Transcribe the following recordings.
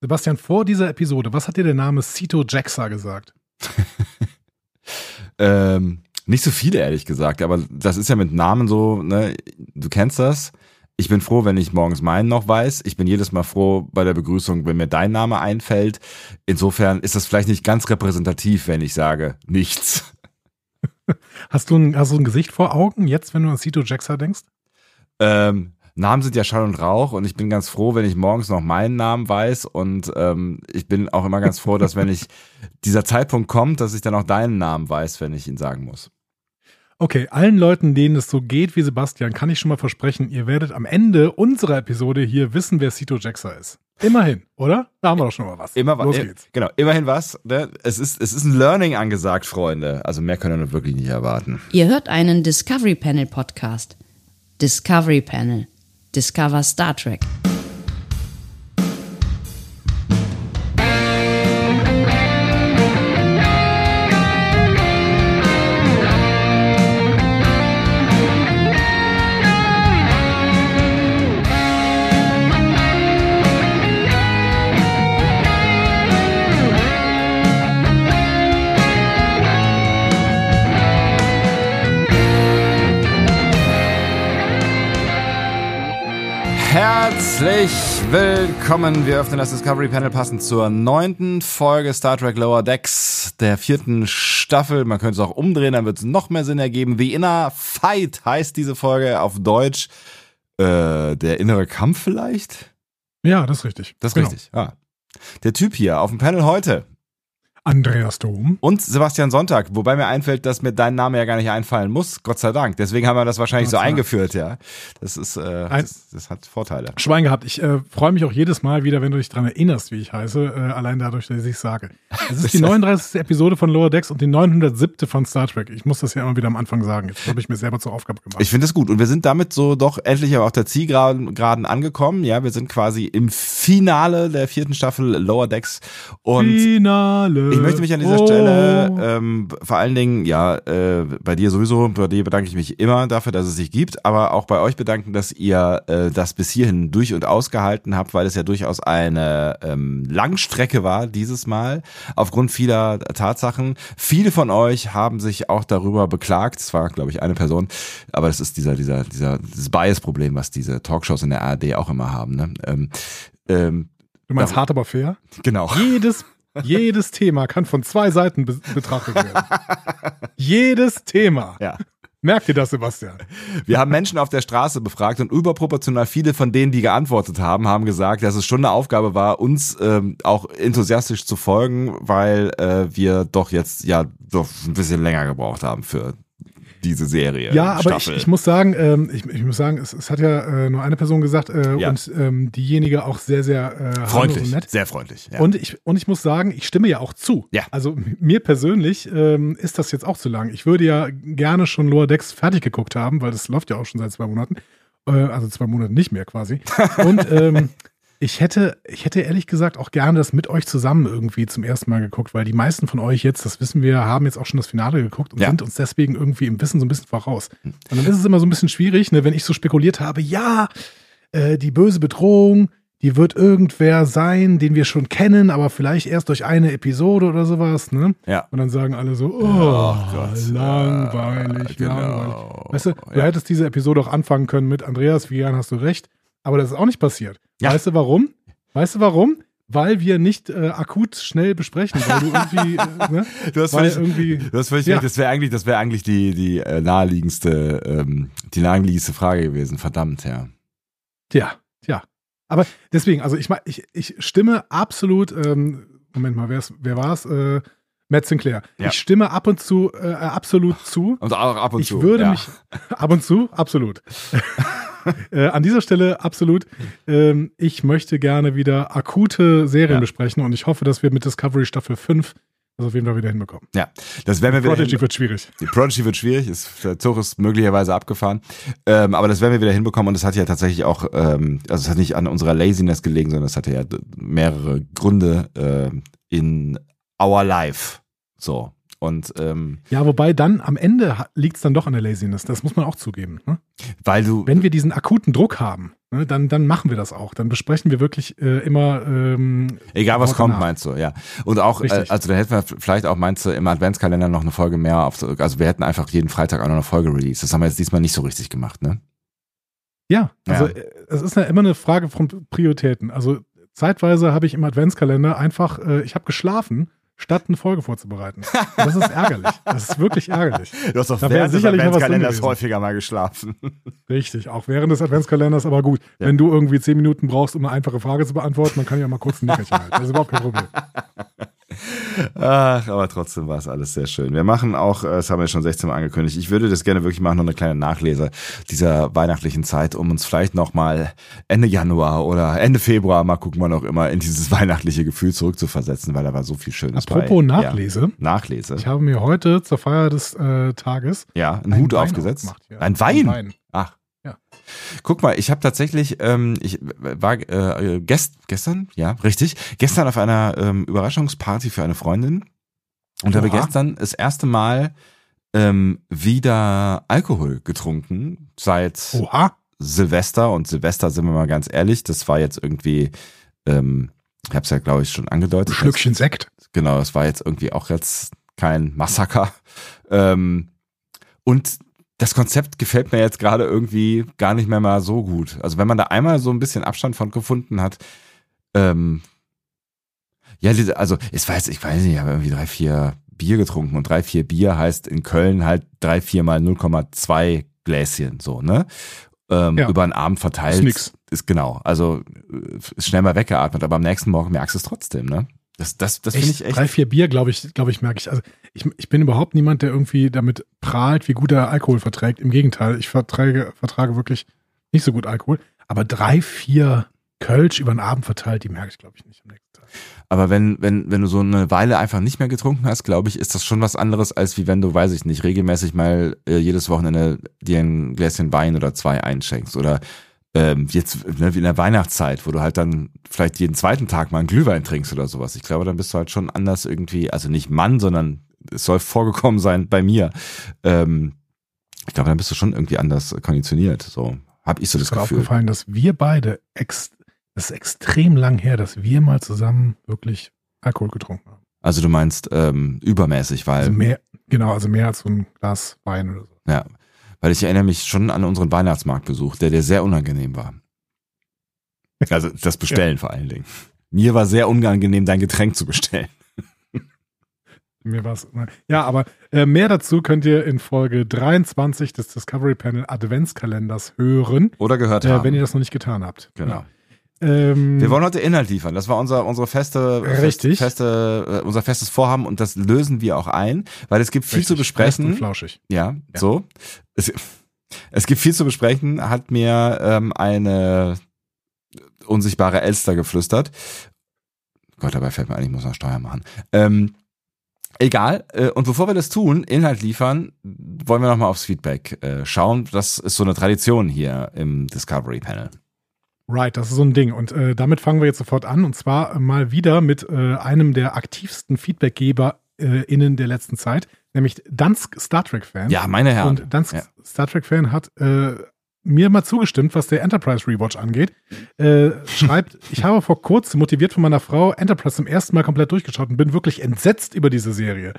Sebastian, vor dieser Episode, was hat dir der Name Cito Jaxa gesagt? ähm, nicht so viele, ehrlich gesagt, aber das ist ja mit Namen so, ne, du kennst das. Ich bin froh, wenn ich morgens meinen noch weiß. Ich bin jedes Mal froh bei der Begrüßung, wenn mir dein Name einfällt. Insofern ist das vielleicht nicht ganz repräsentativ, wenn ich sage nichts. Hast du ein, hast du ein Gesicht vor Augen jetzt, wenn du an Cito Jaxa denkst? Ähm, Namen sind ja Schall und Rauch und ich bin ganz froh, wenn ich morgens noch meinen Namen weiß und ähm, ich bin auch immer ganz froh, dass wenn ich dieser Zeitpunkt kommt, dass ich dann auch deinen Namen weiß, wenn ich ihn sagen muss. Okay, allen Leuten, denen es so geht wie Sebastian, kann ich schon mal versprechen, ihr werdet am Ende unserer Episode hier wissen, wer Cito Jaxa ist. Immerhin, oder? Da haben wir doch schon mal was. Immer was. Los geht's. Genau, immerhin was. Ne? Es, ist, es ist ein Learning angesagt, Freunde. Also mehr können wir wirklich nicht erwarten. Ihr hört einen Discovery Panel Podcast. Discovery Panel. Discover Star Trek. Herzlich willkommen. Wir öffnen das Discovery Panel passend zur neunten Folge Star Trek Lower Decks der vierten Staffel. Man könnte es auch umdrehen, dann wird es noch mehr Sinn ergeben. The Inner Fight heißt diese Folge auf Deutsch. Äh, der innere Kampf vielleicht? Ja, das ist richtig. Das ist genau. richtig. Ah. Der Typ hier auf dem Panel heute Andreas Dom. Und Sebastian Sonntag, wobei mir einfällt, dass mir dein Name ja gar nicht einfallen muss, Gott sei Dank. Deswegen haben wir das wahrscheinlich so eingeführt, ja. Das ist, äh, das, das, hat Vorteile. Schwein gehabt. Ich äh, freue mich auch jedes Mal wieder, wenn du dich dran erinnerst, wie ich heiße, äh, allein dadurch, dass ich es sage. Es ist die 39. Episode von Lower Decks und die 907. von Star Trek. Ich muss das ja immer wieder am Anfang sagen. Jetzt habe ich mir selber zur Aufgabe gemacht. Ich finde es gut. Und wir sind damit so doch endlich aber auf der Zielgeraden angekommen. Ja, wir sind quasi im Finale der vierten Staffel Lower Decks. Und Finale. Ich möchte mich an dieser oh. Stelle ähm, vor allen Dingen, ja, äh, bei dir sowieso, bei dir bedanke ich mich immer dafür, dass es sich gibt, aber auch bei euch bedanken, dass ihr äh, das bis hierhin durch und ausgehalten habt, weil es ja durchaus eine ähm, Langstrecke war dieses Mal, aufgrund vieler Tatsachen. Viele von euch haben sich auch darüber beklagt, es war, glaube ich, eine Person, aber das ist dieser, dieser, dieser, dieses Bias-Problem, was diese Talkshows in der ARD auch immer haben. Ne? Ähm, ähm, Du meinst hart, aber fair? Genau. Jedes jedes Thema kann von zwei Seiten be betrachtet werden. Jedes Thema. Ja. Merkt ihr das, Sebastian? Wir haben Menschen auf der Straße befragt und überproportional viele von denen, die geantwortet haben, haben gesagt, dass es schon eine Aufgabe war, uns ähm, auch enthusiastisch zu folgen, weil äh, wir doch jetzt ja doch ein bisschen länger gebraucht haben für diese Serie. Ja, aber ich, ich, muss sagen, ähm, ich, ich, muss sagen, es, es hat ja äh, nur eine Person gesagt äh, ja. und ähm, diejenige auch sehr, sehr äh, freundlich, nett. sehr freundlich. Ja. Und ich und ich muss sagen, ich stimme ja auch zu. Ja. Also mir persönlich ähm, ist das jetzt auch zu lang. Ich würde ja gerne schon Lower Decks fertig geguckt haben, weil das läuft ja auch schon seit zwei Monaten, äh, also zwei Monate nicht mehr quasi. Und ähm, ich hätte, ich hätte ehrlich gesagt auch gerne das mit euch zusammen irgendwie zum ersten Mal geguckt, weil die meisten von euch jetzt, das wissen wir, haben jetzt auch schon das Finale geguckt und ja. sind uns deswegen irgendwie im Wissen so ein bisschen voraus. Und dann ist es immer so ein bisschen schwierig, ne, wenn ich so spekuliert habe, ja, äh, die böse Bedrohung, die wird irgendwer sein, den wir schon kennen, aber vielleicht erst durch eine Episode oder sowas, ne? Ja. Und dann sagen alle so, oh, oh Gott, langweilig, ja, genau. langweilig. Weißt du, du ja. hättest diese Episode auch anfangen können mit Andreas, wie gern hast du recht, aber das ist auch nicht passiert. Ja. Weißt du warum? Weißt du warum? Weil wir nicht äh, akut schnell besprechen, weil du irgendwie, äh, ne? Du hast völlig, irgendwie, du hast völlig ja. recht. Das wäre eigentlich, das wäre eigentlich die die äh, naheliegendste, ähm, die naheliegendste Frage gewesen. Verdammt, ja. Tja, tja. Aber deswegen, also ich ich, ich stimme absolut. Ähm, Moment mal, wer, wer war es? Äh, Matt Sinclair. Ja. Ich stimme ab und zu äh, absolut zu. Und auch ab und ich zu. Ich würde ja. mich ab und zu, absolut. äh, an dieser Stelle absolut. Ähm, ich möchte gerne wieder akute Serien ja. besprechen und ich hoffe, dass wir mit Discovery Staffel 5 das auf jeden Fall wieder hinbekommen. Ja, das werden wir wieder. Prodigy wird schwierig. Die Prodigy wird schwierig, ist, der Zug ist möglicherweise abgefahren. Ähm, aber das werden wir wieder hinbekommen und es hat ja tatsächlich auch, ähm, also es hat nicht an unserer Laziness gelegen, sondern es hatte ja mehrere Gründe äh, in our life. So. Und ähm, Ja, wobei dann am Ende liegt es dann doch an der Laziness. Das muss man auch zugeben. Ne? weil du, Wenn wir diesen akuten Druck haben, ne, dann, dann machen wir das auch. Dann besprechen wir wirklich äh, immer. Ähm, egal was kommt, danach. meinst du, ja. Und auch, äh, also da hätten wir vielleicht auch, meinst du, im Adventskalender noch eine Folge mehr auf, also wir hätten einfach jeden Freitag auch noch eine Folge released. Das haben wir jetzt diesmal nicht so richtig gemacht, ne? ja, also Ja. äh, es ist ja immer eine Frage von Prioritäten. Also zeitweise habe ich im Adventskalender einfach, äh, ich habe geschlafen, statt eine Folge vorzubereiten. Und das ist ärgerlich. Das ist wirklich ärgerlich. Du hast doch Da wäre sicherlich Adventskalenders häufiger mal geschlafen. Richtig, auch während des Adventskalenders, aber gut. Ja. Wenn du irgendwie zehn Minuten brauchst, um eine einfache Frage zu beantworten, dann kann ich ja mal kurz ein Nickerchen halten. Das ist überhaupt kein Problem. Ach, aber trotzdem war es alles sehr schön. Wir machen auch, äh, das haben wir schon 16 Mal angekündigt, ich würde das gerne wirklich machen, noch eine kleine Nachlese dieser weihnachtlichen Zeit, um uns vielleicht noch mal Ende Januar oder Ende Februar, mal gucken wir noch immer, in dieses weihnachtliche Gefühl zurückzuversetzen, weil da war so viel Schönes Apropos bei. Nachlese. Ja, Nachlese. Ich habe mir heute zur Feier des äh, Tages Ja, einen Hut Wein aufgesetzt. aufgemacht, ja. Ein Wein? Wein. Ja. Guck mal, ich habe tatsächlich, ähm, ich war äh, gest, gestern, ja, richtig, gestern auf einer ähm, Überraschungsparty für eine Freundin und habe Oha. gestern das erste Mal ähm, wieder Alkohol getrunken seit Oha. Silvester und Silvester, sind wir mal ganz ehrlich, das war jetzt irgendwie, ähm, ich habe es ja glaube ich schon angedeutet. Ein Schlückchen Sekt. Genau, das war jetzt irgendwie auch jetzt kein Massaker. Ähm, und das Konzept gefällt mir jetzt gerade irgendwie gar nicht mehr mal so gut. Also wenn man da einmal so ein bisschen Abstand von gefunden hat, ähm, ja, also ich weiß, ich weiß nicht, ich habe irgendwie drei, vier Bier getrunken und drei, vier Bier heißt in Köln halt drei, vier mal 0,2 Gläschen, so, ne? Ähm, Ja. Über einen Abend verteilt. Ist nix. Ist genau. Also äh, ist schnell mal weggeatmet, aber am nächsten Morgen merkst du es trotzdem, ne? Das, das, das finde ich echt. Drei, vier Bier, glaube ich, glaube ich, merke ich. Also ich, ich bin überhaupt niemand, der irgendwie damit prahlt, wie gut er Alkohol verträgt. Im Gegenteil, ich verträge, vertrage wirklich nicht so gut Alkohol. Aber drei, vier Kölsch über den Abend verteilt, die merke ich, glaube ich, nicht am nächsten Tag. Aber wenn, wenn, wenn du so eine Weile einfach nicht mehr getrunken hast, glaube ich, ist das schon was anderes, als wie wenn du, weiß ich nicht, regelmäßig mal äh, jedes Wochenende dir ein Gläschen Wein oder zwei einschenkst. Oder ähm, jetzt ne, wie in der Weihnachtszeit, wo du halt dann vielleicht jeden zweiten Tag mal einen Glühwein trinkst oder sowas. Ich glaube, dann bist du halt schon anders irgendwie, also nicht Mann, sondern es soll vorgekommen sein bei mir. Ähm, ich glaube, dann bist du schon irgendwie anders konditioniert. So habe ich so das Ist mir Gefühl. aufgefallen, dass wir beide, ex, das ist extrem lang her, dass wir mal zusammen wirklich Alkohol getrunken haben. Also du meinst ähm, übermäßig, weil Also mehr, genau, also mehr als so ein Glas Wein oder so. Ja, weil ich erinnere mich schon an unseren Weihnachtsmarktbesuch, der dir sehr unangenehm war. Also das Bestellen vor allen Dingen. Mir war sehr unangenehm, dein Getränk zu bestellen. Mir war's. Ja, aber äh, mehr dazu könnt ihr in Folge 23 des Discovery Panel Adventskalenders hören, Oder gehört äh, haben. wenn ihr das noch nicht getan habt. genau. Ähm, Wir wollen heute Inhalt liefern. Das war unser unsere feste, Richtig. feste äh, unser festes Vorhaben und das lösen wir auch ein, weil es gibt viel zu richtig, und besprechen. flauschig. Ja, Ja. so. Es, es gibt viel zu besprechen, hat mir ähm, eine unsichtbare Elster geflüstert. Gott, dabei fällt mir ein, ich muss noch Steuer machen. Ähm, egal. Äh, und bevor wir das tun, Inhalt liefern, wollen wir nochmal aufs Feedback äh, schauen. Das ist so eine Tradition hier im Discovery Panel. Right, das ist so ein Ding. Und äh, damit fangen wir jetzt sofort an. Und zwar mal wieder mit äh, einem der aktivsten Feedbackgeber äh, der letzten Zeit, nämlich Dansk Star Trek-Fan. Ja, meine Herren. Und Dansk Ja. Star Trek-Fan hat äh, mir mal zugestimmt, was der Enterprise Rewatch angeht. Äh, schreibt, ich habe vor kurzem motiviert von meiner Frau Enterprise zum ersten Mal komplett durchgeschaut und bin wirklich entsetzt über diese Serie.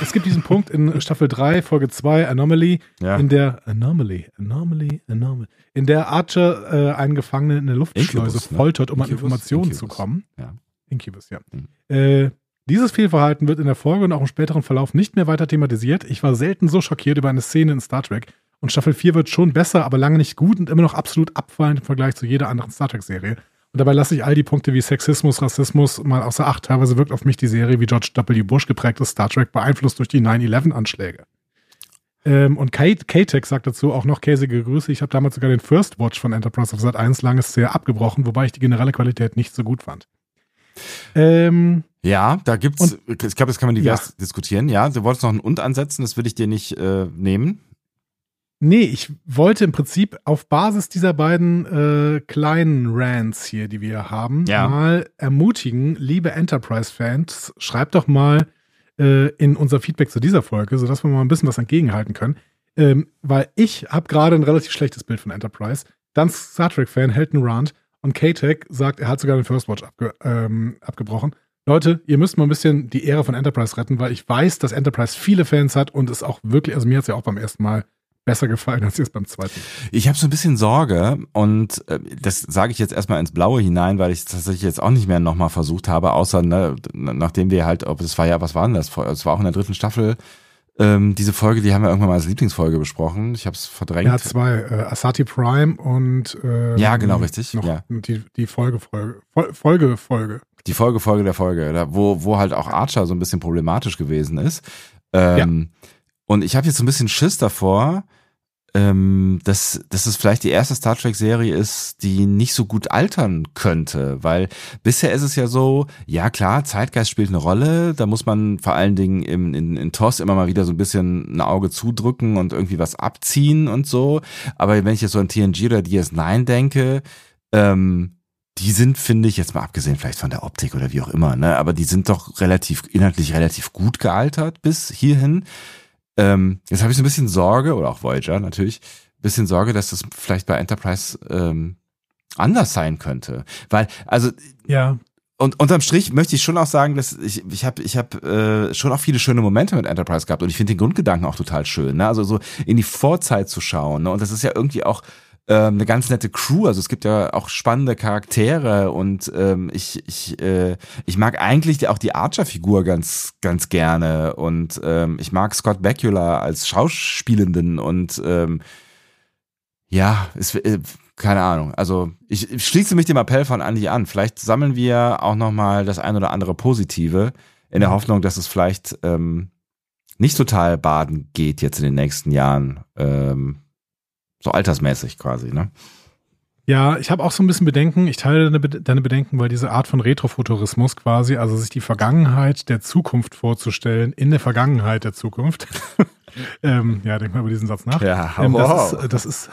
Es gibt diesen Punkt in Staffel 3, Folge 2, Anomaly, Ja. in der Anomaly, Anomaly, Anomaly, in der Archer äh, einen Gefangenen in eine Luftschleuse Incubus, ne? foltert, um an Incubus? Informationen zu Incubus. kommen. Ja. Incubus, ja. Mhm. Äh, dieses Fehlverhalten wird in der Folge und auch im späteren Verlauf nicht mehr weiter thematisiert. Ich war selten so schockiert über eine Szene in Star Trek. Und Staffel 4 wird schon besser, aber lange nicht gut und immer noch absolut abfallend im Vergleich zu jeder anderen Star Trek-Serie. Und dabei lasse ich all die Punkte wie Sexismus, Rassismus mal außer Acht. Teilweise wirkt auf mich die Serie wie George W. Bush geprägtes Star Trek beeinflusst durch die 9-11-Anschläge. Ähm, und K-Tech sagt dazu auch noch käsige Grüße. Ich habe damals sogar den First Watch von Enterprise of Sat 1 lange sehr abgebrochen, wobei ich die generelle Qualität nicht so gut fand. Ähm, Ja, da gibt's, ich glaube, das kann man divers diskutieren. Ja, du wolltest noch ein Und ansetzen, das will ich dir nicht äh, nehmen. Nee, ich wollte im Prinzip auf Basis dieser beiden äh, kleinen Rants hier, die wir haben, Ja. mal ermutigen, liebe Enterprise-Fans, schreibt doch mal äh, in unser Feedback zu dieser Folge, sodass wir mal ein bisschen was entgegenhalten können. Ähm, weil ich habe gerade ein relativ schlechtes Bild von Enterprise. Dann Star Trek-Fan hält einen Rant und K-Tech sagt, er hat sogar den First Watch abge ähm, abgebrochen. Leute, ihr müsst mal ein bisschen die Ehre von Enterprise retten, weil ich weiß, dass Enterprise viele Fans hat und es auch wirklich, also mir hat es ja auch beim ersten Mal besser gefallen als jetzt beim zweiten. Ich habe so ein bisschen Sorge und äh, das sage ich jetzt erstmal ins Blaue hinein, weil ich tatsächlich jetzt auch nicht mehr nochmal versucht habe, außer ne, nachdem wir halt, ob es war ja, was war denn das? Es war auch in der dritten Staffel. Ähm, diese Folge, die haben wir irgendwann mal als Lieblingsfolge besprochen. Ich habe es verdrängt. Ja, zwei. Äh, Asati Prime und ähm, ja, genau richtig. Noch ja. die die Folge Folge Folge Folge die Folge, Folge der Folge, da, wo, wo halt auch Archer so ein bisschen problematisch gewesen ist. Ähm, ja. Und ich habe jetzt so ein bisschen Schiss davor, ähm, dass, dass es vielleicht die erste Star Trek-Serie ist, die nicht so gut altern könnte. Weil bisher ist es ja so, ja klar, Zeitgeist spielt eine Rolle, da muss man vor allen Dingen im, in, in TOS immer mal wieder so ein bisschen ein Auge zudrücken und irgendwie was abziehen und so. Aber wenn ich jetzt so an TNG oder DS9 denke, ähm, die sind, finde ich, jetzt mal abgesehen vielleicht von der Optik oder wie auch immer, ne, aber die sind doch relativ, inhaltlich relativ gut gealtert bis hierhin. Ähm, jetzt habe ich so ein bisschen Sorge, oder auch Voyager natürlich, bisschen Sorge, dass das vielleicht bei Enterprise ähm, anders sein könnte. Weil, also ja. Und unterm Strich möchte ich schon auch sagen, dass ich ich habe ich hab, äh, schon auch viele schöne Momente mit Enterprise gehabt und ich finde den Grundgedanken auch total schön. Ne? Also so in die Vorzeit zu schauen. Ne? Und das ist ja irgendwie auch ähm, eine ganz nette Crew. Also es gibt ja auch spannende Charaktere und ähm, ich ich äh, ich mag eigentlich auch die Archer-Figur ganz ganz gerne und ähm, ich mag Scott Bakula als Schauspielenden und ähm, ja, es, äh, keine Ahnung. Also ich, ich schließe mich dem Appell von Andi an. Vielleicht sammeln wir auch noch mal das ein oder andere Positive in der Hoffnung, dass es vielleicht ähm, nicht total baden geht jetzt in den nächsten Jahren. Ähm, so altersmäßig quasi, ne? Ja, ich habe auch so ein bisschen Bedenken. Ich teile deine, deine, Bedenken, weil diese Art von Retrofuturismus quasi, also sich die Vergangenheit der Zukunft vorzustellen, in der Vergangenheit der Zukunft. ähm, ja, denk mal über diesen Satz nach. Ja, ähm, das, ist, das ist,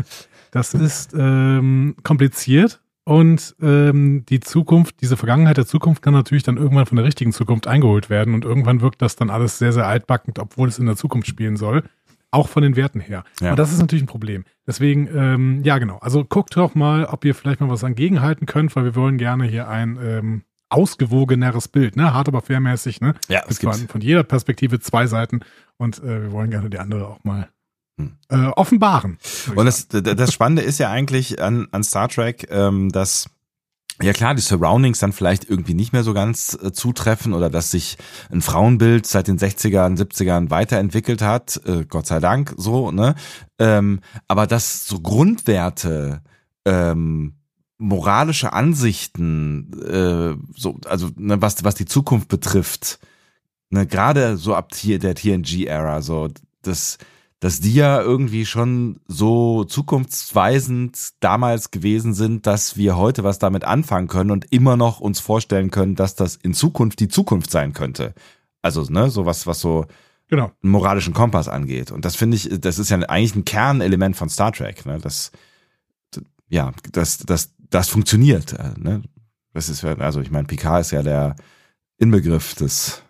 das ist ähm, kompliziert und ähm, die Zukunft, diese Vergangenheit der Zukunft kann natürlich dann irgendwann von der richtigen Zukunft eingeholt werden und irgendwann wirkt das dann alles sehr, sehr altbackend, obwohl es in der Zukunft spielen soll. Auch von den Werten her. Ja. Und das ist natürlich ein Problem. Deswegen, ähm, ja genau. Also guckt doch mal, ob ihr vielleicht mal was angegenhalten könnt, weil wir wollen gerne hier ein ähm, ausgewogeneres Bild, ne? Hart aber fairmäßig, ne? Ja, es gibt von jeder Perspektive zwei Seiten und äh, wir wollen gerne die andere auch mal hm. äh, offenbaren. Und das, das Spannende ist ja eigentlich an, an Star Trek, ähm, dass ja klar, die Surroundings dann vielleicht irgendwie nicht mehr so ganz äh, zutreffen oder dass sich ein Frauenbild seit den 60ern, 70ern weiterentwickelt hat, äh, Gott sei Dank so, ne? Ähm, aber dass so Grundwerte, ähm, moralische Ansichten, äh, so, also ne, was, was die Zukunft betrifft, ne, gerade so ab hier der TNG-Ära, so, das, dass die ja irgendwie schon so zukunftsweisend damals gewesen sind, dass wir heute was damit anfangen können und immer noch uns vorstellen können, dass das in Zukunft die Zukunft sein könnte. Also, ne, sowas, was so genau. einen moralischen Kompass angeht. Und das finde ich, das ist ja eigentlich ein Kernelement von Star Trek, ne, das, ja, das, das, das funktioniert, äh, ne. Das ist, also ich meine, Picard ist ja der Inbegriff des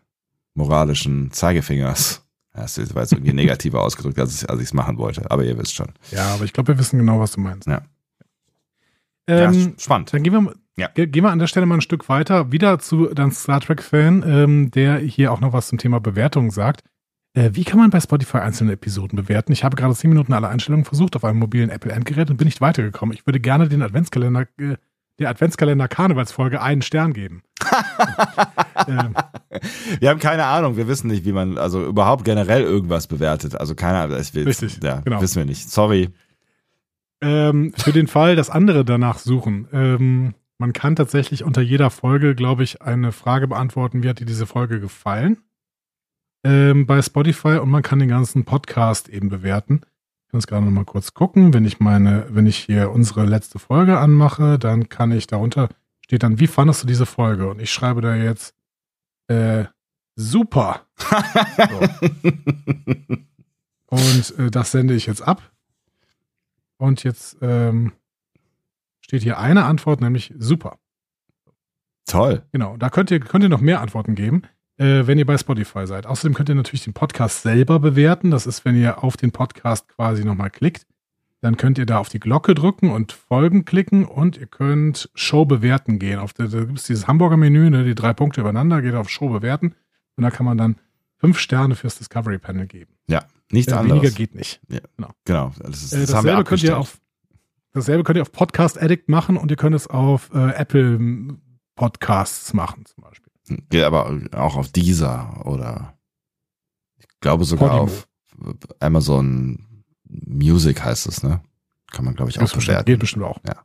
moralischen Zeigefingers. Das war jetzt irgendwie negativer ausgedrückt, als ich es machen wollte. Aber ihr wisst schon. Ja, aber ich glaube, wir wissen genau, was du meinst. Ja. Ähm, ja, spannend. Dann gehen wir, ja. gehen wir an der Stelle mal ein Stück weiter. Wieder zu deinem Star Trek-Fan, ähm, der hier auch noch was zum Thema Bewertung sagt. Äh, wie kann man bei Spotify einzelne Episoden bewerten? Ich habe gerade zehn Minuten alle Einstellungen versucht auf einem mobilen Apple-Endgerät und bin nicht weitergekommen. Ich würde gerne den Adventskalender äh, der Adventskalender Karnevalsfolge einen Stern geben. Wir haben keine Ahnung, wir wissen nicht, wie man also überhaupt generell irgendwas bewertet. Also keine Ahnung, Richtig, ja, genau. wissen wir nicht. Sorry. Ähm, für den Fall, dass andere danach suchen. Ähm, man kann tatsächlich unter jeder Folge, glaube ich, eine Frage beantworten, wie hat dir diese Folge gefallen? Ähm, bei Spotify und man kann den ganzen Podcast eben bewerten kann es gerade noch mal kurz gucken. Wenn ich meine, wenn ich hier unsere letzte Folge anmache, dann kann ich darunter steht dann, wie fandest du diese Folge? Und ich schreibe da jetzt äh, super. so. Und äh, das sende ich jetzt ab. Und jetzt ähm, steht hier eine Antwort, nämlich super. Toll. Genau, da könnt ihr, könnt ihr noch mehr Antworten geben. äh, wenn ihr bei Spotify seid. Außerdem könnt ihr natürlich den Podcast selber bewerten. Das ist, wenn ihr auf den Podcast quasi nochmal klickt. Dann könnt ihr da auf die Glocke drücken und Folgen klicken und ihr könnt Show bewerten gehen. Auf der, da gibt es dieses Hamburger Menü, ne, die drei Punkte übereinander, geht auf Show bewerten und da kann man dann fünf Sterne fürs Discovery Panel geben. Ja, nichts äh, anderes. Weniger geht nicht. Ja, genau. genau. Das ist, äh, das dasselbe, könnt ihr auf, dasselbe könnt ihr auf Podcast Addict machen und ihr könnt es auf äh, Apple Podcasts machen zum Beispiel. Geht aber auch auf Deezer oder ich glaube sogar Podimo. auf Amazon Music heißt es, ne? Kann man, glaube ich, auch das bewerten. Geht bestimmt auch. Ja.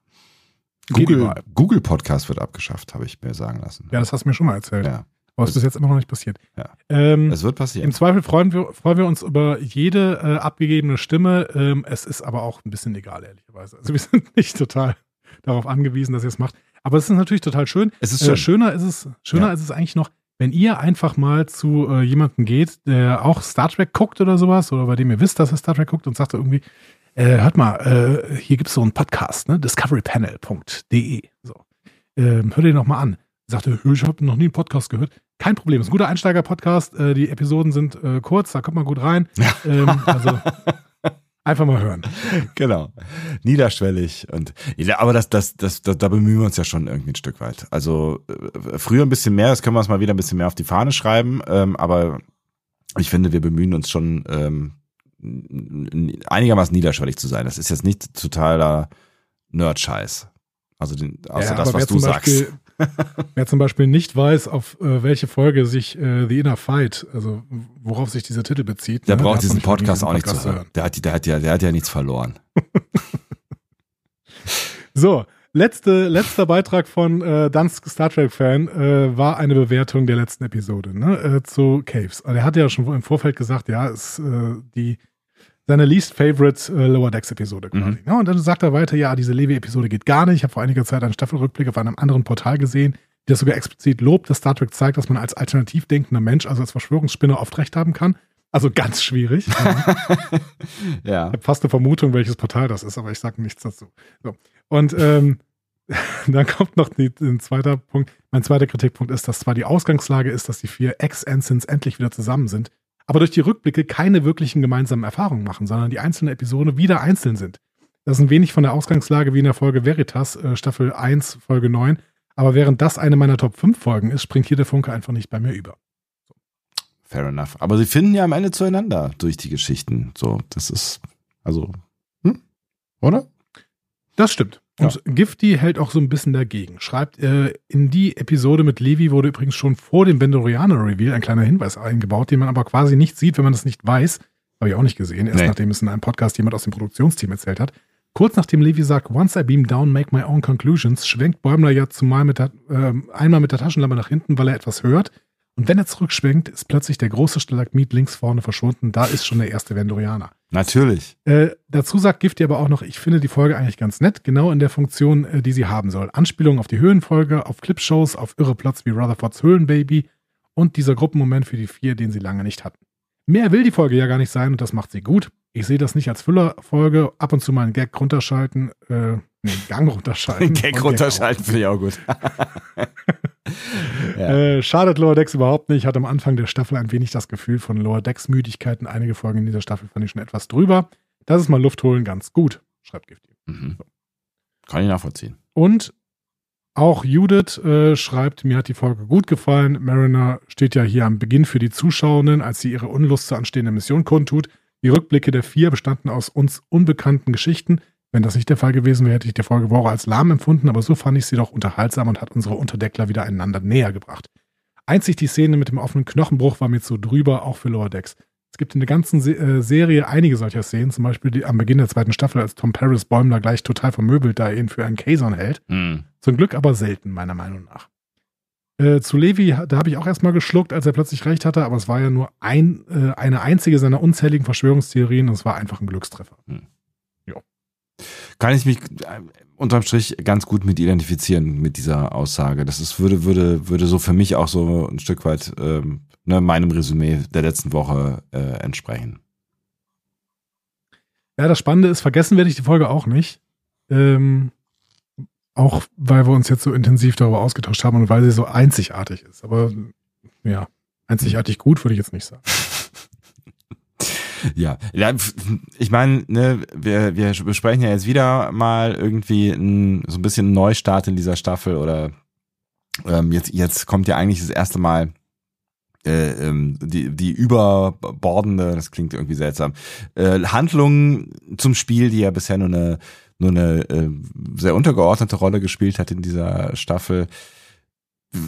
Google, Google Podcast wird abgeschafft, habe ich mir sagen lassen. Ja, das hast du mir schon mal erzählt. Ja. Aber es ist bis jetzt immer noch nicht passiert. Ja. Ähm, es wird passieren. Im Zweifel freuen wir, freuen wir uns über jede äh, abgegebene Stimme. Ähm, es ist aber auch ein bisschen egal, ehrlicherweise. Also wir sind nicht total darauf angewiesen, dass ihr es macht. Aber es ist natürlich total schön. Es ist schön. Äh, schöner ist es, schöner ja. ist es eigentlich noch, wenn ihr einfach mal zu äh, jemandem geht, der auch Star Trek guckt oder sowas, oder bei dem ihr wisst, dass er Star Trek guckt und sagt irgendwie, äh, hört mal, äh, hier gibt es so einen Podcast, ne? discoverypanel.de. So. Ähm, hört ihr noch mal an. Sagte, ich habe noch nie einen Podcast gehört. Kein Problem, ist ein guter Einsteiger-Podcast. Äh, die Episoden sind äh, kurz, da kommt man gut rein. ähm, also Einfach mal hören. Genau. Niederschwellig und aber das, das, das, das, da bemühen wir uns ja schon irgendwie ein Stück weit. Also äh, früher ein bisschen mehr, das können wir uns mal wieder ein bisschen mehr auf die Fahne schreiben, ähm, aber ich finde, wir bemühen uns schon ähm, einigermaßen niederschwellig zu sein. Das ist jetzt nicht totaler Nerd-Scheiß. Also den, außer ja, das, was du Beispiel, sagst. Wer zum Beispiel nicht weiß, auf äh, welche Folge sich äh, The Inner Fight, also worauf sich dieser Titel bezieht, der ne? braucht der diesen Podcast auch nicht zu hören. Der hat, der, hat ja, der hat ja nichts verloren. so, letzte, letzter Beitrag von äh, Dansk Star Trek Fan äh, war eine Bewertung der letzten Episode ne, äh, zu Caves. Also er hatte ja schon im Vorfeld gesagt, ja, ist äh, die seine least favorite äh, Lower Decks Episode quasi. Mhm. Ja, und dann sagt er weiter, ja, diese Levi-Episode geht gar nicht. Ich habe vor einiger Zeit einen Staffelrückblick auf einem anderen Portal gesehen, das sogar explizit lobt, dass Star Trek zeigt, dass man als alternativ denkender Mensch, also als Verschwörungsspinner, oft recht haben kann. Also ganz schwierig. ja. Ich habe fast eine Vermutung, welches Portal das ist, aber ich sage nichts dazu. So. Und ähm, dann kommt noch die, ein zweiter Punkt. Mein zweiter Kritikpunkt ist, dass zwar die Ausgangslage ist, dass die vier Ex-Ensigns endlich wieder zusammen sind, aber durch die Rückblicke keine wirklichen gemeinsamen Erfahrungen machen, sondern die einzelnen Episoden wieder einzeln sind. Das ist ein wenig von der Ausgangslage wie in der Folge Veritas, äh, Staffel 1, Folge 9. Aber während das eine meiner Top 5 Folgen ist, springt hier der Funke einfach nicht bei mir über. Fair enough. Aber sie finden ja am Ende zueinander durch die Geschichten. So, das ist, also, hm? oder? Das stimmt. Und ja. Gifty hält auch so ein bisschen dagegen. Schreibt, äh, in die Episode mit Levi wurde übrigens schon vor dem Vendorianer-Reveal ein kleiner Hinweis eingebaut, den man aber quasi nicht sieht, wenn man das nicht weiß. Habe ich auch nicht gesehen, erst nee. nachdem es in einem Podcast jemand aus dem Produktionsteam erzählt hat. Kurz nachdem Levi sagt, once I beam down, make my own conclusions, schwenkt Bäumler ja zumal mit der, äh, einmal mit der Taschenlampe nach hinten, weil er etwas hört. Und wenn er zurückschwenkt, ist plötzlich der große Stalagmit links vorne verschwunden. Da ist schon der erste Vendorianer. Natürlich. Äh, dazu sagt Gifty aber auch noch, ich finde die Folge eigentlich ganz nett, genau in der Funktion, äh, die sie haben soll. Anspielung auf die Höhenfolge, auf Clipshows, auf irre Plots wie Rutherfords Höhlenbaby und dieser Gruppenmoment für die vier, den sie lange nicht hatten. Mehr will die Folge ja gar nicht sein und das macht sie gut. Ich sehe das nicht als Füllerfolge, ab und zu mal einen Gag runterschalten, äh, nee, Gang runterschalten. Gag runterschalten finde ich auch gut. ja. äh, schadet Lower Decks überhaupt nicht. Hat am Anfang der Staffel ein wenig das Gefühl von Lower Decks Müdigkeiten. Einige Folgen in dieser Staffel fand ich schon etwas drüber. Das ist mal Luft holen ganz gut, schreibt Gifty. Mhm. So. Kann ich nachvollziehen. Und auch Judith äh, schreibt, mir hat die Folge gut gefallen. Mariner steht ja hier am Beginn für die Zuschauenden, als sie ihre Unlust zur anstehenden Mission kundtut. Die Rückblicke der vier bestanden aus uns unbekannten Geschichten. Wenn das nicht der Fall gewesen wäre, hätte ich die Folge Woche als lahm empfunden, aber so fand ich sie doch unterhaltsam und hat unsere Unterdeckler wieder einander näher gebracht. Einzig die Szene mit dem offenen Knochenbruch war mir zu drüber, auch für Lower Decks. Es gibt in der ganzen Se äh, Serie einige solcher Szenen, zum Beispiel die, am Beginn der zweiten Staffel, als Tom Paris Bäumler gleich total vermöbelt da ihn für einen Kazon hält. Mhm. Zum Glück aber selten, meiner Meinung nach. Äh, zu Levi, da habe ich auch erstmal geschluckt, als er plötzlich recht hatte, aber es war ja nur ein, äh, eine einzige seiner unzähligen Verschwörungstheorien und es war einfach ein Glückstreffer. Mhm kann ich mich äh, unterm Strich ganz gut mit identifizieren mit dieser Aussage. Das ist, würde, würde, würde so für mich auch so ein Stück weit ähm, ne, meinem Resümee der letzten Woche äh, entsprechen. Ja, das Spannende ist, vergessen werde ich die Folge auch nicht. Ähm, auch weil wir uns jetzt so intensiv darüber ausgetauscht haben und weil sie so einzigartig ist. Aber ja, Einzigartig gut würde ich jetzt nicht sagen. Ja, ich meine, ne, wir, wir besprechen ja jetzt wieder mal irgendwie ein, so ein bisschen Neustart in dieser Staffel oder ähm, jetzt, jetzt kommt ja eigentlich das erste Mal äh, ähm, die, die überbordende, das klingt irgendwie seltsam, äh, Handlung zum Spiel, die ja bisher nur eine, nur eine äh, sehr untergeordnete Rolle gespielt hat in dieser Staffel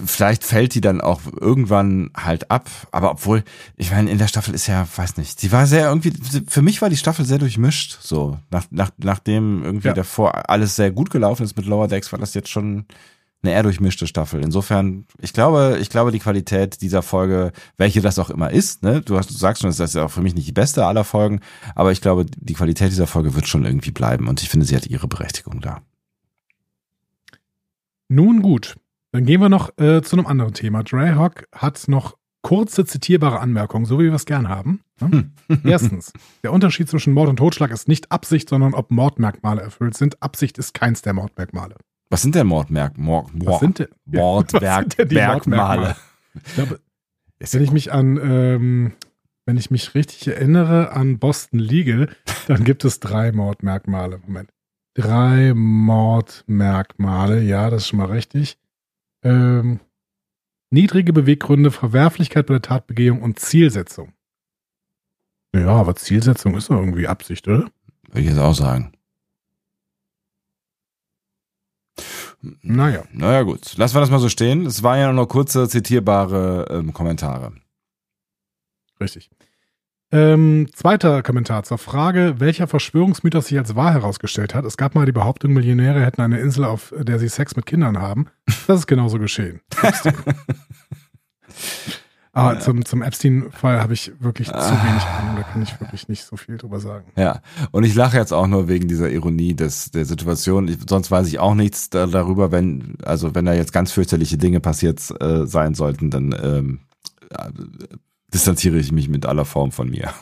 vielleicht fällt die dann auch irgendwann halt ab. Aber obwohl, ich meine, in der Staffel ist ja, weiß nicht, sie war sehr irgendwie, für mich war die Staffel sehr durchmischt. So, nach, nach, nachdem irgendwie ja. davor alles sehr gut gelaufen ist mit Lower Decks, war das jetzt schon eine eher durchmischte Staffel. Insofern, ich glaube, ich glaube, die Qualität dieser Folge, welche das auch immer ist, ne, du, hast, du sagst schon, das ist ja auch für mich nicht die beste aller Folgen, aber ich glaube, die Qualität dieser Folge wird schon irgendwie bleiben und ich finde, sie hat ihre Berechtigung da. Nun gut, dann gehen wir noch äh, zu einem anderen Thema. Drayhawk hat noch kurze zitierbare Anmerkungen, so wie wir es gern haben. Ne? Erstens, der Unterschied zwischen Mord und Totschlag ist nicht Absicht, sondern ob Mordmerkmale erfüllt sind. Absicht ist keins der Mordmerkmale. Was sind denn Mordmerk Mord, Mord, was sind denn, Mordmerkmale? Ich glaube, wenn ich mich an, ähm, wenn ich mich richtig erinnere an Boston Legal, dann gibt es drei Mordmerkmale. Moment. Drei Mordmerkmale, ja, das ist schon mal richtig. Ähm, niedrige Beweggründe, Verwerflichkeit bei der Tatbegehung und Zielsetzung. Ja, aber Zielsetzung ist doch irgendwie Absicht, oder? Würde ich jetzt auch sagen. Naja. Naja, gut. Lassen wir das mal so stehen. Es waren ja noch kurze zitierbare ähm, Kommentare. Richtig. Ähm, zweiter Kommentar zur Frage, welcher Verschwörungsmythos sich als wahr herausgestellt hat. Es gab mal die Behauptung, Millionäre hätten eine Insel, auf der sie Sex mit Kindern haben. Das ist genauso geschehen. Aber ja. zum, zum Epstein-Fall habe ich wirklich ah. zu wenig Ahnung. Da kann ich wirklich nicht so viel drüber sagen. Ja, und ich lache jetzt auch nur wegen dieser Ironie des, der Situation. Ich, sonst weiß ich auch nichts da, darüber, wenn, also wenn da jetzt ganz fürchterliche Dinge passiert äh, sein sollten, dann ähm, distanziere ich mich mit aller Form von mir.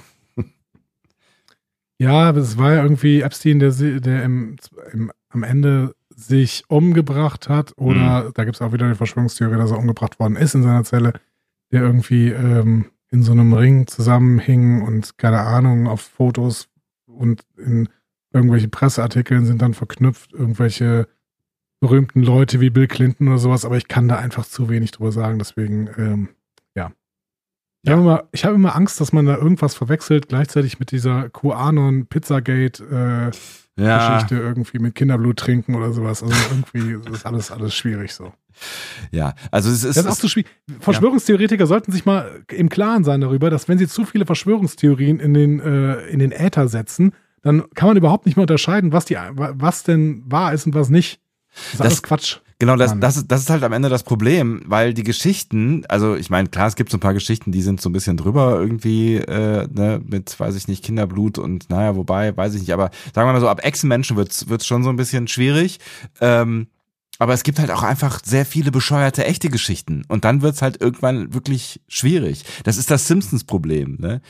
Ja, es war ja irgendwie Epstein, der, der im, im, am Ende sich umgebracht hat. Oder mhm. da gibt es auch wieder die Verschwörungstheorie, dass er umgebracht worden ist in seiner Zelle, der irgendwie ähm, in so einem Ring zusammenhing und keine Ahnung, auf Fotos und in irgendwelchen Presseartikeln sind dann verknüpft irgendwelche berühmten Leute wie Bill Clinton oder sowas, aber ich kann da einfach zu wenig drüber sagen, deswegen ähm, ich habe immer, hab immer Angst, dass man da irgendwas verwechselt, gleichzeitig mit dieser QAnon Pizzagate äh, ja. Geschichte irgendwie mit Kinderblut trinken oder sowas. Also irgendwie ist alles, alles schwierig so. Ja, also es ist. Das ist auch so schwierig. Verschwörungstheoretiker ja. sollten sich mal im Klaren sein darüber, dass wenn sie zu viele Verschwörungstheorien in den, äh, in den Äther setzen, dann kann man überhaupt nicht mehr unterscheiden, was die, was denn wahr ist und was nicht. Das ist das, alles Quatsch. Genau, das, das, ist, das ist halt am Ende das Problem, weil die Geschichten, also ich meine, klar, es gibt so ein paar Geschichten, die sind so ein bisschen drüber irgendwie, äh, ne, mit, weiß ich nicht, Kinderblut und naja, wobei, weiß ich nicht, aber sagen wir mal so, ab Echsenmenschen wird's wird's schon so ein bisschen schwierig. Ähm, aber es gibt halt auch einfach sehr viele bescheuerte echte Geschichten. Und dann wird's halt irgendwann wirklich schwierig. Das ist das Simpsons-Problem, ne?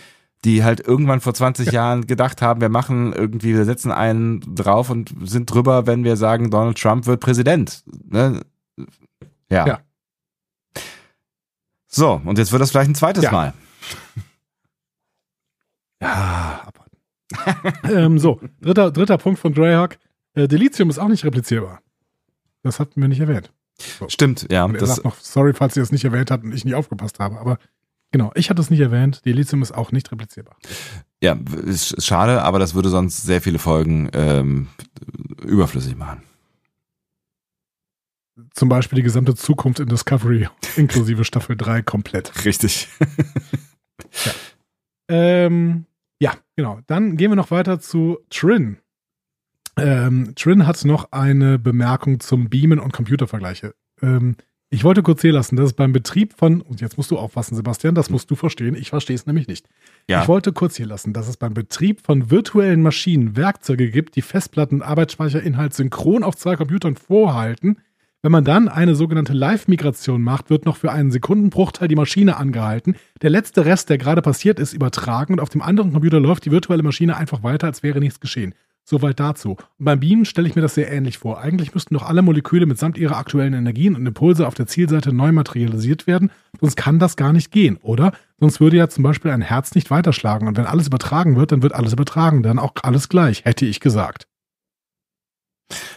Die halt irgendwann vor 20 ja. Jahren gedacht haben, wir machen irgendwie, wir setzen einen drauf und sind drüber, wenn wir sagen, Donald Trump wird Präsident. Ne? Ja. ja. So, und jetzt wird das vielleicht ein zweites ja. Mal. Ja, abwarten. ähm, so, dritter, dritter Punkt von Dreyhawk. Äh, Delizium ist auch nicht replizierbar. Das hatten wir nicht erwähnt. So. Stimmt, ja. Und er sagt noch, sorry, falls ihr es nicht erwähnt habt und ich nicht aufgepasst habe, aber Genau, ich hatte es nicht erwähnt. Die Lithium ist auch nicht replizierbar. Ja, ist schade, aber das würde sonst sehr viele Folgen ähm, überflüssig machen. Zum Beispiel die gesamte Zukunft in Discovery, inklusive Staffel 3 komplett. Richtig. ja. Ähm, ja, genau. Dann gehen wir noch weiter zu Trin. Ähm, Trin hat noch eine Bemerkung zum Beamen und Computervergleiche. Ähm, ich wollte kurz hier lassen, dass es beim Betrieb von, und jetzt musst du aufpassen, Sebastian, das musst du verstehen, ich verstehe es nämlich nicht. Ja. Ich wollte kurz hier lassen, dass es beim Betrieb von virtuellen Maschinen Werkzeuge gibt, die Festplatten und Arbeitsspeicherinhalt synchron auf zwei Computern vorhalten. Wenn man dann eine sogenannte Live-Migration macht, wird noch für einen Sekundenbruchteil die Maschine angehalten. Der letzte Rest, der gerade passiert ist, übertragen und auf dem anderen Computer läuft die virtuelle Maschine einfach weiter, als wäre nichts geschehen. Soweit dazu. Und beim Beamen stelle ich mir das sehr ähnlich vor. Eigentlich müssten doch alle Moleküle mitsamt ihrer aktuellen Energien und Impulse auf der Zielseite neu materialisiert werden, sonst kann das gar nicht gehen, oder? Sonst würde ja zum Beispiel ein Herz nicht weiterschlagen und wenn alles übertragen wird, dann wird alles übertragen, dann auch alles gleich, hätte ich gesagt.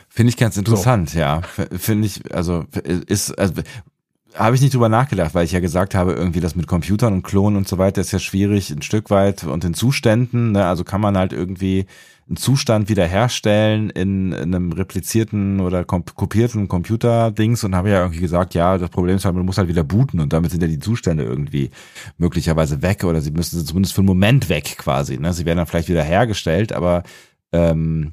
Finde ich ganz interessant, so. ja. Finde ich, also ist, also, habe ich nicht drüber nachgedacht, weil ich ja gesagt habe, irgendwie das mit Computern und Klonen und so weiter ist ja schwierig, ein Stück weit und in Zuständen, ne? also kann man halt irgendwie einen Zustand wiederherstellen in, in einem replizierten oder kopierten Computer-Dings und habe ja irgendwie gesagt, ja, das Problem ist halt, man muss halt wieder booten und damit sind ja die Zustände irgendwie möglicherweise weg oder sie müssen zumindest für einen Moment weg quasi. Ne? Sie werden dann vielleicht wieder hergestellt, aber ähm,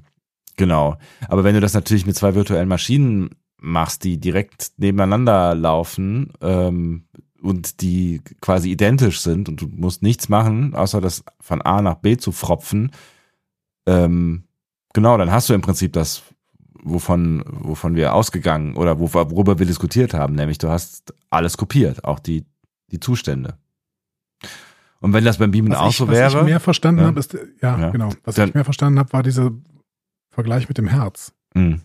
genau. Aber wenn du das natürlich mit zwei virtuellen Maschinen machst, die direkt nebeneinander laufen ähm, und die quasi identisch sind und du musst nichts machen, außer das von A nach B zu fropfen, ähm, genau, dann hast du im Prinzip das, wovon, wovon wir ausgegangen oder worüber wir diskutiert haben, nämlich du hast alles kopiert, auch die, die Zustände. Und wenn das beim Beamen was auch ich, so wäre. Was ich mehr verstanden ja, habe, ist, ja, ja, genau. Was dann, ich mehr verstanden habe, war dieser Vergleich mit dem Herz. Mh.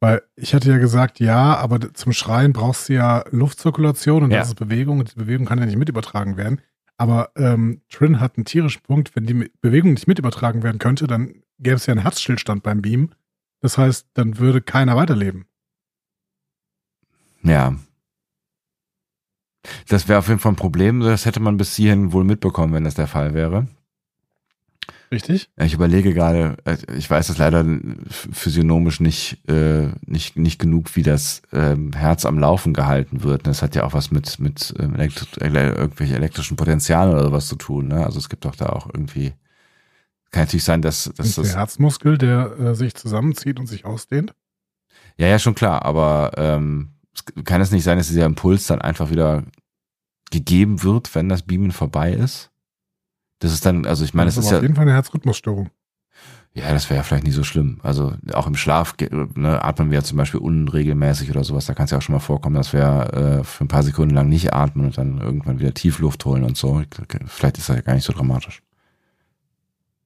Weil ich hatte ja gesagt, ja, aber zum Schreien brauchst du ja Luftzirkulation und ja. das ist Bewegung und die Bewegung kann ja nicht mit übertragen werden. Aber ähm, Trin hat einen tierischen Punkt, wenn die Bewegung nicht mit übertragen werden könnte, dann gäbe es ja einen Herzstillstand beim Beam. Das heißt, dann würde keiner weiterleben. Ja. Das wäre auf jeden Fall ein Problem. Das hätte man bis hierhin wohl mitbekommen, wenn das der Fall wäre. Richtig? Ich überlege gerade, äh, ich weiß das leider physiognomisch nicht, äh, nicht, nicht genug, wie das ähm, Herz am Laufen gehalten wird. Das hat ja auch was mit, mit ähm, elektri irgendwelche elektrischen Potenzialen oder sowas zu tun. Ne? Also es gibt doch da auch irgendwie, kann natürlich sein, dass, dass das. Der Herzmuskel, der äh, sich zusammenzieht und sich ausdehnt? Ja, ja, schon klar, aber ähm, kann es nicht sein, dass dieser Impuls dann einfach wieder gegeben wird, wenn das Beamen vorbei ist? Das ist dann, also ich meine, es ist, ist ja. auf jeden Fall eine Herzrhythmusstörung. Ja, das wäre ja vielleicht nicht so schlimm. Also auch im Schlaf ne, atmen wir ja zum Beispiel unregelmäßig oder sowas. Da kann es ja auch schon mal vorkommen, dass wir äh, für ein paar Sekunden lang nicht atmen und dann irgendwann wieder Tiefluft holen und so. Vielleicht ist das ja gar nicht so dramatisch.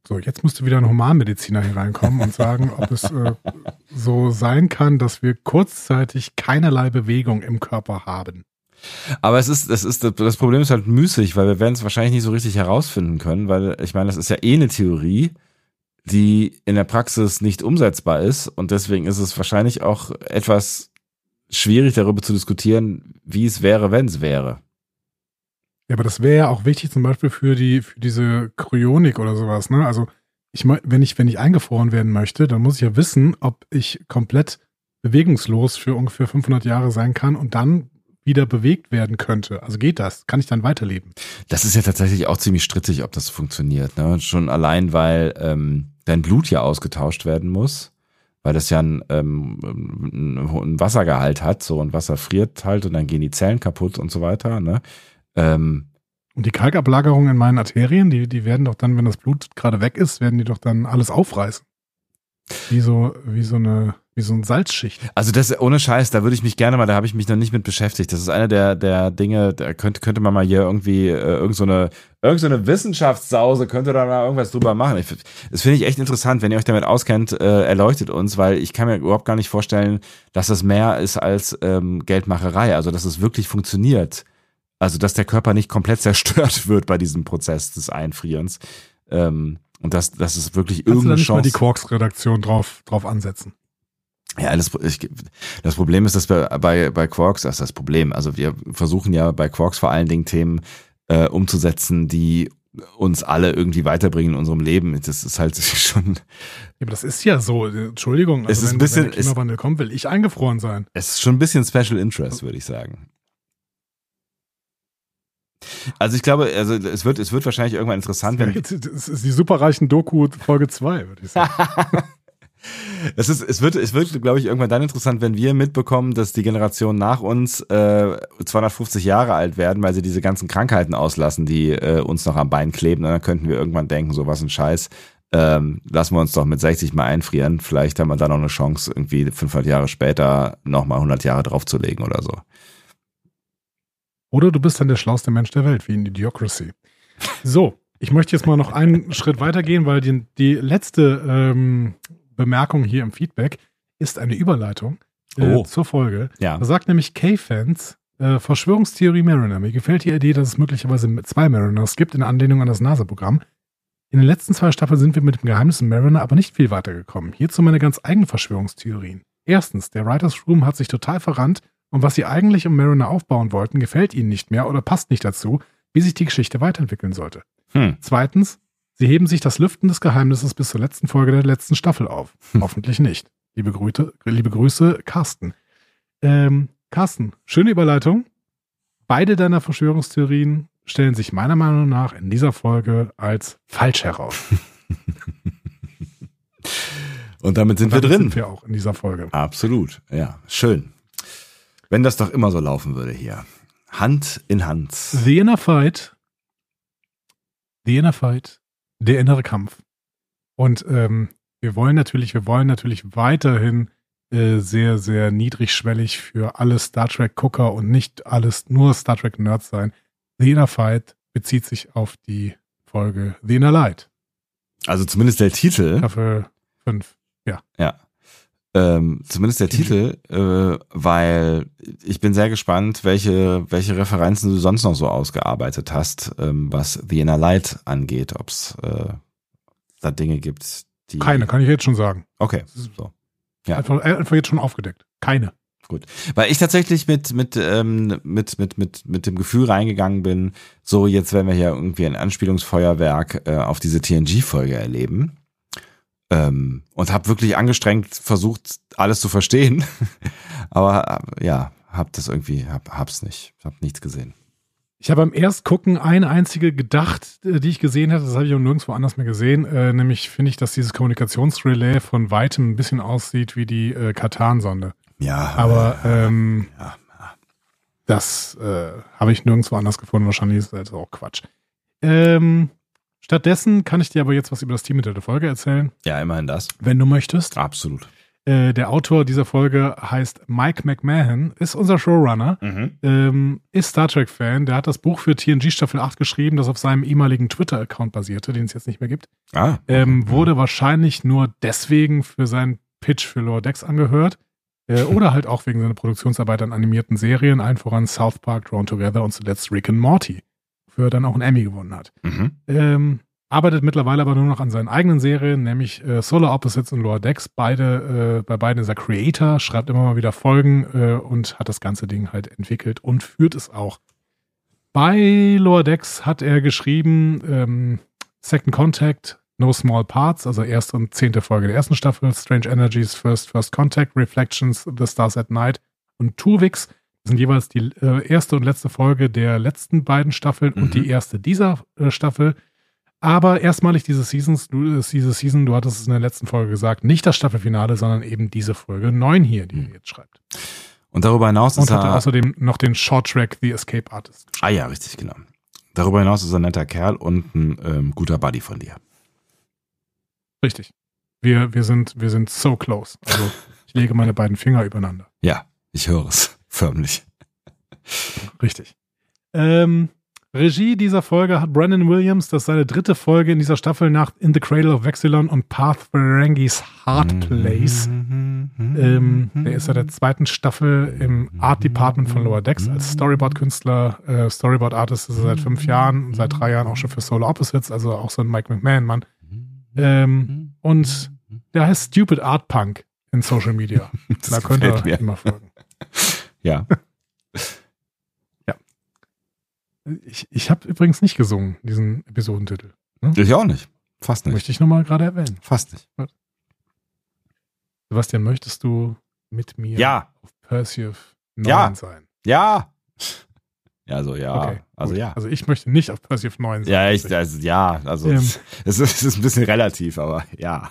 So, jetzt müsste wieder ein Humanmediziner hier reinkommen und sagen, ob es äh, so sein kann, dass wir kurzzeitig keinerlei Bewegung im Körper haben. Aber es ist, das ist, das Problem ist halt müßig, weil wir werden es wahrscheinlich nicht so richtig herausfinden können, weil ich meine, das ist ja eh eine Theorie, die in der Praxis nicht umsetzbar ist und deswegen ist es wahrscheinlich auch etwas schwierig darüber zu diskutieren, wie es wäre, wenn es wäre. Ja, aber das wäre ja auch wichtig zum Beispiel für die, für diese Kryonik oder sowas, ne? Also ich, wenn ich, wenn ich eingefroren werden möchte, dann muss ich ja wissen, ob ich komplett bewegungslos für ungefähr 500 Jahre sein kann und dann wieder bewegt werden könnte. Also geht das? Kann ich dann weiterleben? Das ist ja tatsächlich auch ziemlich strittig, ob das funktioniert. Ne? Schon allein, weil ähm, dein Blut ja ausgetauscht werden muss, weil das ja ein, ähm, ein Wassergehalt hat, so und Wasser friert halt und dann gehen die Zellen kaputt und so weiter. Ne? Ähm, und die Kalkablagerungen in meinen Arterien, die, die werden doch dann, wenn das Blut gerade weg ist, werden die doch dann alles aufreißen. Wie so, wie so eine wie so ein Salzschicht. Also das ohne Scheiß, da würde ich mich gerne mal, da habe ich mich noch nicht mit beschäftigt. Das ist einer der der Dinge, da könnte könnte man mal hier irgendwie äh, irgend so eine irgend so eine Wissenschaftssause könnte da mal irgendwas drüber machen. Ich, das finde ich echt interessant, wenn ihr euch damit auskennt, äh, erleuchtet uns, weil ich kann mir überhaupt gar nicht vorstellen, dass das mehr ist als ähm, Geldmacherei, also dass es wirklich funktioniert. Also dass der Körper nicht komplett zerstört wird bei diesem Prozess des Einfrierens. Ähm, und dass, dass es wirklich Kannst irgendeine du Chance. Mal die Quarks-Redaktion drauf, drauf ansetzen. Ja, das, ich, das Problem ist, dass wir bei, bei Quarks, das ist das Problem. Also wir versuchen ja bei Quarks vor allen Dingen Themen äh, umzusetzen, die uns alle irgendwie weiterbringen in unserem Leben. Das ist halt schon. Ja, aber das ist ja so. Entschuldigung. Also es ist wenn, ein bisschen, wenn der Klimawandel kommt, will ich eingefroren sein. Es ist schon ein bisschen Special Interest, würde ich sagen. Also ich glaube, also es wird, es wird wahrscheinlich irgendwann interessant, wenn. Das ist die superreichen Doku Folge 2, würde ich sagen. Es, ist, es wird, es wird, glaube ich, irgendwann dann interessant, wenn wir mitbekommen, dass die Generation nach uns äh, 250 Jahre alt werden, weil sie diese ganzen Krankheiten auslassen, die äh, uns noch am Bein kleben. Und dann könnten wir irgendwann denken, so was ein Scheiß. Ähm, lassen wir uns doch mit 60 mal einfrieren. Vielleicht haben wir da noch eine Chance, irgendwie 500 Jahre später nochmal 100 Jahre draufzulegen oder so. Oder du bist dann der schlauste Mensch der Welt, wie in Idiocracy. So, Ich möchte jetzt mal noch einen Schritt weitergehen, weil die, die letzte ähm, Bemerkung hier im Feedback ist eine Überleitung äh, Oh. zur Folge. Ja. Da sagt nämlich K-Fans, äh, Verschwörungstheorie Mariner. Mir gefällt die Idee, dass es möglicherweise zwei Mariners gibt, in Anlehnung an das NASA-Programm. In den letzten zwei Staffeln sind wir mit dem Geheimnis im Mariner aber nicht viel weitergekommen. Hierzu meine ganz eigenen Verschwörungstheorien. Erstens, der Writers Room hat sich total verrannt und was sie eigentlich um Mariner aufbauen wollten, gefällt ihnen nicht mehr oder passt nicht dazu, wie sich die Geschichte weiterentwickeln sollte. Hm. Zweitens, sie heben sich das Lüften des Geheimnisses bis zur letzten Folge der letzten Staffel auf. Hoffentlich nicht. Liebe, Grüße, liebe Grüße, Carsten. Ähm, Carsten, schöne Überleitung. Beide deiner Verschwörungstheorien stellen sich meiner Meinung nach in dieser Folge als falsch heraus. Und damit sind Und wir damit drin. Sind wir auch in dieser Folge. Absolut, ja. Schön. Wenn das doch immer so laufen würde hier. Hand in Hand. The Inner Fight. The Inner Fight. Der innere Kampf. Und ähm, wir wollen natürlich, wir wollen natürlich weiterhin äh, sehr, sehr niedrigschwellig für alle Star Trek-Gucker und nicht alles nur Star Trek-Nerds sein. The Inner Fight bezieht sich auf die Folge The Inner Light, Also zumindest der Titel. Staffel 5. Ja. Ähm, zumindest der Titel, äh, weil ich bin sehr gespannt, welche, welche Referenzen du sonst noch so ausgearbeitet hast, ähm, was The Inner Light angeht, ob es äh, da Dinge gibt, die. Keine, kann ich jetzt schon sagen. Okay, so. Ja. Einfach, äh, einfach jetzt schon aufgedeckt. Keine. Weil ich tatsächlich mit, mit, ähm, mit, mit, mit, mit dem Gefühl reingegangen bin, so jetzt werden wir hier irgendwie ein Anspielungsfeuerwerk äh, auf diese TNG-Folge erleben. Ähm, und habe wirklich angestrengt versucht, alles zu verstehen. Aber äh, ja, hab das irgendwie, hab, hab's nicht. Hab nichts gesehen. Ich habe beim Erstgucken eine einzige gedacht, äh, die ich gesehen hatte. Das habe ich auch nirgendwo anders mehr gesehen. Äh, nämlich finde ich, dass dieses Kommunikationsrelais von weitem ein bisschen aussieht wie die äh, Katan-Sonde. Ja, Aber ähm, ja, das äh, habe ich nirgendwo anders gefunden. Wahrscheinlich ist das auch Quatsch. Ähm, stattdessen kann ich dir aber jetzt was über das Team hinter der Folge erzählen, ja, immerhin das. wenn du möchtest. Absolut. Äh, der Autor dieser Folge heißt Mike McMahon, ist unser Showrunner. Mhm. ähm, ist Star Trek-Fan. Der hat das Buch für TNG Staffel 8 geschrieben, das auf seinem ehemaligen Twitter-Account basierte, den es jetzt nicht mehr gibt. Ah, Ähm, wurde wahrscheinlich nur deswegen für seinen Pitch für Lower Decks angehört. Äh, oder halt auch wegen seiner Produktionsarbeit an animierten Serien, allen voran South Park, Drawn Together und zuletzt Rick and Morty, er dann auch einen Emmy gewonnen hat. mhm. Ähm, arbeitet mittlerweile aber nur noch an seinen eigenen Serien, nämlich äh, Solar Opposites und Lower Decks. Beide, äh, bei beiden ist er Creator, schreibt immer mal wieder Folgen äh, und hat das ganze Ding halt entwickelt und führt es auch. Bei Lower Decks hat er geschrieben ähm, Second Contact, No Small Parts, also erste und zehnte Folge der ersten Staffel, Strange Energies, First First Contact, Reflections, The Stars at Night und Tuvix. Das sind jeweils die äh, erste und letzte Folge der letzten beiden Staffeln Mhm. und die erste dieser äh, Staffel. Aber erstmalig diese Seasons, du, äh, diese Season, du hattest es in der letzten Folge gesagt, nicht das Staffelfinale, sondern eben diese Folge 9 hier, die er jetzt schreibt. Und darüber hinaus Und ist hatte er. außerdem noch den Short Track The Escape Artist. Ah ja, richtig, genau. Darüber hinaus ist er ein netter Kerl und ein ähm, guter Buddy von dir. Richtig. Wir, wir, sind, wir sind so close. Also ich lege meine beiden Finger übereinander. Ja, ich höre es. Förmlich. Richtig. Ähm, Regie dieser Folge hat Brandon Williams, das ist seine dritte Folge in dieser Staffel nach In the Cradle of Vexilon und Path Ferengis Hard Place. Ähm, der ist seit der zweiten Staffel im Art Department von Lower Decks als Storyboard-Künstler, äh, Storyboard-Artist ist er seit fünf Jahren und seit drei Jahren auch schon für Solar Opposites, also auch so ein Mike McMahon-Mann. Ähm, und der heißt Stupid Art Punk in Social Media. Das Da könnt ihr mir. immer folgen. Ja. Ich, ich habe übrigens nicht gesungen, diesen Episodentitel. Ich auch nicht. Fast nicht. Möchte ich nochmal gerade erwähnen. Fast nicht. Sebastian, möchtest du mit mir Ja. auf Perseus 9 Ja. sein? Ja. Ja, so ja. Okay, also gut. ja. Also ich möchte nicht auf Perseus 9 sein. Ja, ich, also, ja, also Ähm. es, ist, es ist ein bisschen relativ, aber ja.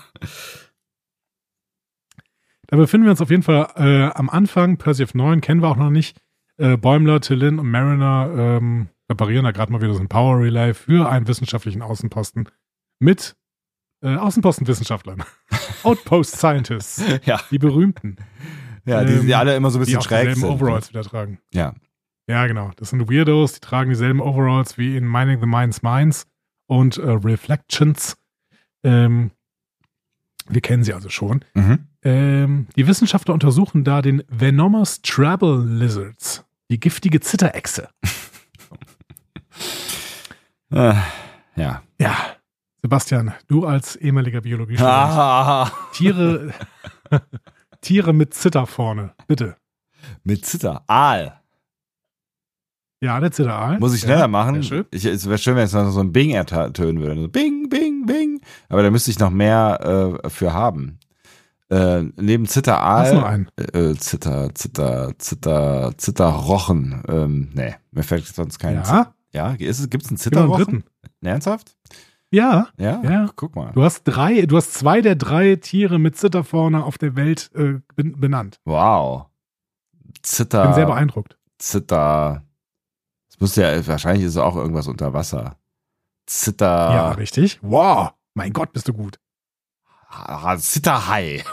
Da befinden wir uns auf jeden Fall äh, am Anfang. Perseus 9 kennen wir auch noch nicht. Äh, Bäumler, Tillin und Mariner ähm, reparieren da gerade mal wieder so ein Power Relay für einen wissenschaftlichen Außenposten mit äh, Außenpostenwissenschaftlern. Outpost Scientists. Ja, Die berühmten. ja die, die Ähm, alle immer so ein die bisschen auch schräg dieselben sind. Overalls wieder tragen. Ja. Ja, genau. Das sind Weirdos, die tragen dieselben Overalls wie in Mining the Mines Mines und äh, Reflections. Ähm, wir kennen sie also schon. Mhm. Ähm, die Wissenschaftler untersuchen da den Venomous Trouble Lizards, die giftige Zitterechse. Äh, ja. Ja, Sebastian, du als ehemaliger Biologie Ah, Tiere, Tiere mit Zitter vorne, bitte. mit Zitter. Aal. Ja, der Zitteraal. Muss ich schneller ja, machen? schön. Ich, es wäre schön, wenn es noch so ein Bing ertönen würde. So Bing, Bing, Bing. Aber da müsste ich noch mehr äh, für haben. Äh, neben Zitter Aal, einen? äh, Zitter, Zitter, Zitter, Zitterrochen. Ähm, nee, mir fällt sonst kein. Ja, ja, ist es, gibt's einen Zitterrochen? dritten. Ernsthaft? Ja, Ja? Ja. Guck mal. du hast drei, du hast zwei der drei Tiere mit Zitter vorne auf der Welt äh, ben- benannt. Wow. Zitter. Bin sehr beeindruckt. Zitter. Es muss ja, wahrscheinlich ist es auch irgendwas unter Wasser. Zitter. Ja, richtig. Wow, mein Gott, bist du gut. Zitterhai.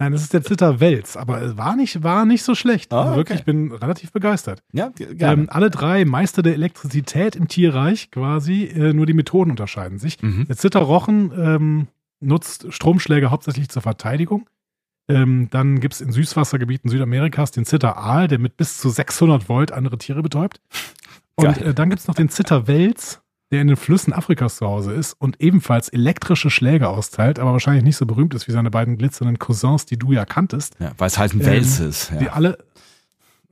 Nein, das ist der Zitterwels, aber es war nicht, war nicht so schlecht. Ah, also wirklich, okay. ich bin relativ begeistert. Ja, ge- gerne. Ähm, alle drei Meister der Elektrizität im Tierreich quasi, äh, nur die Methoden unterscheiden sich. mhm. Der Zitterrochen ähm, nutzt Stromschläge hauptsächlich zur Verteidigung. Ähm, dann gibt es in Süßwassergebieten Südamerikas den Zitteraal, der mit bis zu 600 Volt andere Tiere betäubt. Und äh, dann gibt es noch den Zitterwels, der in den Flüssen Afrikas zu Hause ist und ebenfalls elektrische Schläge austeilt, aber wahrscheinlich nicht so berühmt ist wie seine beiden glitzernden Cousins, die du ja kanntest. Ja, weil es halt ein Ähm, Wels ist. Die Ja. alle,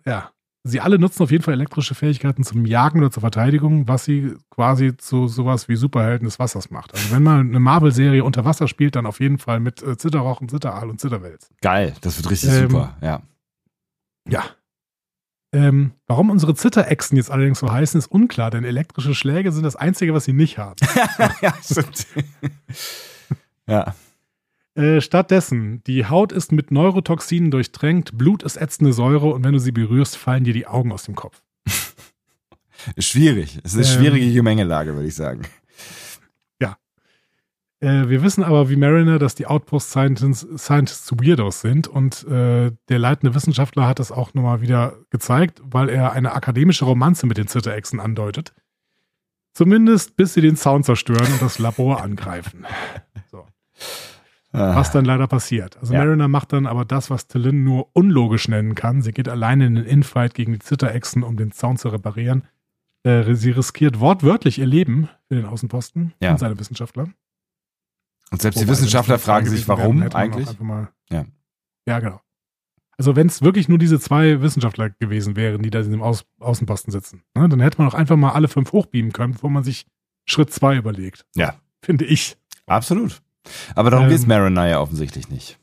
ja, sie alle nutzen auf jeden Fall elektrische Fähigkeiten zum Jagen oder zur Verteidigung, was sie quasi zu sowas wie Superhelden des Wassers macht. Also wenn man eine Marvel-Serie unter Wasser spielt, dann auf jeden Fall mit äh, Zitterrochen, Zitteraal und Zitterwels. Geil, das wird richtig Ähm, super. Ja. Ja. Ähm, warum unsere Zitterechsen jetzt allerdings so heißen, ist unklar, denn elektrische Schläge sind das Einzige, was sie nicht haben. ja, stimmt. ja. Äh, stattdessen, die Haut ist mit Neurotoxinen durchtränkt, Blut ist ätzende Säure und wenn du sie berührst, fallen dir die Augen aus dem Kopf. Schwierig. Es ist eine Ähm, schwierige Gemengelage, würde ich sagen. Äh, wir wissen aber wie Mariner, dass die Outpost Scientists, Scientists Weirdos sind und äh, der leitende Wissenschaftler hat das auch nochmal wieder gezeigt, weil er eine akademische Romanze mit den Zitterechsen andeutet. Zumindest bis sie den Zaun zerstören und das Labor angreifen. So. Was dann leider passiert. Also Ja. Mariner macht dann aber das, was Tillin nur unlogisch nennen kann. Sie geht alleine in den Infight gegen die Zitterechsen, um den Zaun zu reparieren. Äh, sie riskiert wortwörtlich ihr Leben für den Außenposten Ja. und seine Wissenschaftler. Und selbst die Wobei, Wissenschaftler wenn es eine fragen Frage sich, warum auch eigentlich? Ja. ja, genau. Also wenn es wirklich nur diese zwei Wissenschaftler gewesen wären, die da in dem Aus Außenposten sitzen, ne, dann hätte man auch einfach mal alle fünf hochbeamen können, bevor man sich Schritt zwei überlegt. Ja. Finde ich. Absolut. Aber darum Ähm, geht's Mariner ja offensichtlich nicht.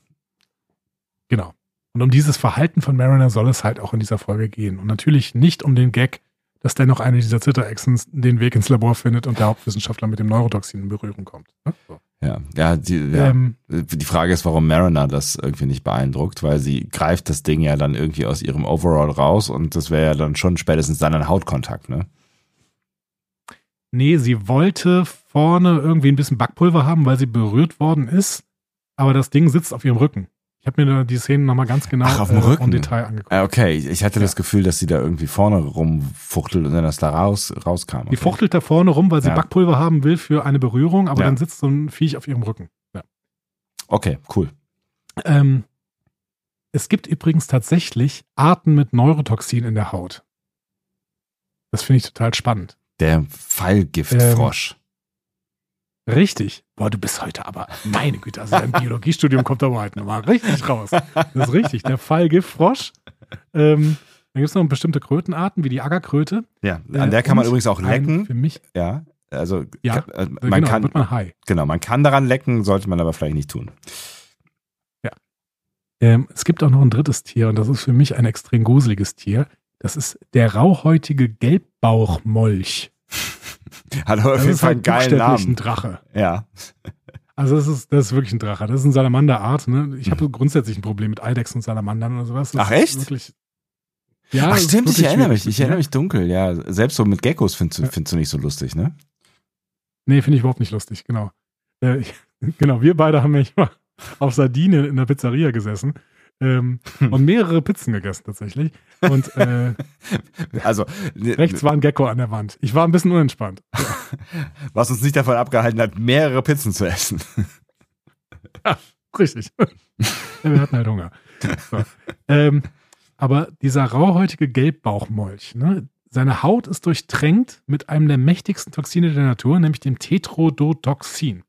Genau. Und um dieses Verhalten von Mariner soll es halt auch in dieser Folge gehen. Und natürlich nicht um den Gag, dass dennoch eine dieser Zitterechsen den Weg ins Labor findet und der Hauptwissenschaftler mit dem Neurotoxin in Berührung kommt. Ne? So. Ja, ja, die, ja. Ähm, die Frage ist, warum Mariner das irgendwie nicht beeindruckt, weil sie greift das Ding ja dann irgendwie aus ihrem Overall raus und das wäre ja dann schon spätestens dann ein Hautkontakt, ne? Nee, sie wollte vorne irgendwie ein bisschen Backpulver haben, weil sie berührt worden ist, aber das Ding sitzt auf ihrem Rücken. Ich habe mir da die Szenen nochmal ganz genau Ach, auf dem äh, Rücken? en Detail angeguckt. Ah, Okay, ich hatte das Gefühl, dass sie da irgendwie vorne rumfuchtelt und dann das da raus, rauskam. Die fuchtelt da vorne rum, weil sie Ja. Backpulver haben will für eine Berührung, aber Ja. dann sitzt so ein Viech auf ihrem Rücken. Ja. Okay, cool. Ähm, es gibt übrigens tatsächlich Arten mit Neurotoxin in der Haut. Das finde ich total spannend. Der Pfeilgiftfrosch. Richtig. Boah, du bist heute aber, meine Güte, also dein Biologiestudium kommt aber heute nochmal richtig raus. Das ist richtig. Der Fallgiftfrosch. Ähm, dann gibt es noch bestimmte Krötenarten, wie die Ackerkröte. ja, Äh, an der kann man übrigens auch lecken. Für mich, Ja, also Ja, kann, äh, äh, man genau, kann, wird man high. genau, man kann daran lecken, sollte man aber vielleicht nicht tun. Ähm, es gibt auch noch ein drittes Tier und das ist für mich ein extrem gruseliges Tier. Das ist der rauhäutige Gelbbauchmolch. Hat auf Das jeden ist Fall halt einen geilen buchstäblich ein Namen. Drache. Ja. Also das ist, das ist wirklich ein Drache. Das ist eine Salamanderart. Ne? Ich habe grundsätzlich ein Problem mit Eidechsen und Salamandern oder sowas. Das Ach, echt? Wirklich, ja, Ach stimmt, ich erinnere mich, ich erinnere mich dunkel, ja. Selbst so mit Geckos findest du, Ja. findest du nicht so lustig, ne? Nee, finde ich überhaupt nicht lustig, genau. Äh, ich, genau, wir beide haben manchmal auf Sardinien in der Pizzeria gesessen. Ähm, und mehrere Pizzen gegessen tatsächlich. Und äh, Also, rechts war ein Gecko an der Wand. Ich war ein bisschen unentspannt. was uns nicht davon abgehalten hat, mehrere Pizzen zu essen. Richtig. Wir hatten halt Hunger. So. Ähm, aber dieser rauhäutige Gelbbauchmolch, ne, seine Haut ist durchtränkt mit einem der mächtigsten Toxine der Natur, nämlich dem Tetrodotoxin.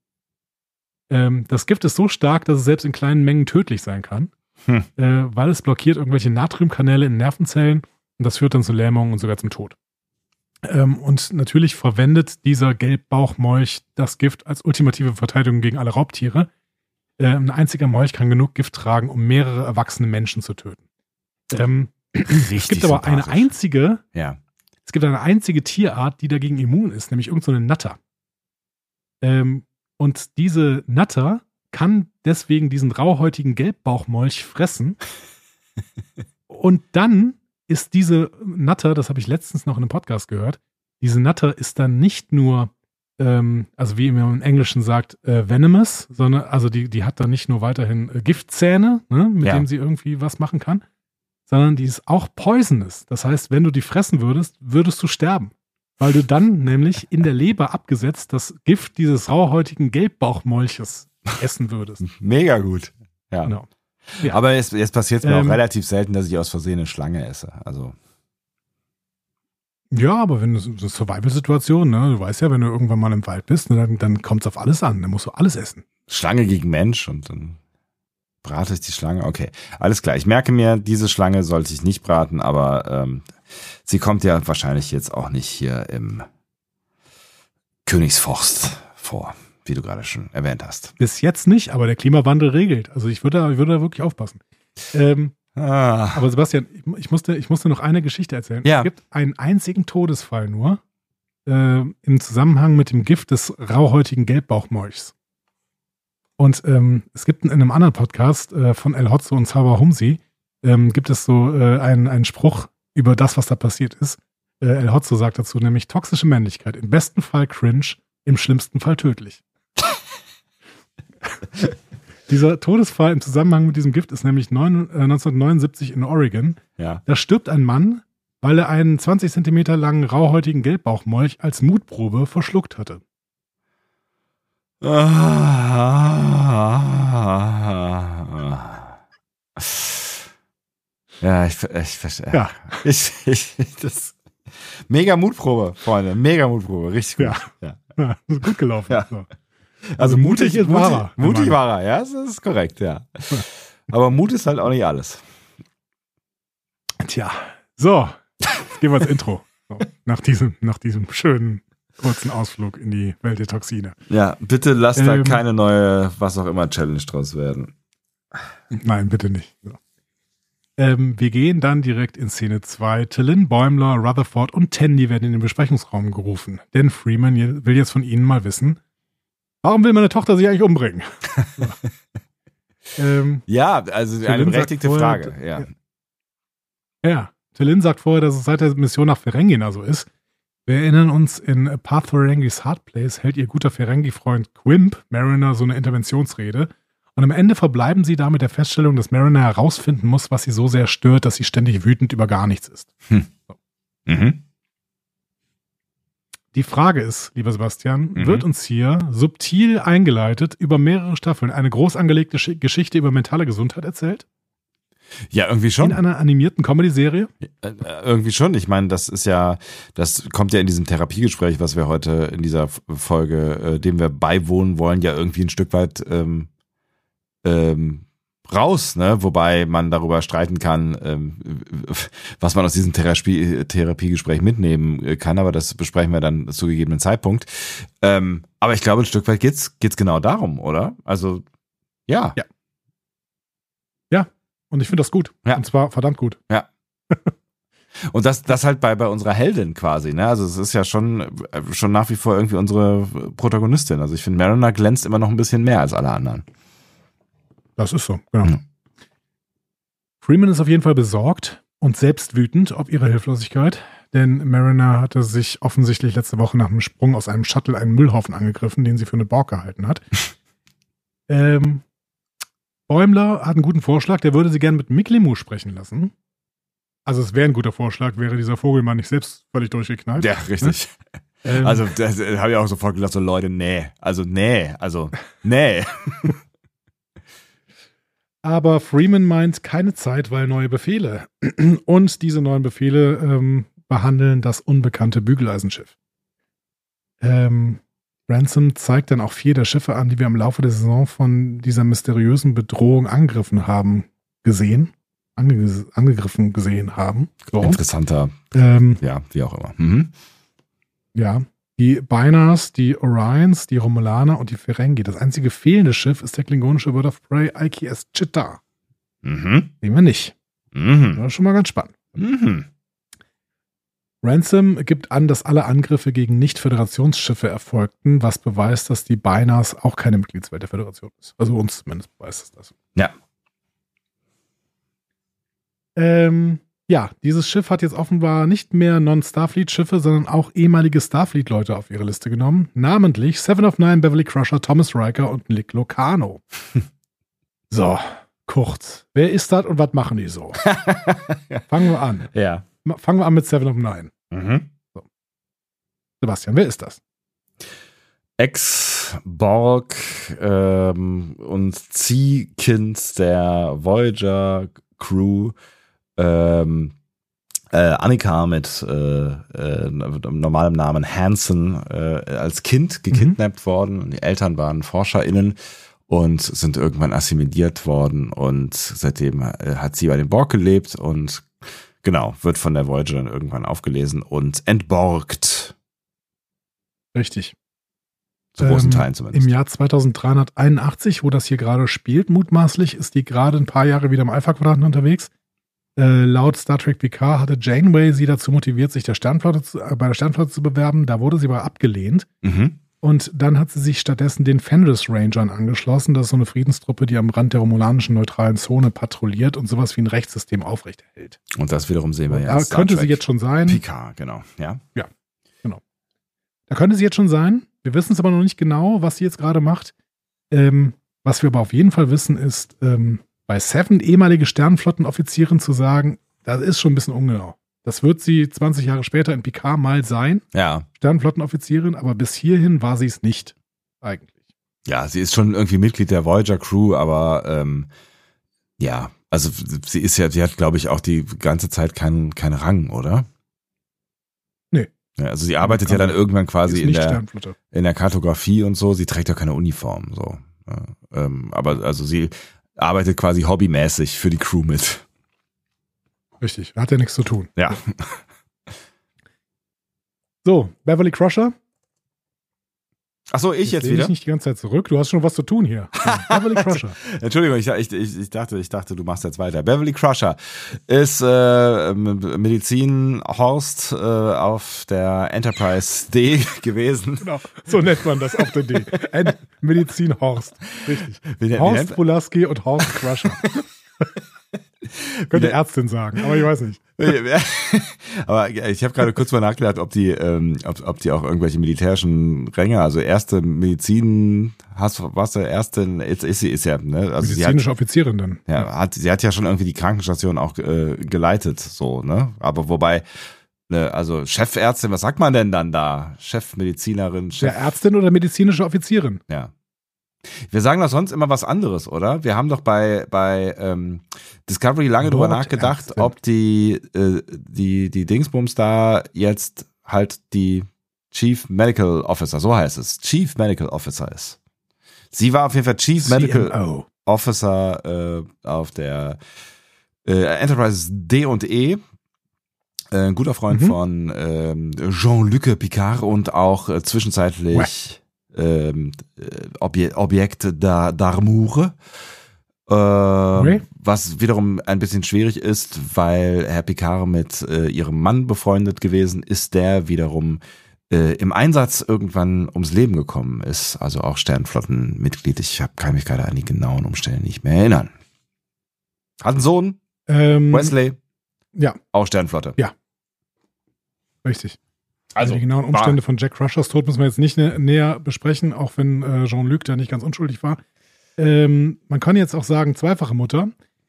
Ähm, das Gift ist so stark, dass es selbst in kleinen Mengen tödlich sein kann, Hm. äh, weil es blockiert irgendwelche Natriumkanäle in Nervenzellen und das führt dann zu Lähmung und sogar zum Tod. Ähm, und natürlich verwendet dieser Gelbbauchmolch das Gift als ultimative Verteidigung gegen alle Raubtiere. Äh, ein einziger Molch kann genug Gift tragen, um mehrere erwachsene Menschen zu töten. Ähm, es gibt aber eine einzige, Ja. es gibt eine einzige Tierart, die dagegen immun ist, nämlich irgendeine so eine Natter. Ähm, und diese Natter kann deswegen diesen rauhäutigen Gelbbauchmolch fressen. und dann ist diese Natter, das habe ich letztens noch in einem Podcast gehört, diese Natter ist dann nicht nur, ähm, also wie man im Englischen sagt, äh, venomous, sondern also die, die hat dann nicht nur weiterhin äh, Giftzähne, ne, mit Ja. denen sie irgendwie was machen kann, sondern die ist auch poisonous. Das heißt, wenn du die fressen würdest, würdest du sterben. Weil du dann nämlich in der Leber abgesetzt das Gift dieses rauhäutigen Gelbbauchmolches essen würdest. Mega gut. Ja. Genau. Ja. Aber es, jetzt passiert es mir Ähm, auch relativ selten, dass ich aus Versehen eine Schlange esse. Also, Ja, aber wenn es eine Survival-Situation, ne, du weißt ja, wenn du irgendwann mal im Wald bist, ne, dann, dann kommt es auf alles an. Dann musst du alles essen. Schlange gegen Mensch und dann brate ich die Schlange. Okay, alles klar. Ich merke mir, diese Schlange sollte ich nicht braten, aber ähm, sie kommt ja wahrscheinlich jetzt auch nicht hier im Königsforst vor, wie du gerade schon erwähnt hast. Bis jetzt nicht, aber der Klimawandel regelt. Also ich würde da, ich würde da wirklich aufpassen. Ähm, Ah, aber Sebastian, ich, musste, ich musste noch eine Geschichte erzählen. Ja. Es gibt einen einzigen Todesfall nur äh, im Zusammenhang mit dem Gift des rauhäutigen Gelbbauchmolchs. Und ähm, es gibt in einem anderen Podcast äh, von El Hotzo und Salva Humsi, ähm, gibt es so äh, einen, einen Spruch über das, was da passiert ist. Äh, El Hotzo sagt dazu nämlich toxische Männlichkeit. Im besten Fall cringe, im schlimmsten Fall tödlich. Dieser Todesfall im Zusammenhang mit diesem Gift ist nämlich neun, äh, 1979 in Oregon. ja. Da stirbt ein Mann, weil er einen 20 Zentimeter langen rauhäutigen Gelbbauchmolch als Mutprobe verschluckt hatte. Ja, ich, ich verstehe. Ja. Ich, ich, das, mega Mutprobe, Freunde. Mega Mutprobe. Richtig gut. Ja. Ja. Ja, gut gelaufen. Ja. So. Also mutig, mutig ist mutig, wahrer, mutig Mann. war er, ja, das ist korrekt, ja. Aber Mut ist halt auch nicht alles. Tja, so, jetzt gehen wir ins Intro. So, nach, diesem, nach diesem schönen kurzen Ausflug in die Welt der Toxine. Ja, bitte lass da Ähm. keine neue, was auch immer, Challenge draus werden. Nein, bitte nicht. So. Ähm, wir gehen dann direkt in Szene 2. Tillin, Bäumler, Rutherford und Tandy werden in den Besprechungsraum gerufen. Denn Freeman will jetzt von ihnen mal wissen, warum will meine Tochter sich eigentlich umbringen? So. ähm, Ja, also eine Lynn sagt berechtigte vorher, Frage, ja. Ja, Tillin sagt vorher, dass es seit der Mission nach Ferengina so ist. Wir erinnern uns, in A Path Ferengis Hard Place hält ihr guter Ferengi-Freund Quimp Mariner so eine Interventionsrede. Und am Ende verbleiben sie da mit der Feststellung, dass Mariner herausfinden muss, was sie so sehr stört, dass sie ständig wütend über gar nichts ist. Mhm. Die Frage ist, lieber Sebastian, Mhm. wird uns hier subtil eingeleitet über mehrere Staffeln eine groß angelegte Sch- Geschichte über mentale Gesundheit erzählt? Ja, irgendwie In schon. einer animierten Comedy-Serie? Äh, äh, irgendwie schon. Ich meine, das ist ja, das kommt ja in diesem Therapiegespräch, was wir heute in dieser Folge, äh, dem wir beiwohnen wollen, ja irgendwie ein Stück weit ähm, ähm, raus, ne? Wobei man darüber streiten kann, ähm, was man aus diesem Therapie Therapiegespräch mitnehmen äh, kann, aber das besprechen wir dann zu gegebenen Zeitpunkt. Ähm, aber ich glaube, ein Stück weit geht's geht's genau darum, oder? Also ja. Ja. Und ich finde das gut. Ja. Und zwar verdammt gut. Und das, das halt bei, bei unserer Heldin quasi, ne? Also es ist ja schon, schon nach wie vor irgendwie unsere Protagonistin. Also ich finde, Mariner glänzt immer noch ein bisschen mehr als alle anderen. Das ist so, genau. Mhm. Freeman ist auf jeden Fall besorgt und selbst wütend auf ihre Hilflosigkeit, denn Mariner hatte sich offensichtlich letzte Woche nach einem Sprung aus einem Shuttle einen Müllhaufen angegriffen, den sie für eine Borg gehalten hat. ähm, Bäumler hat einen guten Vorschlag, der würde sie gerne mit Miklimu sprechen lassen. Also es wäre ein guter Vorschlag, wäre dieser Vogelmann nicht selbst völlig durchgeknallt. Ja, richtig. Ähm, Also, das habe ich auch sofort gedacht, so Leute, nee. Also, nee. Also, nee. Aber Freeman meint keine Zeit, weil neue Befehle. Und diese neuen Befehle ähm, behandeln das unbekannte Bügeleisenschiff. Ähm, Ransom zeigt dann auch vier der Schiffe an, die wir im Laufe der Saison von dieser mysteriösen Bedrohung angegriffen haben, gesehen, ange angegriffen gesehen haben. So. Interessanter, Ähm, ja, wie auch immer. Mhm. ja, die Binars, die Orions, die Romulaner und die Ferengi. Das einzige fehlende Schiff ist der klingonische Bird of Prey IKS Chitta. Mhm. Sehen wir nicht. Mhm. Das ist schon mal ganz spannend. Mhm. Ransom gibt an, dass alle Angriffe gegen Nicht-Föderationsschiffe erfolgten, was beweist, dass die Binars auch keine Mitgliedswelt der Föderation ist. Also uns zumindest beweist es das. Ja. Ähm, ja, dieses Schiff hat jetzt offenbar nicht mehr Non-Starfleet-Schiffe, sondern auch ehemalige Starfleet-Leute auf ihre Liste genommen. Namentlich Seven of Nine, Beverly Crusher, Thomas Riker und Nick Locano. so, kurz. Wer ist das und was machen die so? Fangen wir an. Ja. Fangen wir an mit Seven of Nine. Mhm. Sebastian, wer ist das? Ex-Borg ähm, und Ziehkind der Voyager-Crew. Ähm, äh, Annika mit äh, äh, normalem Namen Hansen äh, als Kind gekidnappt worden und die Eltern waren ForscherInnen und sind irgendwann assimiliert worden und seitdem äh, hat sie bei den Borg gelebt und genau, wird von der Voyager dann irgendwann aufgelesen und entborgt. Richtig. Zu großen Ähm, Teilen zumindest. Im Jahr 2381, wo das hier gerade spielt, mutmaßlich, ist die gerade ein paar Jahre wieder im Alpha-Quadranten unterwegs. Äh, laut Star Trek PK hatte Janeway sie dazu motiviert, sich der Sternflotte zu, äh, bei der Sternflotte zu bewerben. Da wurde sie aber abgelehnt. Mhm. Und dann hat sie sich stattdessen den Fenris Rangern angeschlossen. Das ist so eine Friedenstruppe, die am Rand der romulanischen neutralen Zone patrouilliert und sowas wie ein Rechtssystem aufrechterhält. Und das wiederum sehen wir ja. Da Star könnte Trek. sie jetzt schon sein. Picard, genau. Ja. Da könnte sie jetzt schon sein. Wir wissen es aber noch nicht genau, was sie jetzt gerade macht. Ähm, was wir aber auf jeden Fall wissen, ist, ähm, bei Seven ehemalige Sternflottenoffizierin zu sagen, das ist schon ein bisschen ungenau. Das wird sie 20 Jahre später in Picard mal sein, Ja. Sternflottenoffizierin, aber bis hierhin war sie es nicht. Eigentlich. Ja, sie ist schon irgendwie Mitglied der Voyager Crew, aber ähm, ja, also sie ist ja, sie hat, glaube ich, auch die ganze Zeit keinen keinen Rang, oder? Nee. Ja, also sie arbeitet ja dann irgendwann Sie quasi in der, in der Kartografie und so. Sie trägt ja keine Uniform, so. Ja, ähm, aber also sie arbeitet quasi hobbymäßig für die Crew mit. Richtig. Hat ja nichts zu tun. Ja. So, Beverly Crusher. Ach so, ich jetzt lehn wieder? dich nicht die ganze Zeit zurück. Du hast schon was zu tun hier. Beverly Crusher. Entschuldigung, ich, ich, ich, ich dachte, ich dachte, du machst jetzt weiter. Beverly Crusher ist äh, Medizin-Horst äh, auf der Enterprise D gewesen. Genau, so nennt man das auf der D. Ein Medizin Horst. Richtig. Horst Pulaski und Horst Crusher. Könnte Wie- Ärztin sagen, aber ich weiß nicht. aber ich habe gerade kurz mal nachgedacht, ob die, ähm, ob, ob die auch irgendwelche militärischen Ränge, also erste Medizin, hast was der erste, jetzt ist sie ist ja, ne? Also sie hat, Medizinische Offizierin dann. ja, hat, sie hat ja schon irgendwie die Krankenstation auch äh, geleitet, so, ne? Aber wobei, ne, also Chefärztin, was sagt man denn dann da? Chefmedizinerin, Ja, Chef, Ärztin oder medizinische Offizierin? ja. Wir sagen doch sonst immer was anderes, oder? Wir haben doch bei, bei ähm, Discovery lange drüber nachgedacht, Bordärztin. ob die, äh, die, die Dingsbums da jetzt halt die Chief Medical Officer, so heißt es, Chief Medical Officer ist. Sie war auf jeden Fall Chief Medical CMO. Officer äh, auf der äh, Enterprise D und E. Äh, ein guter Freund Mhm. von ähm, Jean-Luc Picard und auch äh, zwischenzeitlich ähm, äh, Obje Objekt da d'Amour. Äh, Okay. Was wiederum ein bisschen schwierig ist, weil Herr Picard mit äh, ihrem Mann befreundet gewesen ist, der wiederum äh, im Einsatz irgendwann ums Leben gekommen ist. Also auch Sternflottenmitglied. Ich hab, kann mich gerade an die genauen Umstände nicht mehr erinnern. Hat einen Sohn, Ähm, Wesley, Ja, auch Sternflotte. richtig. Also, die genauen Umstände von Jack Crushers Tod müssen wir jetzt nicht nä näher besprechen, auch wenn äh, Jean-Luc da nicht ganz unschuldig war. Ähm, man kann jetzt auch sagen, zweifache Mutter.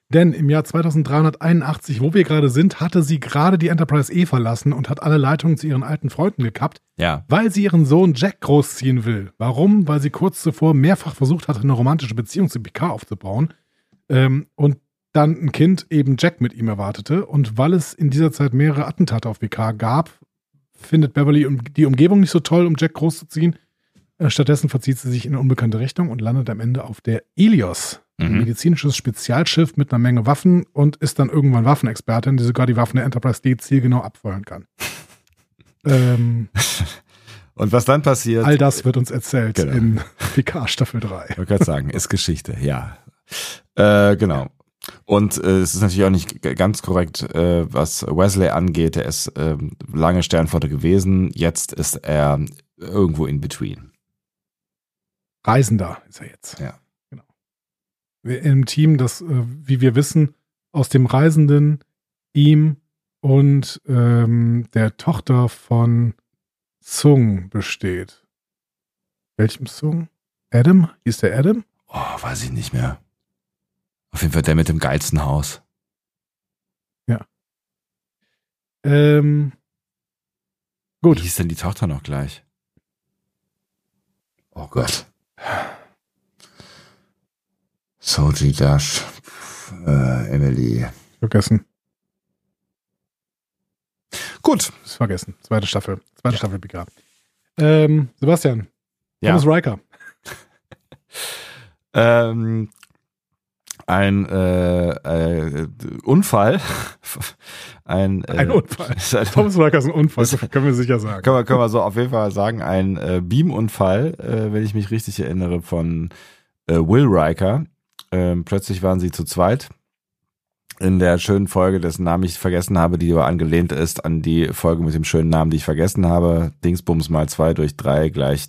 Denn im Jahr 2381, wo wir gerade sind, hatte sie gerade die Enterprise E verlassen und hat alle Leitungen zu ihren alten Freunden gekappt, Ja. weil sie ihren Sohn Jack großziehen will. Warum? Weil sie kurz zuvor mehrfach versucht hatte, eine romantische Beziehung zu Picard aufzubauen ähm, und dann ein Kind eben Jack mit ihm erwartete. Und weil es in dieser Zeit mehrere Attentate auf Picard gab, findet Beverly die Umgebung nicht so toll, um Jack großzuziehen. Äh, Stattdessen verzieht sie sich in eine unbekannte Richtung und landet am Ende auf der Ilios. Ein Mhm. medizinisches Spezialschiff mit einer Menge Waffen und ist dann irgendwann Waffenexpertin, die sogar die Waffen der Enterprise D zielgenau abfeuern kann. ähm, Und was dann passiert, all das wird uns erzählt Genau. in Picard Staffel 3. ich wollte gerade sagen, ist Geschichte, ja. Äh, genau. Und äh, es ist natürlich auch nicht ganz korrekt, äh, was Wesley angeht. Er ist ähm, lange Sternflotte gewesen. Jetzt ist er irgendwo in between. Reisender ist er jetzt. Ja. Genau. Im Team, das, äh, wie wir wissen, aus dem Reisenden, ihm und ähm, der Tochter von Sung besteht. Welchem Sung? Adam? Hieß der Adam? Oh, weiß ich nicht mehr. Auf jeden Fall der mit dem geilsten Haus. Ähm, Wie gut. hieß denn die Tochter noch gleich? Oh Gott. Soji Dash. Äh, Emily. Vergessen. Gut. Ist vergessen. Zweite Staffel. Zweite Staffel Picard. Ähm, Sebastian. Ja. Thomas Riker. Ähm, ein äh, äh, Unfall. ein, äh, Ein Unfall. ist Thomas Riker ist ein Unfall, das können wir sicher sagen. Können wir, können wir so auf jeden Fall sagen, ein äh, Beamunfall, äh, wenn ich mich richtig erinnere, von äh, Will Riker. Ähm, plötzlich waren sie zu zweit in der schönen Folge, dessen Namen ich vergessen habe, die aber angelehnt ist an die Folge mit dem schönen Namen, die ich vergessen habe. Dingsbums mal zwei durch drei gleich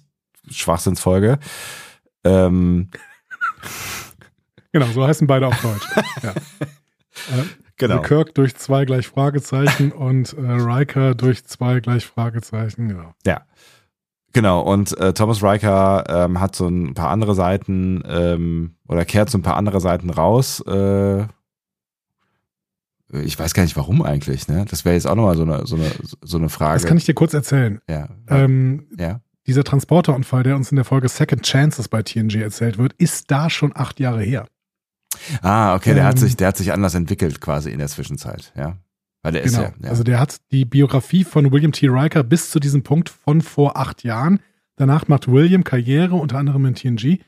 Schwachsinnsfolge. Ähm, Genau, so heißen beide auf Deutsch. ja. äh, genau. Kirk durch zwei gleich Fragezeichen und äh, Riker durch zwei gleich Fragezeichen, genau. Genau, und äh, Thomas Riker ähm, hat so ein paar andere Seiten ähm, oder kehrt so ein paar andere Seiten raus. Äh, ich weiß gar nicht warum eigentlich, ne? Das wäre jetzt auch nochmal so eine, so eine, so eine Frage. Das kann ich dir kurz erzählen. ja. Ähm, ja. dieser Transporterunfall, der uns in der Folge Second Chances bei TNG erzählt wird, ist da schon acht Jahre her. Ah, okay, der hat ähm, sich, der hat sich anders entwickelt quasi in der Zwischenzeit, ja. Weil der Genau. ist ja, ja. Also der hat die Biografie von William T. Riker bis zu diesem Punkt von vor acht Jahren. Danach macht William Karriere, unter anderem in TNG.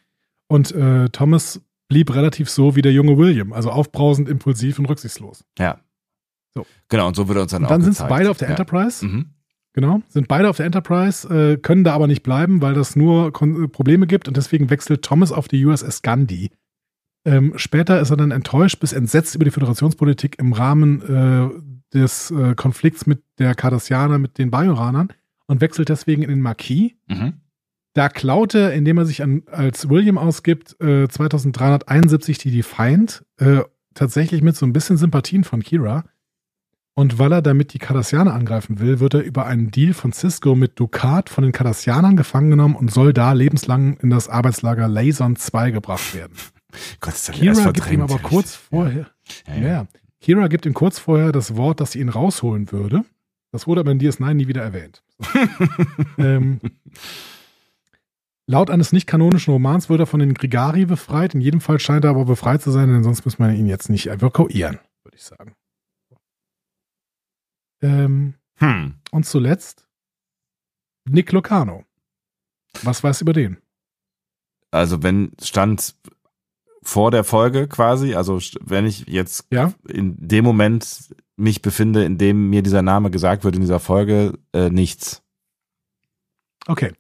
Und äh, Thomas blieb relativ so wie der junge William, also aufbrausend, impulsiv und rücksichtslos. ja. So. Genau, und so wird er uns dann Und auch dann sind beide auf der ja. Enterprise. Mhm. Genau, sind beide auf der Enterprise, äh, können da aber nicht bleiben, weil das nur Kon äh, Probleme gibt und deswegen wechselt Thomas auf die USS Gandhi. Ähm, später ist er dann enttäuscht bis entsetzt über die Föderationspolitik im Rahmen äh, des äh, Konflikts mit der Cardassianer, mit den Bajoranern und wechselt deswegen in den Marquis. Mhm. Da klaut er, indem er sich an, als William ausgibt, äh, 2371 die Defiant, äh, tatsächlich mit so ein bisschen Sympathien von Kira. Und weil er damit die Cardassianer angreifen will, wird er über einen Deal von Cisco mit Ducat von den Cardassianern gefangen genommen und soll da lebenslang in das Arbeitslager Layson 2 gebracht werden. Gott, ist der erst Kira gibt ihm aber kurz vorher, Ja, ja. ja. Kira gibt ihm kurz vorher das Wort, dass sie ihn rausholen würde. Das wurde aber in DS9 nie wieder erwähnt. ähm, laut eines nicht kanonischen Romans wird er von den Grigari befreit. In jedem Fall scheint er aber befreit zu sein, denn sonst muss man ihn jetzt nicht evakuieren, würde ich sagen. Ähm, Hm. und zuletzt Nick Locano. Was weiß über den? Also wenn stand vor der Folge quasi, also wenn ich jetzt Ja, in dem Moment mich befinde, in dem mir dieser Name gesagt wird in dieser Folge, äh, nichts. okay.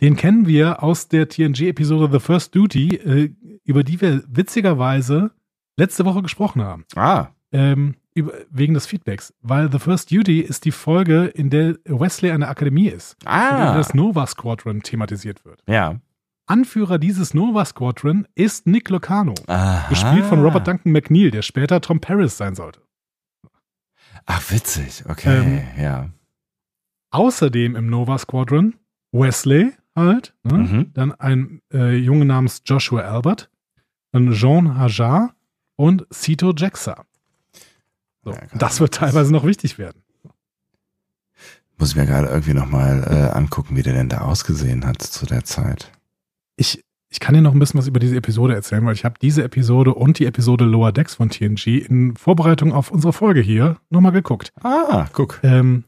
Den kennen wir aus der TNG-Episode The First Duty, äh, über die wir witzigerweise letzte Woche gesprochen haben. Ah, Ähm, über, wegen des Feedbacks. Weil The First Duty ist die Folge, in der Wesley an der Akademie ist. In der ah, das Nova Squadron thematisiert wird. ja. Anführer dieses Nova Squadron ist Nick Locano. Aha. Gespielt von Robert Duncan McNeil, der später Tom Paris sein sollte. Ach, witzig, okay, Ähm, ja. Außerdem im Nova Squadron Wesley halt, ne? Mhm. dann ein äh, Junge namens Joshua Albert, dann Jean Hajar und Sito Jaxa. So, Ja, das wird teilweise noch wichtig werden. Muss ich mir gerade irgendwie nochmal äh, angucken, wie der denn da ausgesehen hat zu der Zeit. Ich, ich kann dir noch ein bisschen was über diese Episode erzählen, weil ich habe diese Episode und die Episode Lower Decks von TNG in Vorbereitung auf unsere Folge hier nochmal geguckt. Ah, guck. Ähm,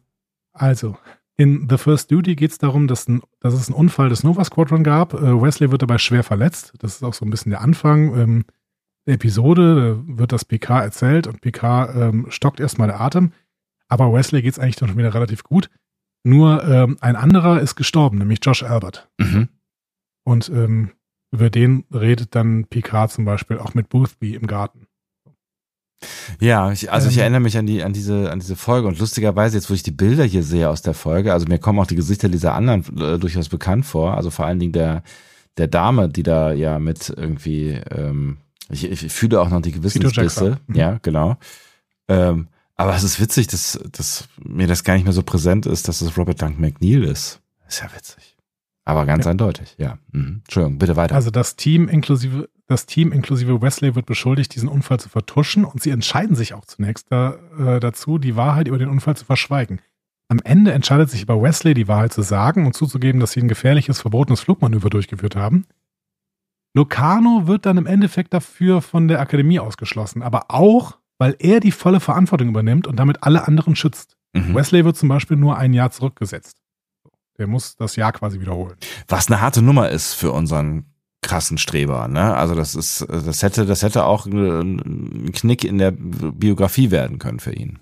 also, in The First Duty geht es darum, dass, ein, dass es einen Unfall des Nova Squadron gab. Äh, Wesley wird dabei schwer verletzt. Das ist auch so ein bisschen der Anfang ähm, der Episode. Da wird das PK erzählt und PK ähm, stockt erstmal der Atem. Aber Wesley geht es eigentlich dann schon wieder relativ gut. Nur ähm, ein anderer ist gestorben, nämlich Josh Albert. Mhm. Und ähm, über den redet dann Picard zum Beispiel auch mit Boothby im Garten. Ja, ich, also ich Ähm. erinnere mich an die, an diese, an diese Folge und lustigerweise jetzt, wo ich die Bilder hier sehe aus der Folge, also mir kommen auch die Gesichter dieser anderen äh, durchaus bekannt vor, also vor allen Dingen der, der Dame, die da ja mit irgendwie, ähm, ich, ich fühle auch noch die Gewissensbisse, ja, genau. Ähm, aber es ist witzig, dass, dass mir das gar nicht mehr so präsent ist, dass es Robert Dunk McNeil ist. Ist ja witzig. Aber ganz Ja. eindeutig, ja. Mhm. Entschuldigung, bitte weiter. Also das Team inklusive das Team inklusive Wesley wird beschuldigt, diesen Unfall zu vertuschen und sie entscheiden sich auch zunächst da, äh, dazu, die Wahrheit über den Unfall zu verschweigen. Am Ende entscheidet sich aber Wesley, die Wahrheit zu sagen und zuzugeben, dass sie ein gefährliches, verbotenes Flugmanöver durchgeführt haben. Locarno wird dann im Endeffekt dafür von der Akademie ausgeschlossen, aber auch, weil er die volle Verantwortung übernimmt und damit alle anderen schützt. Mhm. Wesley wird zum Beispiel nur ein Jahr zurückgesetzt. Der muss das Jahr quasi wiederholen. Was eine harte Nummer ist für unseren krassen Streber, ne? Also das ist, das hätte, das hätte auch ein Knick in der Biografie werden können für ihn.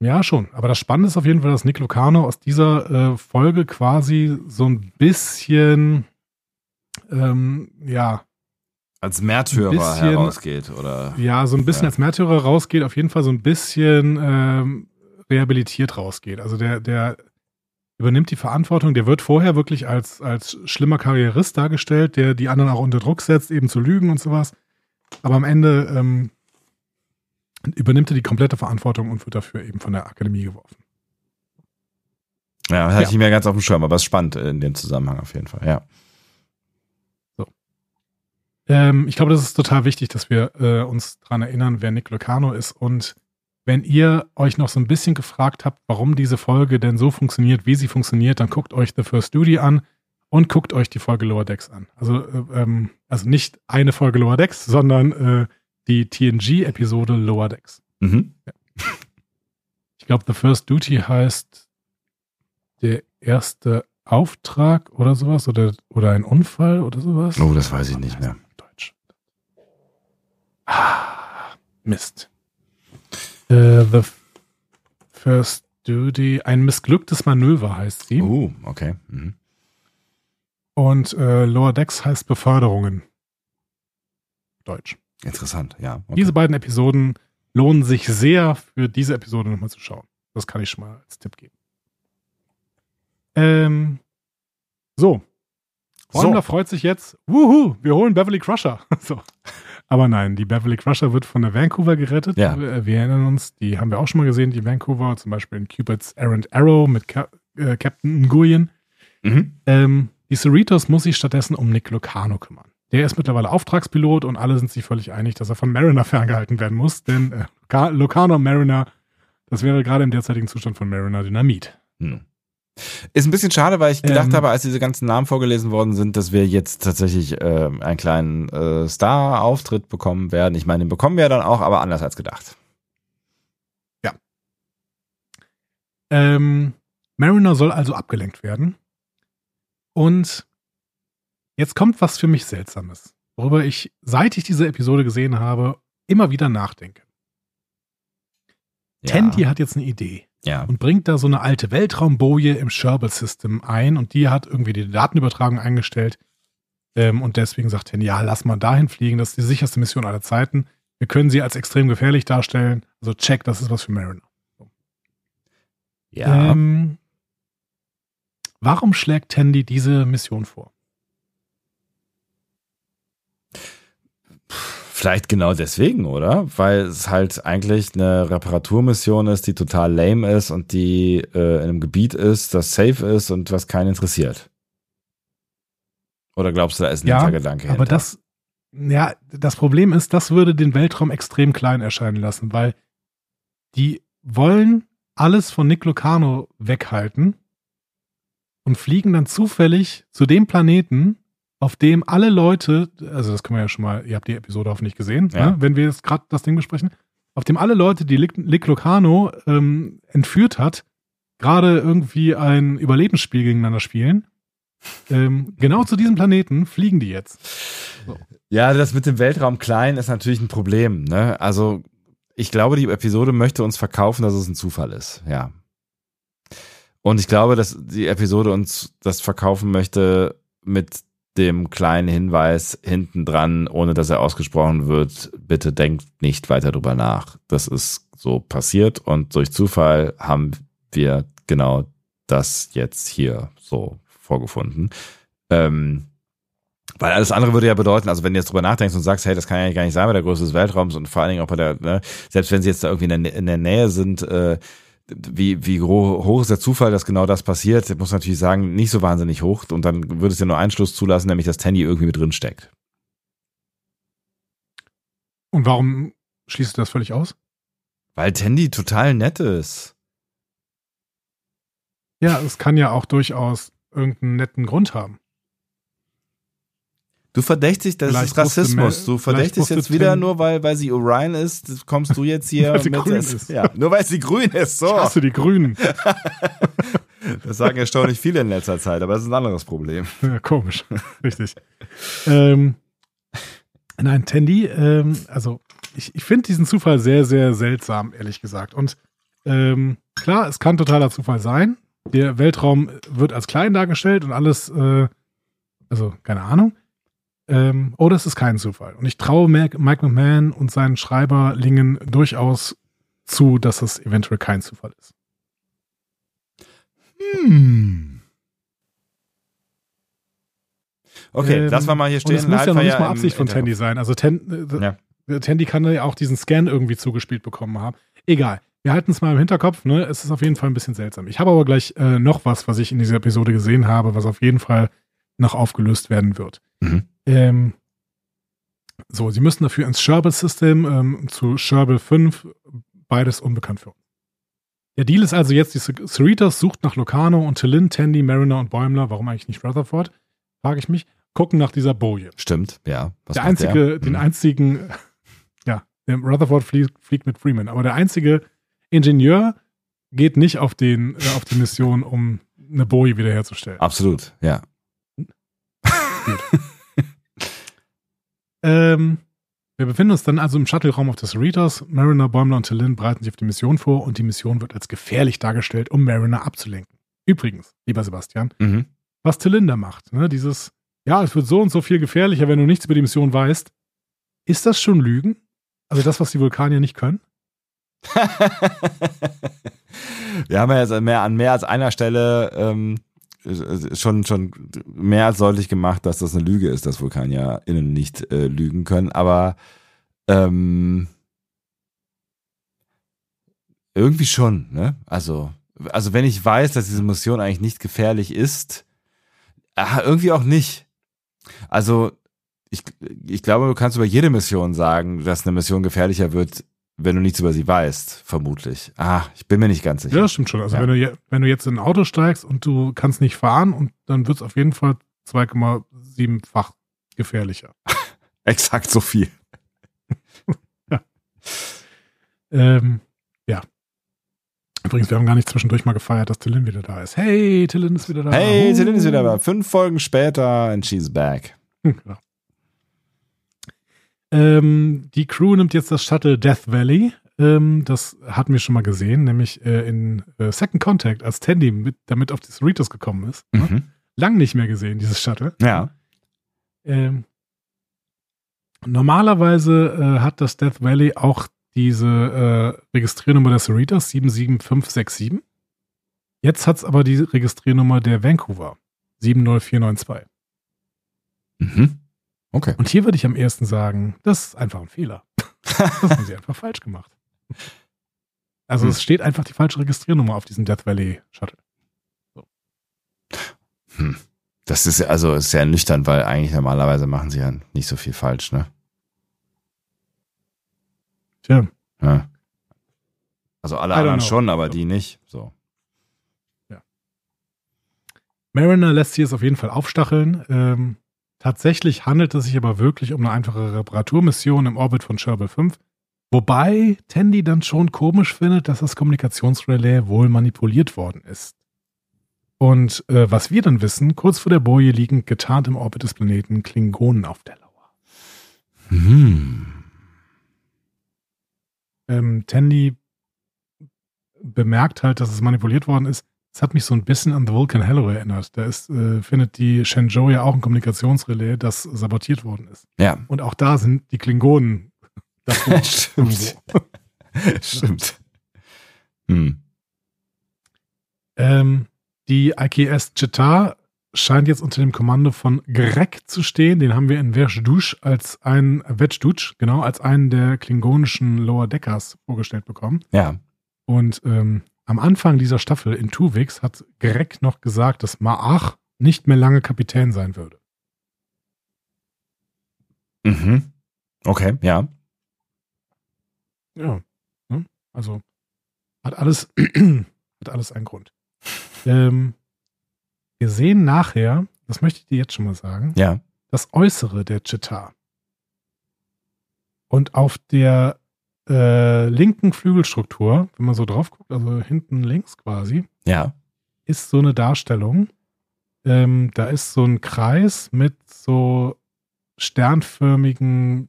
Ja, schon. Aber das Spannende ist auf jeden Fall, dass Nick Lucano aus dieser äh, Folge quasi so ein bisschen, ähm, ja, Als Märtyrer bisschen- herausgeht, oder? ja, so ein bisschen Ja. als Märtyrer rausgeht, auf jeden Fall so ein bisschen ähm, rehabilitiert rausgeht. Also der, der übernimmt die Verantwortung, der wird vorher wirklich als, als schlimmer Karrierist dargestellt, der die anderen auch unter Druck setzt, eben zu lügen und sowas. Aber am Ende ähm, übernimmt er die komplette Verantwortung und wird dafür eben von der Akademie geworfen. Ja, das hatte Ja. ich nicht mehr ganz auf dem Schirm, aber es ist spannend in dem Zusammenhang auf jeden Fall, ja. Ähm, ich glaube, das ist total wichtig, dass wir äh, uns daran erinnern, wer Nick Lucano ist. Und wenn ihr euch noch so ein bisschen gefragt habt, warum diese Folge denn so funktioniert, wie sie funktioniert, dann guckt euch The First Duty an und guckt euch die Folge Lower Decks an. Also, äh, ähm, also nicht eine Folge Lower Decks, sondern äh, die TNG-Episode Lower Decks. Mhm. Ich glaube, The First Duty heißt der erste Auftrag oder sowas oder, oder ein Unfall oder sowas. Oh, das weiß ich nicht mehr. Deutsch. Ah, Mist. Äh, the First Duty, ein missglücktes Manöver heißt sie. Oh, okay. Mhm. Und äh, Lower Decks heißt Beförderungen. Deutsch. Interessant, ja. Okay. Diese beiden Episoden lohnen sich sehr für diese Episode nochmal zu schauen. Das kann ich schon mal als Tipp geben. Ähm, so. Räumler freut sich jetzt. Wuhu, wir holen Beverly Crusher. so. Aber nein, die Beverly Crusher wird von der Vancouver gerettet. Ja. Wir, wir erinnern uns, die haben wir auch schon mal gesehen, die Vancouver, zum Beispiel in Cupid's Errant Arrow mit Ca äh, Captain Nguyen. Mhm. Ähm, die Cerritos muss sich stattdessen um Nick Lucano kümmern. Der ist mittlerweile Auftragspilot und alle sind sich völlig einig, dass er von Mariner ferngehalten werden muss, denn äh, Luca- Lucano und Mariner, das wäre gerade im derzeitigen Zustand von Mariner Dynamit. Hm. Ist ein bisschen schade, weil ich gedacht Ähm. habe, als diese ganzen Namen vorgelesen worden sind, dass wir jetzt tatsächlich äh, einen kleinen äh, Star-Auftritt bekommen werden. Ich meine, den bekommen wir ja dann auch, aber anders als gedacht. Ähm, Mariner soll also abgelenkt werden. Und jetzt kommt was für mich Seltsames, worüber ich, seit ich diese Episode gesehen habe, immer wieder nachdenke. Ja. Tandy hat jetzt eine Idee. Ja. und bringt da so eine alte Weltraumboje im Sherbal-System ein und die hat irgendwie die Datenübertragung eingestellt. Ähm, und deswegen sagt er, ja, lass mal dahin fliegen, das ist die sicherste Mission aller Zeiten. Wir können sie als extrem gefährlich darstellen. Also check, das ist was für Mariner. ja. Ähm, warum schlägt Tandy diese Mission vor? Vielleicht genau deswegen, oder? Weil es halt eigentlich eine Reparaturmission ist, die total lame ist und die äh, in einem Gebiet ist, das safe ist und was keinen interessiert. Oder glaubst du, da ist ein Ja, Hintergedanke Aber hinter? das, Ja, das Problem ist, das würde den Weltraum extrem klein erscheinen lassen, weil die wollen alles von Nick Lucano weghalten und fliegen dann zufällig zu dem Planeten, auf dem alle Leute, also das können wir ja schon mal, ihr habt die Episode hoffentlich gesehen, Ja. ne, wenn wir jetzt gerade das Ding besprechen, auf dem alle Leute, die Lick, Lucano ähm, entführt hat, gerade irgendwie ein Überlebensspiel gegeneinander spielen. Ähm, genau zu diesem Planeten fliegen die jetzt. Ja, das mit dem Weltraum klein ist natürlich ein Problem. Ne? Also ich glaube, die Episode möchte uns verkaufen, dass es ein Zufall ist. Ja. Und ich glaube, dass die Episode uns das verkaufen möchte mit dem kleinen Hinweis hinten dran, ohne dass er ausgesprochen wird, bitte denkt nicht weiter drüber nach. Das ist so passiert und durch Zufall haben wir genau das jetzt hier so vorgefunden. Ähm, weil alles andere würde ja bedeuten, also wenn du jetzt drüber nachdenkst und sagst, hey, das kann ja gar nicht sein bei der Größe des Weltraums und vor allen Dingen auch bei der, ne, selbst wenn sie jetzt da irgendwie in der, in der Nähe sind, äh, wie, wie hoch ist der Zufall, dass genau das passiert, ich muss natürlich sagen, nicht so wahnsinnig hoch und dann würde es ja nur einen Schluss zulassen, nämlich dass Tandy irgendwie mit drin steckt. Und warum schließt du das völlig aus? Weil Tandy total nett ist. Ja, es kann ja auch durchaus irgendeinen netten Grund haben. Du verdächtigst, das Vielleicht ist Rassismus. Du verdächtigst jetzt wieder nur, weil, weil sie Orion ist, kommst du jetzt hier Weil sie mit. grün ist. Ja, nur weil sie grün ist, so. Ich hasse die Grünen. Das sagen erstaunlich viele in letzter Zeit, aber das ist ein anderes Problem. Ja, komisch. Richtig. ähm, nein, Tandy, ähm, also ich, ich finde diesen Zufall sehr, sehr seltsam, ehrlich gesagt. Und ähm, klar, es kann totaler Zufall sein. Der Weltraum wird als klein dargestellt und alles, äh, also keine Ahnung. Ähm, oder es ist kein Zufall. Und ich traue Mike McMahon und seinen Schreiberlingen durchaus zu, dass es eventuell kein Zufall ist. Hm. Okay, Ähm, lass mal mal hier Und stehen. es muss ja noch nicht mal Absicht von. Tandy sein. Also Ten, äh, Ja. Tandy kann ja auch diesen Scan irgendwie zugespielt bekommen haben. Egal. Wir halten es mal im Hinterkopf. Ne? Es ist auf jeden Fall ein bisschen seltsam. Ich habe aber gleich äh, noch was, was ich in dieser Episode gesehen habe, was auf jeden Fall noch aufgelöst werden wird. Mhm. Ähm, so, sie müssen dafür ins Sherbal-System ähm, zu Sherbal 5, beides unbekannt für uns. Der Deal ist also jetzt, die Cer- Cerritos sucht nach Locano und Tillin, Tandy, Mariner und Bäumler, warum eigentlich nicht Rutherford, frage ich mich, gucken nach dieser Boje. Stimmt, ja. Der einzige, den Hm. einzigen, ja, der Rutherford fliegt, fliegt mit Freeman, aber der einzige Ingenieur geht nicht auf, den, äh, auf die Mission, um eine Boje wiederherzustellen. Absolut, ja. Ähm, wir befinden uns dann also im Shuttle-Raum auf des Cerritos. Mariner, Bäumler und Tillin bereiten sich auf die Mission vor und die Mission wird als gefährlich dargestellt, um Mariner abzulenken. Übrigens, lieber Sebastian, Mhm. was Tillin da macht, ne, dieses, ja, es wird so und so viel gefährlicher, wenn du nichts über die Mission weißt. Ist das schon Lügen? Also das, was die Vulkanier nicht können? Wir haben ja jetzt mehr, an mehr als einer Stelle ähm, schon, schon mehr als deutlich gemacht, dass das eine Lüge ist, dass VulkanierInnen nicht äh, lügen können, aber ähm, irgendwie schon, ne? Also, also wenn ich weiß, dass diese Mission eigentlich nicht gefährlich ist, ah, irgendwie auch nicht. Also, ich, ich glaube, du kannst über jede Mission sagen, dass eine Mission gefährlicher wird, wenn du nichts über sie weißt, vermutlich. Ah, ich bin mir nicht ganz sicher. Ja, das stimmt schon. Also Ja. wenn, du je, wenn du jetzt in ein Auto steigst und du kannst nicht fahren, und dann wird es auf jeden Fall 2,7-fach gefährlicher. Exakt so viel. Ähm, ja. Übrigens, wir haben gar nicht zwischendurch mal gefeiert, dass Tillin wieder da ist. Hey, Tillin ist wieder da. Hey, Oh. Celine ist wieder da. Fünf Folgen später and she's back. Hm, genau. Ähm, die Crew nimmt jetzt das Shuttle Death Valley. Ähm, das hatten wir schon mal gesehen, nämlich äh, in äh, Second Contact, als Tandy mit, damit auf die Cerritos gekommen ist. Ne? Mhm. Lang nicht mehr gesehen, dieses Shuttle. Ja. Ähm, normalerweise äh, hat das Death Valley auch diese äh, Registriernummer der Cerritos 77567. Jetzt hat es aber die Registriernummer der Vancouver 70492. Mhm. Okay. Und hier würde ich am ersten sagen, das ist einfach ein Fehler. Das haben sie einfach falsch gemacht. Also Hm. es steht einfach die falsche Registriernummer auf diesem Death Valley Shuttle. Hm. Das ist also ist sehr nüchtern, weil eigentlich normalerweise machen sie ja nicht so viel falsch, ne? Tja. Ja. Also alle anderen know. schon, aber die nicht. So. Mariner lässt sich es auf jeden Fall aufstacheln. Ähm, tatsächlich handelt es sich aber wirklich um eine einfache Reparaturmission im Orbit von Kerbal 5. Wobei Tandy dann schon komisch findet, dass das Kommunikationsrelais wohl manipuliert worden ist. Und äh, was wir dann wissen, kurz vor der Boje liegen getarnt im Orbit des Planeten Klingonen auf der Lauer. Hm. Ähm, Tandy bemerkt halt, dass es manipuliert worden ist. Es hat mich so ein bisschen an The Vulcan Hello erinnert. Da ist, äh, findet die Shenzhou ja auch ein Kommunikationsrelais, das sabotiert worden ist. Ja, Und auch da sind die Klingonen stimmt. stimmt. Hm. ähm, die IKS Chetar scheint jetzt unter dem Kommando von Greg zu stehen. Den haben wir in Verjdush als einen, Vetjdush, genau, als einen der klingonischen Lower Deckers vorgestellt bekommen. Ja. Und ähm, am Anfang dieser Staffel in Tuvix hat Greg noch gesagt, dass Maach nicht mehr lange Kapitän sein würde. Mhm. Okay, ja. Ja. ne? Also hat alles, hat alles einen Grund. Ähm, wir sehen nachher, das möchte ich dir jetzt schon mal sagen, Ja. das Äußere der Chetar. Und auf der äh, linken Flügelstruktur, wenn man so drauf guckt, also hinten links quasi, Ja. ist so eine Darstellung. Ähm, da ist so ein Kreis mit so sternförmigen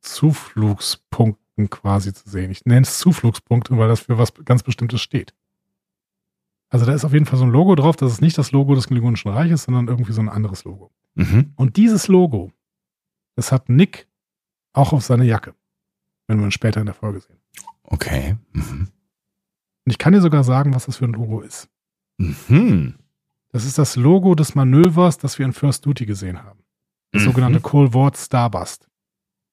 Zuflugspunkten quasi zu sehen. Ich nenne es Zuflugspunkte, weil das für was ganz Bestimmtes steht. Also da ist auf jeden Fall so ein Logo drauf. Das ist nicht das Logo des Klingonischen Reiches, sondern irgendwie so ein anderes Logo. Mhm. Und dieses Logo, das hat Nick auch auf seiner Jacke. Wenn wir ihn später in der Folge sehen. Okay. Mhm. Und ich kann dir sogar sagen, was das für ein Logo ist. Mhm. Das ist das Logo des Manövers, das wir in First Duty gesehen haben. Das Mhm. sogenannte Cold War Starbust.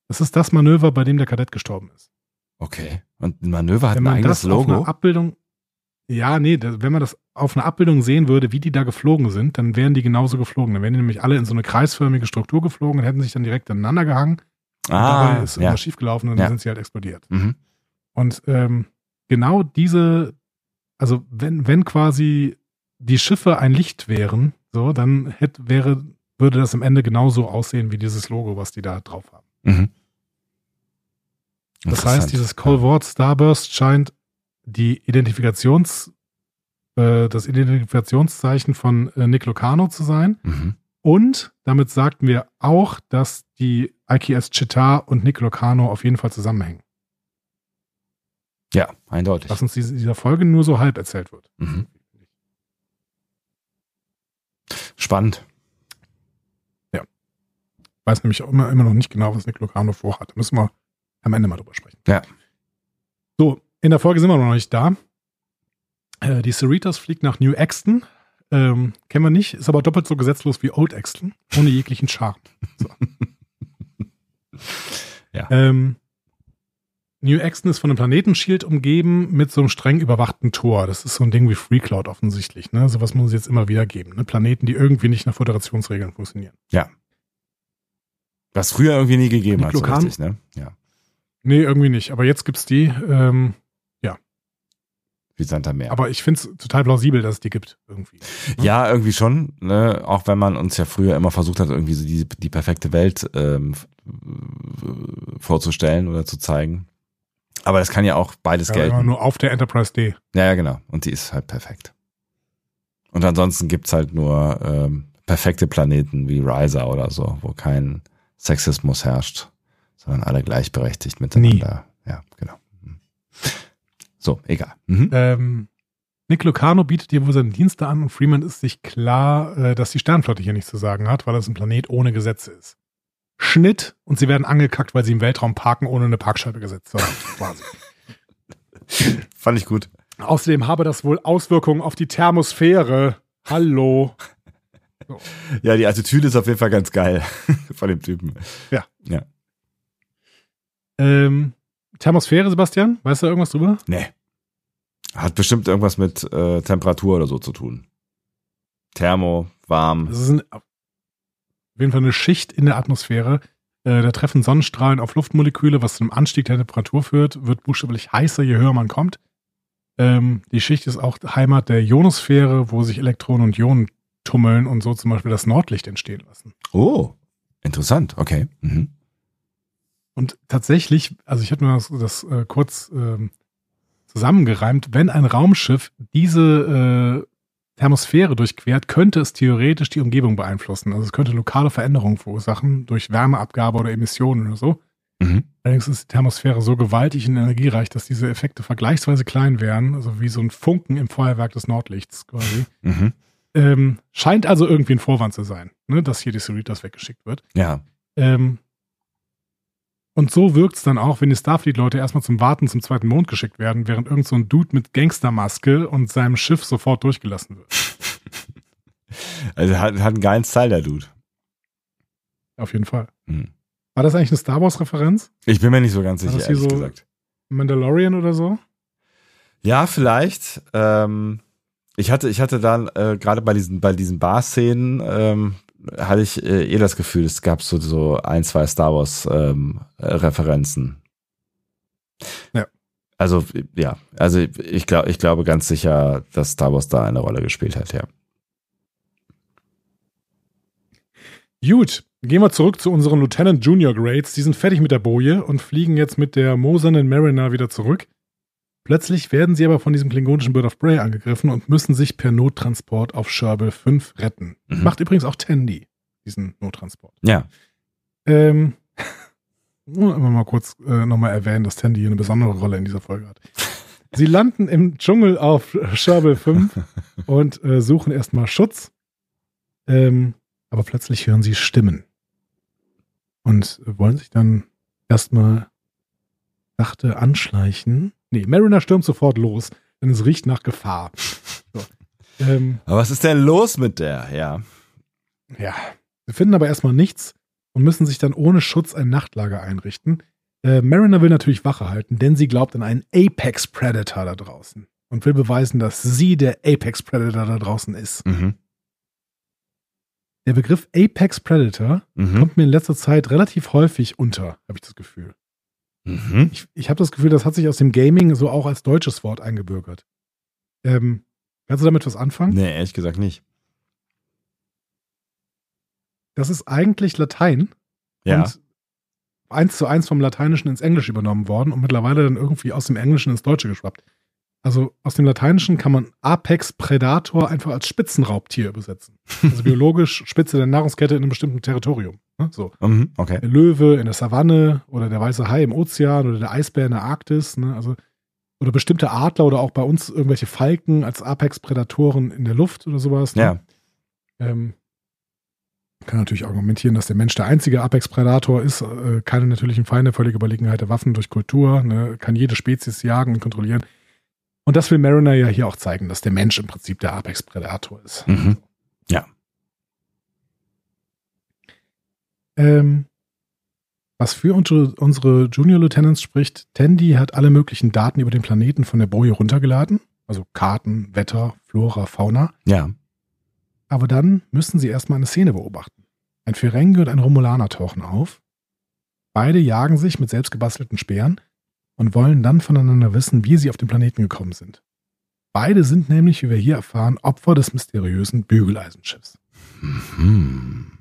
Das ist das Manöver, bei dem der Kadett gestorben ist. Okay. Und ein Manöver hat Wenn ein man eigenes das auf Logo. einer Abbildung, ja, nee, wenn man das auf einer Abbildung sehen würde, wie die da geflogen sind, dann wären die genauso geflogen. Dann wären die nämlich alle in so eine kreisförmige Struktur geflogen und hätten sich dann direkt aneinander gehangen. Und dabei Ah, ist ja. irgendwas schiefgelaufen und dann Ja. sind sie halt explodiert. Mhm. Und ähm, genau diese, also wenn, wenn quasi die Schiffe ein Licht wären, so, dann hätte, wäre, würde das am Ende genauso aussehen wie dieses Logo, was die da drauf haben. Mhm. Das heißt, dieses Cold War Starburst scheint die Identifikations, äh, das Identifikationszeichen von äh, Nick Locano zu sein. Mhm. Und damit sagten wir auch, dass die IKS Chetar und Nick Locano auf jeden Fall zusammenhängen. Ja, eindeutig. Was uns diese, dieser Folge nur so halb erzählt wird. Mhm. Spannend. weiß nämlich auch immer, immer noch nicht genau, was Nick Locano vorhat. Da müssen wir am Ende mal drüber sprechen. Ja. So, in der Folge sind wir noch nicht da. Äh, die Cerritos fliegt nach New Exton. Ähm, kennen wir nicht, ist aber doppelt so gesetzlos wie Old Exton, ohne jeglichen Charme. So. Ja. Ähm, New Exton ist von einem Planetenschild umgeben mit so einem streng überwachten Tor. Das ist so ein Ding wie Free Cloud offensichtlich. Ne? Sowas muss es jetzt immer wieder geben. Ne? Planeten, die irgendwie nicht nach Föderationsregeln funktionieren. Was früher irgendwie nie gegeben Nick hat, so richtig, ne? Ja. Nee, irgendwie nicht. Aber jetzt gibt's die. Ähm, Wie Santa Meer. Aber ich finde es total plausibel, dass es die gibt. Irgendwie. Ja, irgendwie schon, ne? Auch wenn man uns ja früher immer versucht hat, irgendwie so die, die perfekte Welt ähm, f- vorzustellen oder zu zeigen. Aber das kann ja auch beides Ja, gelten. nur auf der Enterprise D. Ja, ja, genau. Und die ist halt perfekt. Und ansonsten gibt's halt nur ähm, perfekte Planeten wie Riser oder so, wo kein Sexismus herrscht, sondern alle gleichberechtigt miteinander. Ja, genau. So, egal. Mhm. Ähm, Nick Lucano bietet hier wohl seine Dienste an und Freeman ist sich klar, äh, dass die Sternflotte hier nichts zu sagen hat, weil es ein Planet ohne Gesetze ist. Schnitt und sie werden angekackt, weil sie im Weltraum parken, ohne eine Parkscheibe gesetzt zu haben. Quasi. Fand ich gut. Außerdem habe das wohl Auswirkungen auf die Thermosphäre. Hallo. Ja, die Attitüde ist auf jeden Fall ganz geil von dem Typen. Ähm, Thermosphäre, Sebastian? Weißt du irgendwas drüber? Nee. Hat bestimmt irgendwas mit äh, Temperatur oder so zu tun. Thermo, warm. Das ist ein, auf jeden Fall eine Schicht in der Atmosphäre. Äh, da treffen Sonnenstrahlen auf Luftmoleküle, was zu einem Anstieg der Temperatur führt, wird buchstäblich heißer, je höher man kommt. Ähm, die Schicht ist auch Heimat der Ionosphäre, wo sich Elektronen und Ionen tummeln und so zum Beispiel das Nordlicht entstehen lassen. Oh, interessant, okay. Mhm. Und tatsächlich, also ich habe mir das, das äh, kurz ähm, zusammengereimt, wenn ein Raumschiff diese äh, Thermosphäre durchquert, könnte es theoretisch die Umgebung beeinflussen. Also es könnte lokale Veränderungen verursachen durch Wärmeabgabe oder Emissionen oder so. Mhm. Allerdings ist die Thermosphäre so gewaltig und energiereich, dass diese Effekte vergleichsweise klein wären, also wie so ein Funken im Feuerwerk des Nordlichts quasi. Mhm. Ähm, scheint also irgendwie ein Vorwand zu sein, ne, dass hier die Cerritos weggeschickt wird. Ja. Ähm, und so wirkt es dann auch, wenn die Starfleet-Leute erstmal zum Warten zum zweiten Mond geschickt werden, während irgend so ein Dude mit Gangstermaske und seinem Schiff sofort durchgelassen wird. Also hat, hat einen geilen Style, der Dude. Auf jeden Fall. Hm. War das eigentlich eine Star Wars-Referenz? Ich bin mir nicht so ganz sicher, ehrlich so- gesagt. Mandalorian oder so? Ja, vielleicht. Ähm, ich hatte, ich hatte dann äh, gerade bei diesen, bei diesen Bar-Szenen ähm, hatte ich äh, eh das Gefühl, es gab so, so ein, zwei Star Wars ähm, äh, Referenzen. Ja. Also ja, also ich glaube, ich glaube ganz sicher, dass Star Wars da eine Rolle gespielt hat, ja. Gut, gehen wir zurück zu unseren Lieutenant Junior Grades. Die sind fertig mit der Boje und fliegen jetzt mit der mosernden Mariner wieder zurück. Plötzlich werden sie aber von diesem klingonischen Bird of Prey angegriffen und müssen sich per Nottransport auf Sherbel 5 retten. Mhm. Macht übrigens auch Tandy, diesen Nottransport. Ja. Ähm, immer mal kurz äh, nochmal erwähnen, dass Tandy hier eine besondere Rolle in dieser Folge hat. Sie landen im Dschungel auf Sherbel 5 und äh, suchen erstmal Schutz. Ähm, aber plötzlich hören sie Stimmen. Und wollen sich dann erstmal dachte anschleichen. Nee, Mariner stürmt sofort los, denn es riecht nach Gefahr. So. Ähm, Aber was ist denn los mit der? Ja. ja, sie finden aber erstmal nichts und müssen sich dann ohne Schutz ein Nachtlager einrichten. Äh, Mariner will natürlich Wache halten, denn sie glaubt an einen Apex Predator da draußen und will beweisen, dass sie der Apex Predator da draußen ist. Mhm. Der Begriff Apex Predator Mhm. kommt mir in letzter Zeit relativ häufig unter, habe ich das Gefühl. Mhm. Ich, ich habe das Gefühl, das hat sich aus dem Gaming so auch als deutsches Wort eingebürgert. Ähm, kannst du damit was anfangen? Nee, ehrlich gesagt nicht. Das ist eigentlich Latein Ja. und eins zu eins vom Lateinischen ins Englische übernommen worden und mittlerweile dann irgendwie aus dem Englischen ins Deutsche geschwappt. Also aus dem Lateinischen kann man Apex Predator einfach als Spitzenraubtier übersetzen. Also biologisch Spitze der Nahrungskette in einem bestimmten Territorium. Ne? So. Mhm. Okay. Der Löwe in der Savanne oder der weiße Hai im Ozean oder der Eisbär in der Arktis. Ne? Also, oder bestimmte Adler oder auch bei uns irgendwelche Falken als Apex-Prädatoren in der Luft oder sowas. Ne? Ja. Ähm, kann natürlich argumentieren, dass der Mensch der einzige Apex-Predator ist. Äh, keine natürlichen Feinde, völlige Überlegenheit der Waffen durch Kultur. Kann jede Spezies jagen und kontrollieren. Und das will Mariner ja hier auch zeigen, dass der Mensch im Prinzip der Apex-Predator ist. Mhm. Ja. Ähm, was für unsere, unsere Junior Lieutenants spricht, Tandy hat alle möglichen Daten über den Planeten von der Boje runtergeladen. Also Karten, Wetter, Flora, Fauna. Ja. Aber dann müssen sie erstmal eine Szene beobachten. Ein Ferengi und ein Romulaner tauchen auf. Beide jagen sich mit selbstgebastelten Speeren und wollen dann voneinander wissen, wie sie auf den Planeten gekommen sind. Beide sind nämlich, wie wir hier erfahren, Opfer des mysteriösen Bügeleisenschiffs. Hm.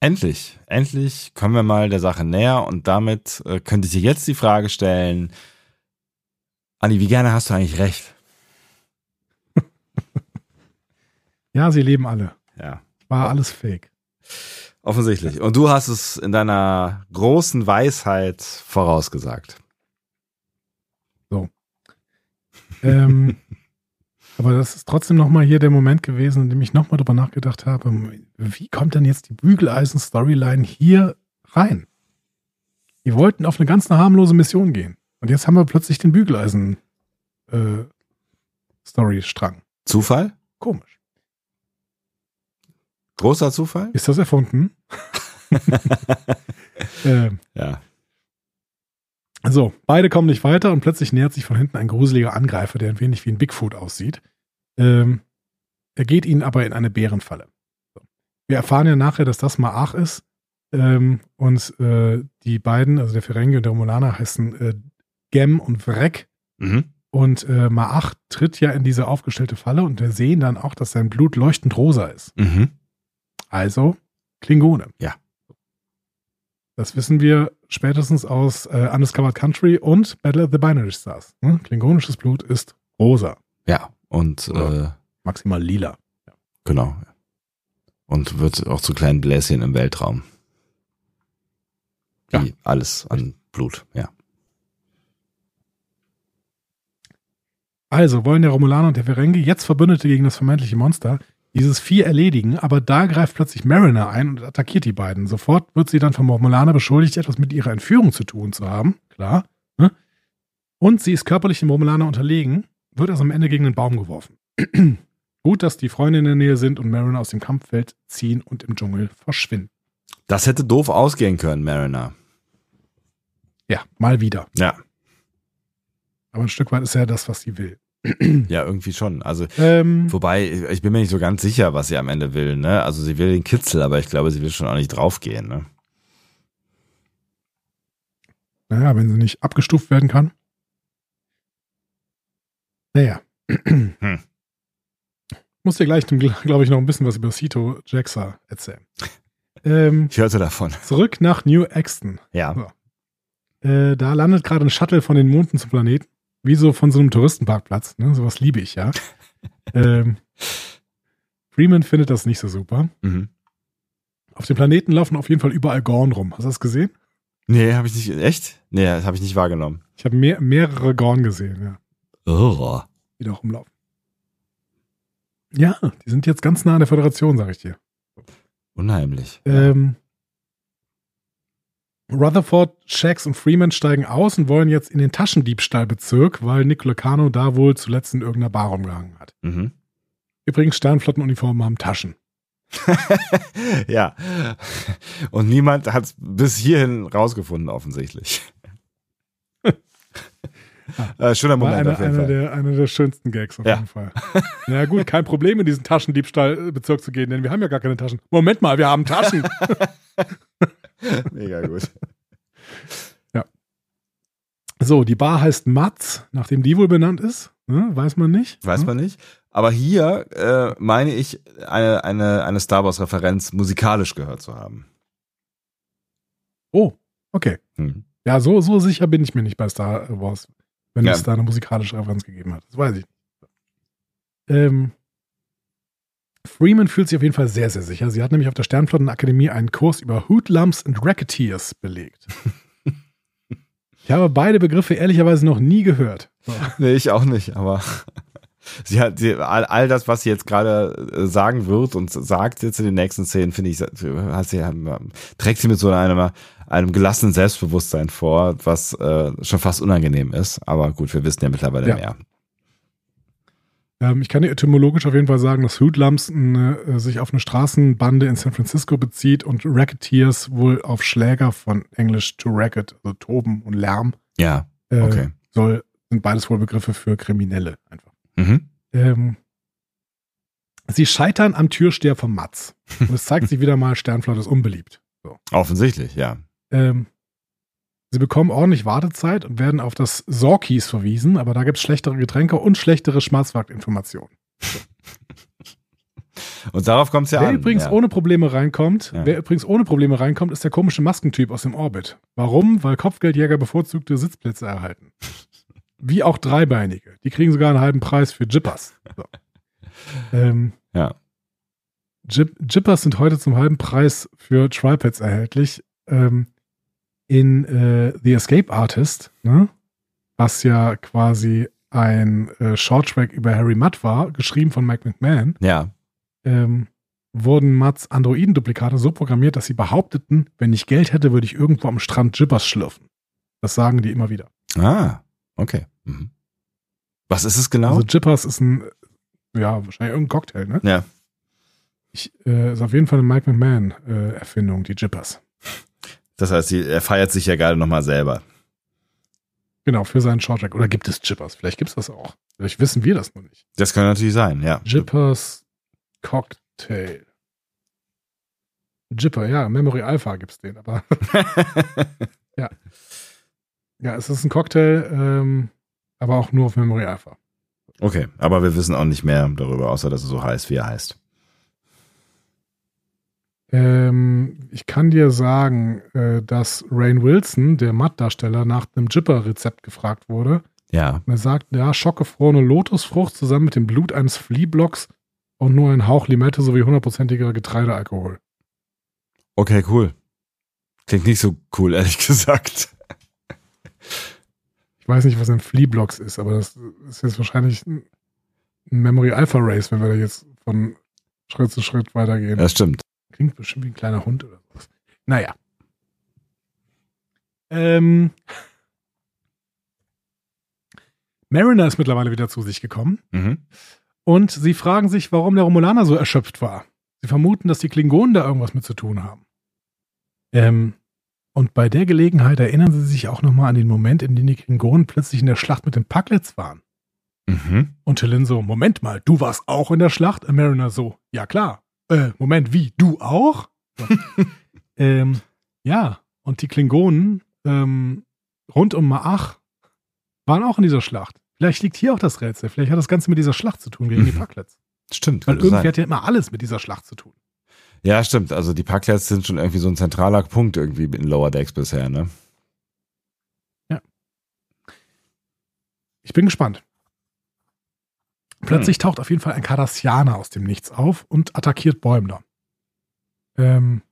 Endlich, endlich kommen wir mal der Sache näher und damit äh, könnte ich dir jetzt die Frage stellen, Anni, wie gerne hast du eigentlich recht? Ja, sie leben alle. Ja, War alles fake. Offensichtlich. Und du hast es in deiner großen Weisheit vorausgesagt. ähm, aber das ist trotzdem nochmal hier der Moment gewesen, in dem ich nochmal drüber nachgedacht habe, wie kommt denn jetzt die Bügeleisen-Storyline hier rein? Die wollten auf eine ganz harmlose Mission gehen. Und jetzt haben wir plötzlich den Bügeleisen-Story-Strang. Zufall? Komisch. Großer Zufall? Ist das erfunden? ähm, Ja. So, beide kommen nicht weiter und plötzlich nähert sich von hinten ein gruseliger Angreifer, der ein wenig wie ein Bigfoot aussieht. Ähm, Er geht ihnen aber in eine Bärenfalle. Wir erfahren ja nachher, dass das Maach ist. Ähm, und äh, die beiden, also der Ferengi und der Romulaner, heißen äh, Gem und Vrek. Mhm. Und äh, Maach tritt ja in diese aufgestellte Falle und wir sehen dann auch, dass sein Blut leuchtend rosa ist. Mhm. Also Klingone. Ja. Das wissen wir spätestens aus äh, Undiscovered Country und Battle of the Binary Stars. Ne? Klingonisches Blut ist rosa, Ja, und Ja. äh, maximal lila. genau. Und wird auch zu kleinen Bläschen im Weltraum. Wie Ja. alles an Blut, ja. Also wollen der Romulaner und der Ferengi jetzt Verbündete gegen das vermeintliche Monster dieses Vieh erledigen, aber da greift plötzlich Mariner ein und attackiert die beiden. Sofort wird sie dann vom Romulaner beschuldigt, etwas mit ihrer Entführung zu tun zu haben, klar. Ne? Und sie ist körperlich dem Romulaner unterlegen, wird also am Ende gegen den Baum geworfen. Gut, dass die Freunde in der Nähe sind und Mariner aus dem Kampffeld ziehen und im Dschungel verschwinden. Das hätte doof ausgehen können, Mariner. Ja, mal wieder. Ja. Aber ein Stück weit ist ja das, was sie will. Ja, irgendwie schon. Also, Ähm, wobei, ich bin mir nicht so ganz sicher, was sie am Ende will, ne? Also sie will den Kitzel, aber ich glaube, sie will schon auch nicht draufgehen, ne? Naja, wenn sie nicht abgestuft werden kann. Naja. Hm. Muss dir gleich, glaube ich, noch ein bisschen was über Sito Jaxa erzählen. Ähm, Ich hörte davon. zurück nach New Exton. Ja. Äh, da landet gerade ein Shuttle von den Monden zum Planeten. Wie so von so einem Touristenparkplatz. Ne? Sowas liebe ich, ja. ähm, Freeman findet das nicht so super. Mhm. Auf dem Planeten laufen auf jeden Fall überall Gorn rum. Hast du das gesehen? Nee, habe ich nicht, echt? Nee, das habe ich nicht wahrgenommen. Ich habe mehr, mehrere Gorn gesehen, ja. Oh. die da rumlaufen. Ja, die sind jetzt ganz nah an der Föderation, sag ich dir. Unheimlich. Ähm, Rutherford, Shax und Freeman steigen aus und wollen jetzt in den Taschendiebstahlbezirk, weil Nick Lecano da wohl zuletzt in irgendeiner Bar rumgehangen hat. Mhm. Übrigens, Sternflottenuniformen haben Taschen. ja. Und niemand hat es bis hierhin rausgefunden, offensichtlich. äh, schöner Moment einer auf jeden eine Fall. der, eine der schönsten Gags auf Ja. jeden Fall. Ja gut, kein Problem in diesen Taschendiebstahlbezirk zu gehen, denn wir haben ja gar keine Taschen. Moment mal, wir haben Taschen. Mega gut. so, die Bar heißt Matz, nachdem die wohl benannt ist. Ne? Weiß man nicht. Weiß Hm? man nicht. Aber hier äh, meine ich, eine, eine, eine Star Wars-Referenz musikalisch gehört zu haben. Oh, okay. Hm. Ja, so, so sicher bin ich mir nicht bei Star Wars, wenn Ja. es da eine musikalische Referenz gegeben hat. Das weiß ich nicht. Ähm, Freeman fühlt sich auf jeden Fall sehr, sehr sicher. Sie hat nämlich auf der Sternflottenakademie einen Kurs über Hoodlums and Racketeers belegt. ich habe beide Begriffe ehrlicherweise noch nie gehört. So. Nee, ich auch nicht, aber sie hat sie, all, all das, was sie jetzt gerade äh, sagen wird und sagt jetzt in den nächsten Szenen, finde ich, hat sie, ähm, trägt sie mit so einem, einem gelassenen Selbstbewusstsein vor, was äh, schon fast unangenehm ist. Aber gut, wir wissen ja mittlerweile Ja. mehr. Ähm, ich kann dir etymologisch auf jeden Fall sagen, dass Hoodlums äh, sich auf eine Straßenbande in San Francisco bezieht und Racketeers wohl auf Schläger von Englisch to racket, also Toben und Lärm. Ja, Äh, okay. soll, sind beides wohl Begriffe für Kriminelle einfach. Mhm. Ähm, sie scheitern am Türsteher vom Matz. Und es zeigt sich wieder mal, Sternflotte ist unbeliebt. Offensichtlich, ja. Ähm, sie bekommen ordentlich Wartezeit und werden auf das Sorkies verwiesen, aber da gibt es schlechtere Getränke und schlechtere Schwarzmarktinformationen. Und darauf kommt es ja wer an. übrigens ja. ohne Probleme reinkommt, Ja. wer übrigens ohne Probleme reinkommt, ist der komische Maskentyp aus dem Orbit. Warum? Weil Kopfgeldjäger bevorzugte Sitzplätze erhalten. Wie auch Dreibeinige. Die kriegen sogar einen halben Preis für Jippers. So. Ähm, Ja. Jip Jippers sind heute zum halben Preis für Tripads erhältlich. Ähm, in äh, The Escape Artist, ne? was ja quasi ein äh, Shorttrack über Harry Mudd war, geschrieben von Mike McMahon, Ja. ähm, wurden Mudds Androidenduplikate so programmiert, dass sie behaupteten, wenn ich Geld hätte, würde ich irgendwo am Strand Jippers schlürfen. Das sagen die immer wieder. Ah, okay. Mhm. Was ist es genau? Also Jippers ist ein, äh, ja, wahrscheinlich irgendein Cocktail, ne? ja. Ich, äh, ist auf jeden Fall eine Mike McMahon-Erfindung, die Jippers. Das heißt, er feiert sich ja gerade nochmal selber. Genau, für seinen Shorttrack. Oder gibt es Jippers? Vielleicht gibt es das auch. Vielleicht wissen wir das noch nicht. Das kann natürlich sein, ja. Jippers Cocktail. Jipper, ja, Memory Alpha gibt's den, aber ja. Ja, es ist ein Cocktail, ähm, aber auch nur auf Memory Alpha. Okay, aber wir wissen auch nicht mehr darüber, außer dass er so heißt, wie er heißt. Ähm, ich kann dir sagen, äh, dass Rain Wilson, der Matt-Darsteller, nach einem Jipper-Rezept gefragt wurde. Ja. Und er sagt, ja, schockgefrorene Lotusfrucht zusammen mit dem Blut eines Fliehblocks und nur ein Hauch Limette sowie hundertprozentiger Getreidealkohol. Okay, cool. Klingt nicht so cool, ehrlich gesagt. Ich weiß nicht, was ein Fleablocks ist, aber das ist jetzt wahrscheinlich ein Memory Alpha Race, wenn wir da jetzt von Schritt zu Schritt weitergehen. Das stimmt. Klingt bestimmt wie ein kleiner Hund oder sowas. Naja. Ähm. Mariner ist mittlerweile wieder zu sich gekommen Mhm. und sie fragen sich, warum der Romulaner so erschöpft war. Sie vermuten, dass die Klingonen da irgendwas mit zu tun haben. Ähm, und bei der Gelegenheit erinnern sie sich auch nochmal an den Moment, in dem die Klingonen plötzlich in der Schlacht mit den Pucklets waren. Mhm. Und Tillin so, Moment mal, du warst auch in der Schlacht? Und Mariner so, ja klar. Äh, Moment, wie, du auch? So. ähm, ja, und die Klingonen ähm, rund um Maach waren auch in dieser Schlacht. Vielleicht liegt hier auch das Rätsel. Vielleicht hat das Ganze mit dieser Schlacht zu tun gegen die Mhm. Pucklets. Stimmt. Weil irgendwie sein. hat ja immer alles mit dieser Schlacht zu tun. Ja, stimmt. Also die Packlets sind schon irgendwie so ein zentraler Punkt irgendwie in Lower Decks bisher, ne? Ich bin gespannt. Plötzlich taucht auf jeden Fall ein Cardassianer aus dem Nichts auf und attackiert Bäumler. Ähm,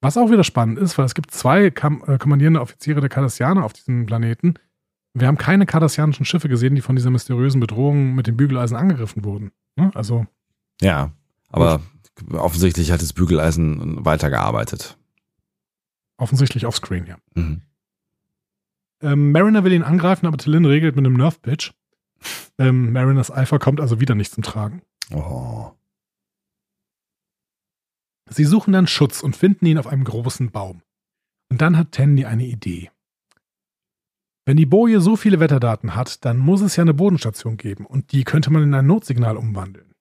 was auch wieder spannend ist, weil es gibt zwei Kam äh, kommandierende Offiziere der Cardassianer auf diesem Planeten. Wir haben keine kardassianischen Schiffe gesehen, die von dieser mysteriösen Bedrohung mit dem Bügeleisen angegriffen wurden. Ne? Also, Ja. Aber offensichtlich hat das Bügeleisen weitergearbeitet. offensichtlich offscreen, ja. Mhm. Ähm, Mariner will ihn angreifen, aber Tillin regelt mit einem Nerf-Pitch. Ähm, Mariners Alpha kommt also wieder nicht zum Tragen. Oh. Sie suchen dann Schutz und finden ihn auf einem großen Baum. Und dann hat Tandy eine Idee. Wenn die Boje so viele Wetterdaten hat, dann muss es ja eine Bodenstation geben und die könnte man in ein Notsignal umwandeln.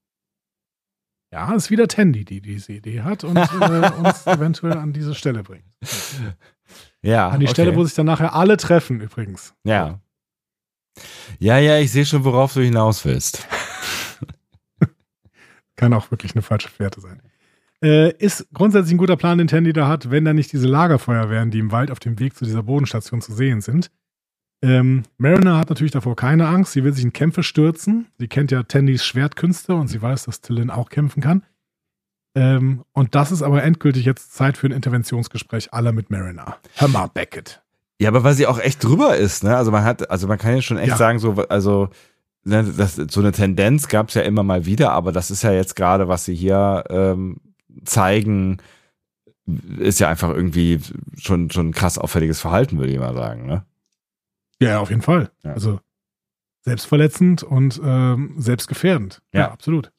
Ja, ist wieder Tandy, die diese Idee hat und äh, uns eventuell an diese Stelle bringt. Ja. An die okay. Stelle, wo sich dann nachher alle treffen übrigens. Ja. Ja, ja, ich sehe schon, worauf du hinaus willst. Kann auch wirklich eine falsche Fährte sein. Äh, ist grundsätzlich ein guter Plan, den Tandy da hat, wenn da nicht diese Lagerfeuer wären, die im Wald auf dem Weg zu dieser Bodenstation zu sehen sind. Ähm, Mariner hat natürlich davor keine Angst. Sie will sich in Kämpfe stürzen. Sie kennt ja Tandys Schwertkünste und sie weiß, dass Tillin auch kämpfen kann. Ähm, und das ist aber endgültig jetzt Zeit für ein Interventionsgespräch aller mit Mariner. Hör mal, Beckett. Ja, aber weil sie auch echt drüber ist, ne? Also man hat, also man kann ja schon echt Ja. sagen, so, also ne, das, so eine Tendenz gab es ja immer mal wieder, aber das ist ja jetzt gerade, was sie hier ähm, zeigen, ist ja einfach irgendwie schon schon krass auffälliges Verhalten, würde ich mal sagen, ne? Ja, auf jeden Fall. Ja. Also selbstverletzend und ähm, selbstgefährdend. Ja, Ja. absolut.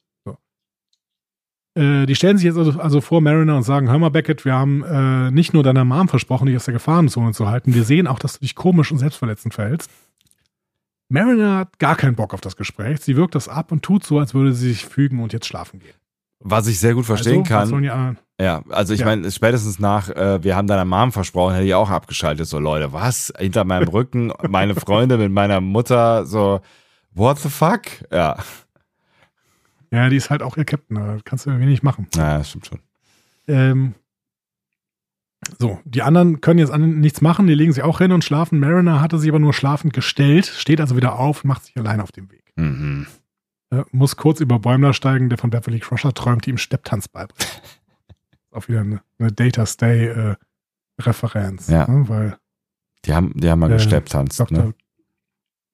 Äh, die stellen sich jetzt also, also vor Mariner und sagen, hör mal Beckett, wir haben äh, nicht nur deiner Mom versprochen, dich aus der Gefahrenzone zu halten, wir sehen auch, dass du dich komisch und selbstverletzend verhältst. Mariner hat gar keinen Bock auf das Gespräch. Sie wirkt das ab und tut so, als würde sie sich fügen und jetzt schlafen gehen. Was ich sehr gut verstehen also, kann. Ja, also ich Ja. meine, spätestens nach, äh, wir haben deiner Mom versprochen, hätte ich auch abgeschaltet. So, Leute, was? Hinter meinem Rücken, meine Freunde mit meiner Mutter, so, what the fuck? Ja, Ja, die ist halt auch ihr Captain, da kannst du nicht machen. das stimmt schon. Ähm, so, die anderen können jetzt an, nichts machen, die legen sich auch hin und schlafen. Mariner hatte sich aber nur schlafend gestellt, steht also wieder auf und macht sich allein auf den Weg. Mhm. Äh, muss kurz über Bäumler steigen, der von Beverly Crusher träumt, die ihm Stepptanz beibringt. auch wieder eine, eine Data Stay äh, Referenz, Ja. ne, weil Die haben, die haben mal Äh, gesteppt, tanzt, Dr. ne?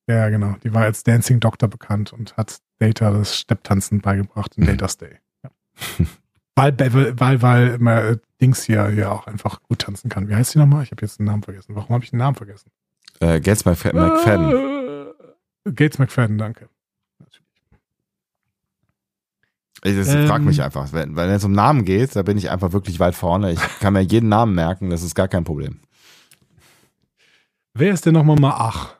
Ja, genau. Die war als Dancing Doctor bekannt und hat Data das Stepptanzen beigebracht in Mhm. Data Stay. Ja. weil, weil, weil immer äh, Dings hier ja auch einfach gut tanzen kann. Wie heißt sie nochmal? Ich habe jetzt den Namen vergessen. Warum habe ich den Namen vergessen? Äh, Gates McF McFadden. Äh, Gates McFadden, danke. Ich das Ähm. frag mich einfach. Wenn, wenn es um Namen geht, da bin ich einfach wirklich weit vorne. Ich kann mir jeden Namen merken, das ist gar kein Problem. Wer ist denn nochmal Maach?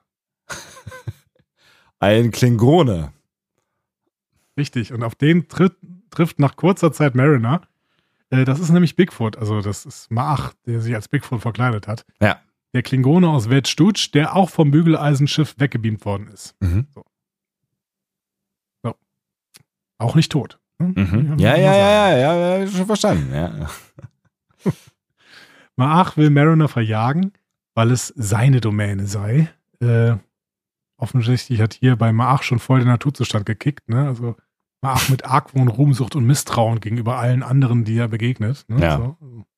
Ein Klingone. Richtig. Und auf den tritt, trifft nach kurzer Zeit Mariner. Äh, das ist nämlich Bigfoot, also das ist Maach, der sich als Bigfoot verkleidet hat. Ja. Der Klingone aus Wedstutsch, der auch vom Bügeleisenschiff weggebeamt worden ist. Mhm. Auch nicht tot. Hm? Mhm. Ja, ja, ja, ja, ja, ja, schon verstanden, ja. Maach will Mariner verjagen, weil es seine Domäne sei. Äh, offensichtlich hat hier bei Maach schon voll den Naturzustand gekickt, ne? Also Maach mit Argwohn, Ruhmsucht und Misstrauen gegenüber allen anderen, die er begegnet. Ne? Ja. So,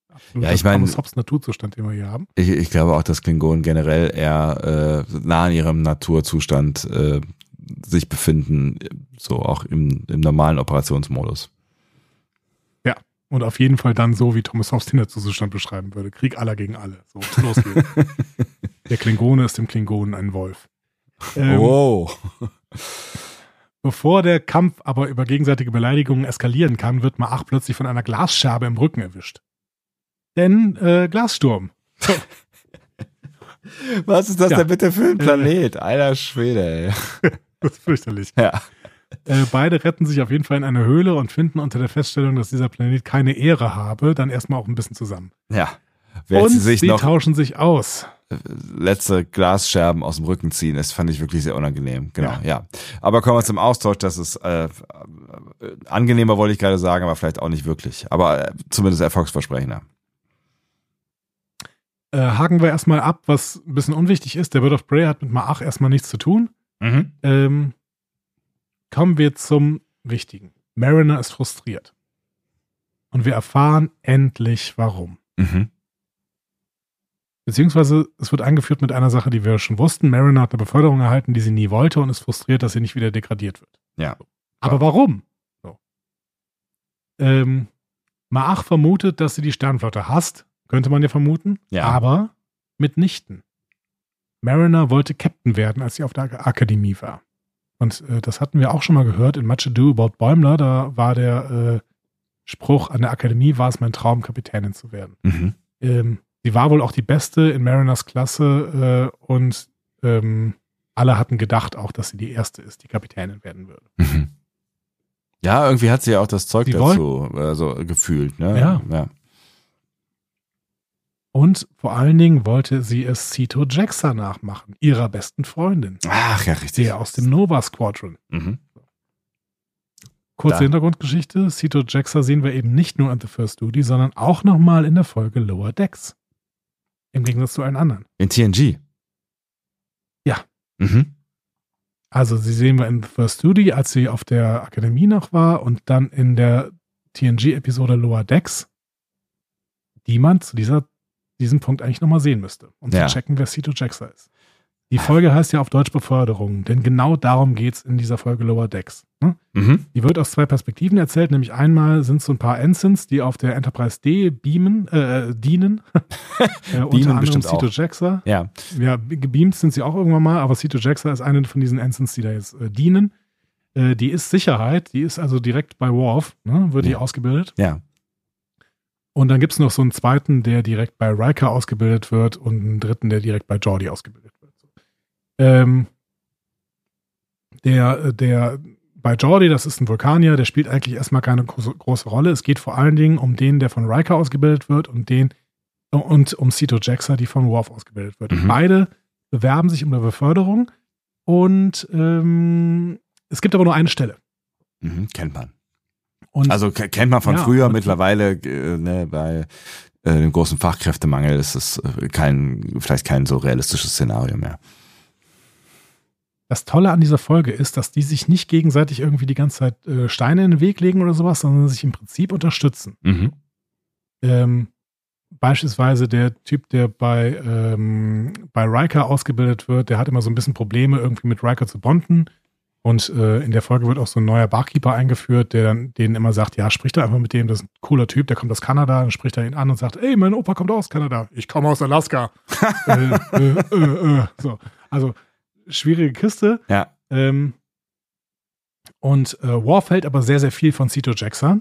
absolut Ja, ich mein- Thomas Hobbes Naturzustand, den wir hier haben. Ich, ich glaube auch, dass Klingonen generell eher äh, nah an ihrem Naturzustand äh, sich befinden, so auch im, im normalen Operationsmodus. Und auf jeden Fall dann so, wie Thomas Hobbes den Naturzustand beschreiben würde. Krieg aller gegen alle. So, los geht's. Der Klingone ist dem Klingonen ein Wolf. Ähm, wow. Bevor der Kampf aber über gegenseitige Beleidigungen eskalieren kann, wird Maach plötzlich von einer Glasscherbe im Rücken erwischt. Denn äh, Glassturm. Was ist das Ja. denn bitte für ein Planet? Alter Schwede, ey. Das ist fürchterlich. Ja. Äh, beide retten sich auf jeden Fall in eine Höhle und finden unter der Feststellung, dass dieser Planet keine Ehre habe, dann erstmal auch ein bisschen zusammen. Ja. Wer und sie sich sie noch tauschen sich aus. Letzte Glasscherben aus dem Rücken ziehen, das fand ich wirklich sehr unangenehm. Genau, ja. Ja. Aber kommen wir zum Austausch, das ist äh, äh, angenehmer, wollte ich gerade sagen, aber vielleicht auch nicht wirklich. Aber äh, zumindest erfolgsversprechender. Äh, haken wir erstmal ab, was ein bisschen unwichtig ist. Der Bird of Prey hat mit Maach erstmal nichts zu tun. Mhm. Ähm, kommen wir zum Wichtigen. Mariner ist frustriert. Und wir erfahren endlich warum. Mhm. Beziehungsweise es wird angeführt mit einer Sache, die wir schon wussten. Mariner hat eine Beförderung erhalten, die sie nie wollte und ist frustriert, dass sie nicht wieder degradiert wird. Ja. Aber warum? So. Ähm, Maach vermutet, dass sie die Sternflotte hasst. Könnte man ja vermuten. Ja. Aber mitnichten. Mariner wollte Captain werden, als sie auf der Akademie war. Und äh, das hatten wir auch schon mal gehört in Much Ado About Bäumler. Da war der äh, Spruch, an der Akademie war es mein Traum, Kapitänin zu werden. Mhm. Ähm, sie war wohl auch die Beste in Mariners Klasse äh, und ähm, alle hatten gedacht auch, dass sie die Erste ist, die Kapitänin werden würde. Mhm. Ja, irgendwie hat sie ja auch das Zeug Die dazu äh, so gefühlt, ne? Ja. ja. Und vor allen Dingen wollte sie es Cito Jaxa nachmachen, ihrer besten Freundin, Ach ja, richtig. der aus dem Nova Squadron. Mhm. Kurze Da. Hintergrundgeschichte, Cito Jaxa sehen wir eben nicht nur an The First Duty, sondern auch nochmal in der Folge Lower Decks. Im Gegensatz zu allen anderen. In TNG. Ja. Mhm. Also sie sehen wir in The First Duty, als sie auf der Akademie noch war und dann in der TNG-Episode Lower Decks, die man zu dieser, diesem Punkt eigentlich nochmal sehen müsste, um Ja. zu checken, wer Cito Jaxa ist. Die Folge heißt ja auf Deutsch Beförderung, denn genau darum geht's in dieser Folge Lower Decks. Ne? Mhm. Die wird aus zwei Perspektiven erzählt, nämlich einmal sind so ein paar Ensigns, die auf der Enterprise D beamen, äh, dienen. äh, unter anderem bestimmt Cito. Jaxa. Ja. Ja, gebeamt sind sie auch irgendwann mal, aber Cito Jaxa ist eine von diesen Ensigns, die da jetzt äh, dienen. Äh, die ist Sicherheit, die ist also direkt bei Worf, ne, wird die Ja. ausgebildet. Ja. Und dann gibt es noch so einen zweiten, der direkt bei Riker ausgebildet wird und einen dritten, der direkt bei Geordi ausgebildet wird. Ähm, der, der bei Geordi, das ist ein Vulkanier, der spielt eigentlich erstmal keine große, große Rolle. Es geht vor allen Dingen um den, der von Riker ausgebildet wird und den und um Cito Jaxa, die von Worf ausgebildet wird. Mhm. Beide bewerben sich um eine Beförderung und ähm, es gibt aber nur eine Stelle. Mhm. Kennt man. Und Also ke- kennt man von Ja, früher, mittlerweile äh, ne, bei äh, dem großen Fachkräftemangel ist es äh, kein, vielleicht kein so realistisches Szenario mehr. Das Tolle an dieser Folge ist, dass die sich nicht gegenseitig irgendwie die ganze Zeit äh, Steine in den Weg legen oder sowas, sondern sich im Prinzip unterstützen. Mhm. Ähm, beispielsweise der Typ, der bei, ähm, bei Riker ausgebildet wird, der hat immer so ein bisschen Probleme, irgendwie mit Riker zu bonden. Und äh, in der Folge wird auch so ein neuer Barkeeper eingeführt, der dann denen immer sagt, ja, sprich da einfach mit dem, das ist ein cooler Typ, der kommt aus Kanada, dann spricht er ihn an und sagt, ey, mein Opa kommt aus Kanada, ich komme aus Alaska. äh, äh, äh, äh. So, also schwierige Kiste. Ja. Ähm, und äh, Worf hält aber sehr, sehr viel von Cito Jaxa.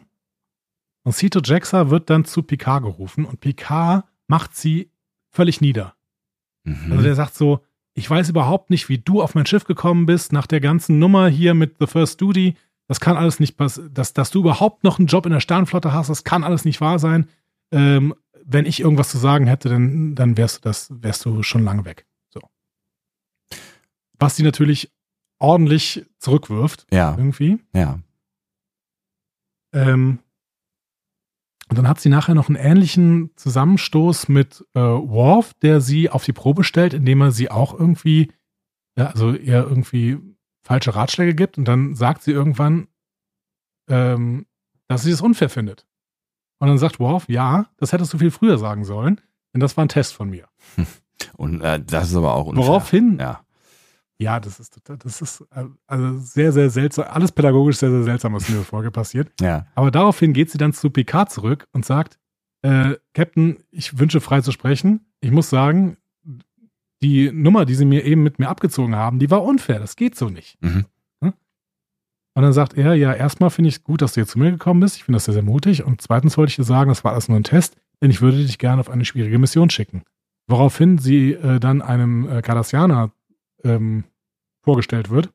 Und Cito Jaxa wird dann zu Picard gerufen und Picard macht sie völlig nieder. Mhm. Also der sagt so, ich weiß überhaupt nicht, wie du auf mein Schiff gekommen bist, nach der ganzen Nummer hier mit The First Duty. das kann alles nicht passieren, dass, dass du überhaupt noch einen Job in der Sternflotte hast, das kann alles nicht wahr sein. Ähm, wenn ich irgendwas zu sagen hätte, dann, dann wärst du das, wärst du schon lange weg. Was sie natürlich ordentlich zurückwirft. Ja. Irgendwie. Ja. Ähm, und dann hat sie nachher noch einen ähnlichen Zusammenstoß mit äh, Worf, der sie auf die Probe stellt, indem er sie auch irgendwie, ja, also ihr irgendwie falsche Ratschläge gibt. Und dann sagt sie irgendwann, ähm, dass sie es unfair findet. Und dann sagt Worf, ja, das hättest du viel früher sagen sollen, denn das war ein Test von mir. Und äh, das ist aber auch unfair. Woraufhin, Ja. Ja, das ist total, das ist äh, also sehr, sehr seltsam, alles pädagogisch sehr, sehr seltsam, was dieser Folge passiert. Ja. Aber daraufhin geht sie dann zu Picard zurück und sagt, äh, Captain, ich wünsche frei zu sprechen. Ich muss sagen, die Nummer, die sie mir eben mit mir abgezogen haben, die war unfair. Das geht so nicht. Mhm. Und dann sagt er, ja, erstmal finde ich es gut, dass du jetzt zu mir gekommen bist. Ich finde das sehr, sehr mutig. Und zweitens wollte ich dir sagen, das war alles nur ein Test, denn ich würde dich gerne auf eine schwierige Mission schicken. Woraufhin sie äh, dann einem äh, Cardassianer ähm, vorgestellt wird,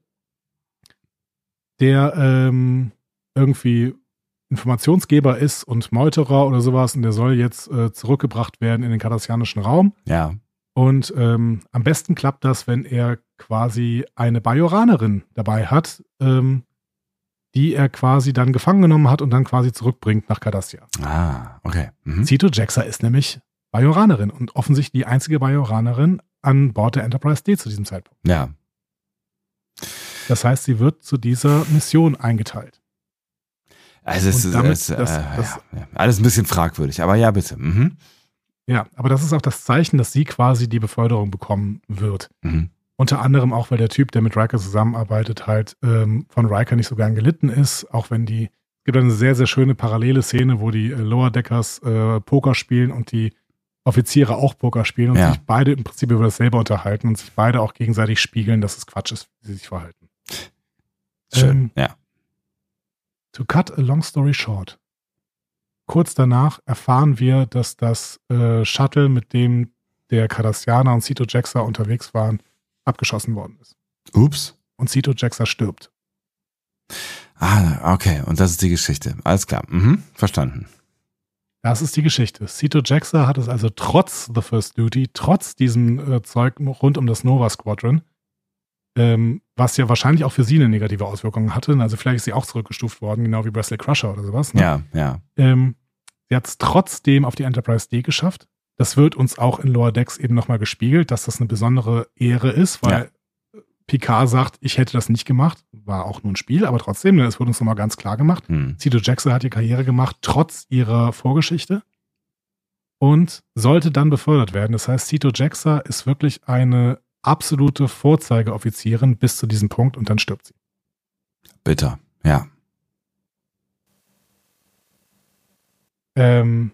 der ähm, irgendwie Informationsgeber ist und Meuterer oder sowas und der soll jetzt äh, zurückgebracht werden in den kardassianischen Raum. Ja. Und ähm, am besten klappt das, wenn er quasi eine Bajoranerin dabei hat, ähm, die er quasi dann gefangen genommen hat und dann quasi zurückbringt nach Cardassia. Ah, okay. Mhm. Zito Jaxa ist nämlich Bajoranerin und offensichtlich die einzige Bajoranerin an Bord der Enterprise D zu diesem Zeitpunkt. Ja. Das heißt, sie wird zu dieser Mission eingeteilt. Also es ist damit es, äh, das- das- ja, ja. alles ein bisschen fragwürdig, aber ja, bitte. Mhm. Ja, aber das ist auch das Zeichen, dass sie quasi die Beförderung bekommen wird. Mhm. Unter anderem auch, weil der Typ, der mit Riker zusammenarbeitet, halt ähm, von Riker nicht so gern gelitten ist. Auch wenn die, es gibt eine sehr, sehr schöne parallele Szene, wo die äh, Lower Deckers äh, Poker spielen und die Offiziere auch Poker spielen und Ja. sich beide im Prinzip über dasselbe unterhalten und sich beide auch gegenseitig spiegeln, dass es Quatsch ist, wie sie sich verhalten. Schön. Ähm, ja. To cut a long story short. Kurz danach erfahren wir, dass das äh, Shuttle, mit dem der Cardassianer und Cito Jaxa unterwegs waren, abgeschossen worden ist. Ups. Und Cito Jaxa stirbt. Ah, okay. Und das ist die Geschichte. Alles klar. Mhm. Verstanden. Das ist die Geschichte. Cito Jaxa hat es also trotz The First Duty, trotz diesem äh, Zeug rund um das Nova Squadron, ähm, was ja wahrscheinlich auch für sie eine negative Auswirkung hatte. Also vielleicht ist sie auch zurückgestuft worden, genau wie Wesley Crusher oder sowas. Ne? Ja, ja. Ähm, sie hat es trotzdem auf die Enterprise D geschafft. Das wird uns auch in Lower Decks eben nochmal gespiegelt, dass das eine besondere Ehre ist, weil Picard sagt, ich hätte das nicht gemacht. War auch nur ein Spiel, aber trotzdem, ne, das wurde uns nochmal ganz klar gemacht. Hm. Cito Jackson hat ihr Karriere gemacht, trotz ihrer Vorgeschichte. Und sollte dann befördert werden. Das heißt, Cito Jackson ist wirklich eine absolute Vorzeigeoffizierin bis zu diesem Punkt und dann stirbt sie. Bitter. Ja. Ähm,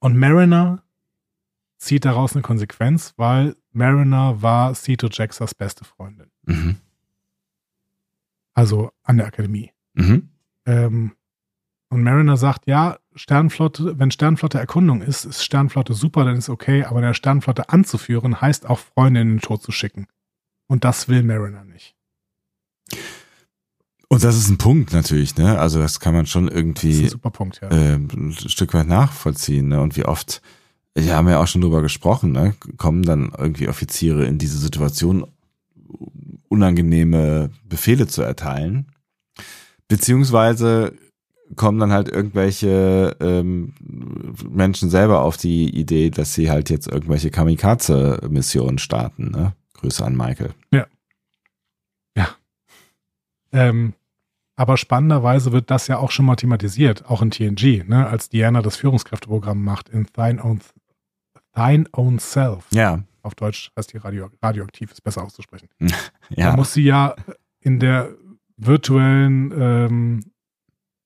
und Mariner zieht daraus eine Konsequenz, weil Mariner war Cito Jacksons beste Freundin. Mhm. Also an der Akademie. Mhm. Ähm, und Mariner sagt, ja, Sternflotte, wenn Sternflotte Erkundung ist, ist Sternflotte super, dann ist okay, aber der Sternflotte anzuführen, heißt auch Freunde in den Tod zu schicken. Und das will Mariner nicht. Und das ist ein Punkt natürlich, ne? Also das kann man schon Das ist irgendwie ein super Punkt, ja. äh, ein Stück weit nachvollziehen, ne? Und wie oft, wir haben ja auch schon drüber gesprochen, ne? Kommen dann irgendwie Offiziere in diese Situation, unangenehme Befehle zu erteilen. Beziehungsweise kommen dann halt irgendwelche ähm, Menschen selber auf die Idee, dass sie halt jetzt irgendwelche Kamikaze-Missionen starten, ne? Grüße an Michael. Ähm, aber spannenderweise wird das ja auch schon mal thematisiert, auch in TNG, ne, als Diana das Führungskräfteprogramm macht in Thine Own, Thine Own Self. Ja, Auf Deutsch heißt die Radio, radioaktiv, ist besser auszusprechen. Da ja. muss sie ja in der virtuellen, ähm,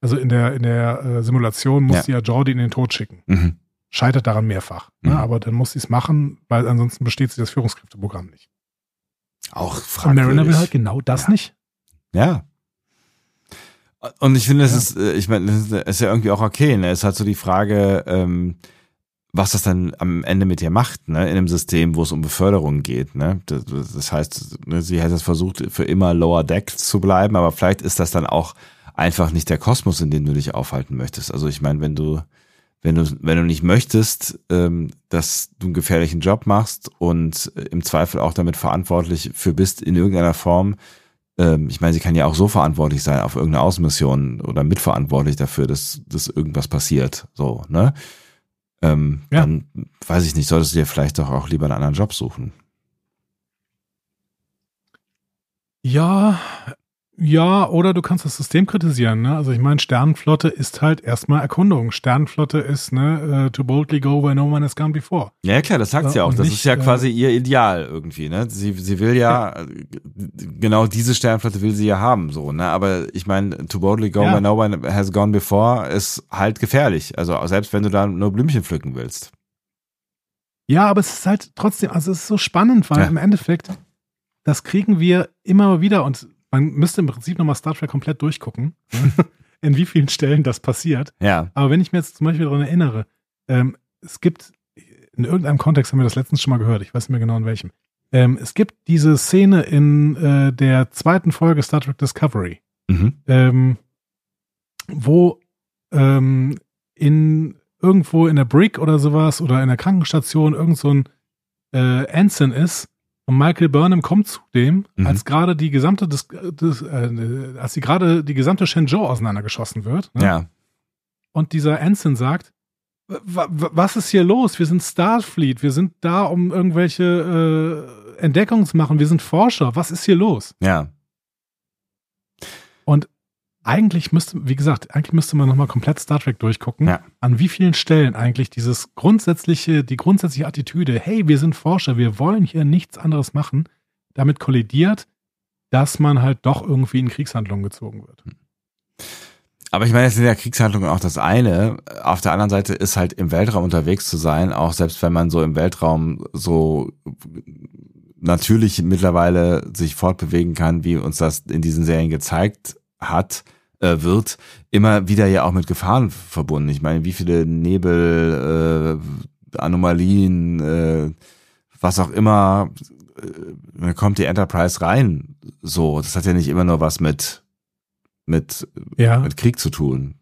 also in der, in der äh, Simulation muss Ja. sie ja Jordi in den Tod schicken. Mhm. Scheitert daran mehrfach. Ne? Mhm. Aber dann muss sie es machen, weil ansonsten besteht sie das Führungskräfteprogramm nicht. Auch Und fragwürdig. Mariner will halt genau das Ja. nicht. Ja. Und ich finde, es Ja. ist, äh, ich meine, das ist- ist ja irgendwie auch okay. Ne? Es ist halt so die Frage, ähm, was das dann am Ende mit ihr macht, ne, in einem System, wo es um Beförderung geht, ne. Das, das heißt, ne, sie hätte es versucht, für immer Lower Deck zu bleiben, aber vielleicht ist das dann auch einfach nicht der Kosmos, in dem du dich aufhalten möchtest. Also ich meine, wenn du, wenn du, wenn du nicht möchtest, ähm, dass du einen gefährlichen Job machst und im Zweifel auch damit verantwortlich für bist in irgendeiner Form, ähm, ich meine, sie kann ja auch so verantwortlich sein auf irgendeine Außenmission oder mitverantwortlich dafür, dass, dass irgendwas passiert. So, ne? Ähm, ja. dann weiß ich nicht, solltest du dir vielleicht doch auch lieber einen anderen Job suchen. Ja, ja, oder du kannst das System kritisieren. Ne? Also ich meine, Sternenflotte ist halt erstmal Erkundung. Sternenflotte ist ne, uh, to boldly go where no one has gone before. Ja, klar, das sagt sie ja auch. Das nicht, ist ja äh, quasi ihr Ideal irgendwie. Ne? Sie, sie will ja, ja, genau diese Sternenflotte will sie ja haben. so. Ne? Aber ich meine, to boldly go ja. where no one has gone before ist halt gefährlich. Also selbst wenn du da nur Blümchen pflücken willst. Ja, aber es ist halt trotzdem, also es ist so spannend, weil ja. im Endeffekt, das kriegen wir immer wieder und man müsste im Prinzip nochmal Star Trek komplett durchgucken, in wie vielen Stellen das passiert. Ja. Aber wenn ich mir jetzt zum Beispiel daran erinnere, ähm, es gibt, in irgendeinem Kontext haben wir das letztens schon mal gehört, ich weiß nicht mehr genau in welchem. Ähm, es gibt diese Szene in äh, der zweiten Folge Star Trek Discovery, mhm. ähm, wo ähm, in irgendwo in der Brick oder sowas oder in der Krankenstation irgend so ein äh, Ensign ist und Michael Burnham kommt zu dem, mhm. als gerade die gesamte, des, des, äh, als sie gerade die gesamte Shenzhou auseinandergeschossen wird. Ne? Ja. Und dieser Ensign sagt, was ist hier los? Wir sind Starfleet, wir sind da, um irgendwelche äh, Entdeckungen zu machen, wir sind Forscher, was ist hier los? Ja. Und eigentlich müsste, wie gesagt, eigentlich müsste man nochmal komplett Star Trek durchgucken, ja. an wie vielen Stellen eigentlich dieses grundsätzliche, die grundsätzliche Attitüde, hey, wir sind Forscher, wir wollen hier nichts anderes machen, damit kollidiert, dass man halt doch irgendwie in Kriegshandlungen gezogen wird. Aber ich meine, es sind ja Kriegshandlungen auch das eine. Auf der anderen Seite ist halt im Weltraum unterwegs zu sein, auch selbst wenn man so im Weltraum so natürlich mittlerweile sich fortbewegen kann, wie uns das in diesen Serien gezeigt hat, äh, wird, immer wieder ja auch mit Gefahren verbunden. Ich meine, wie viele Nebel, äh, Anomalien, äh, was auch immer, äh, kommt die Enterprise rein. So, das hat ja nicht immer nur was mit mit ja. mit Krieg zu tun.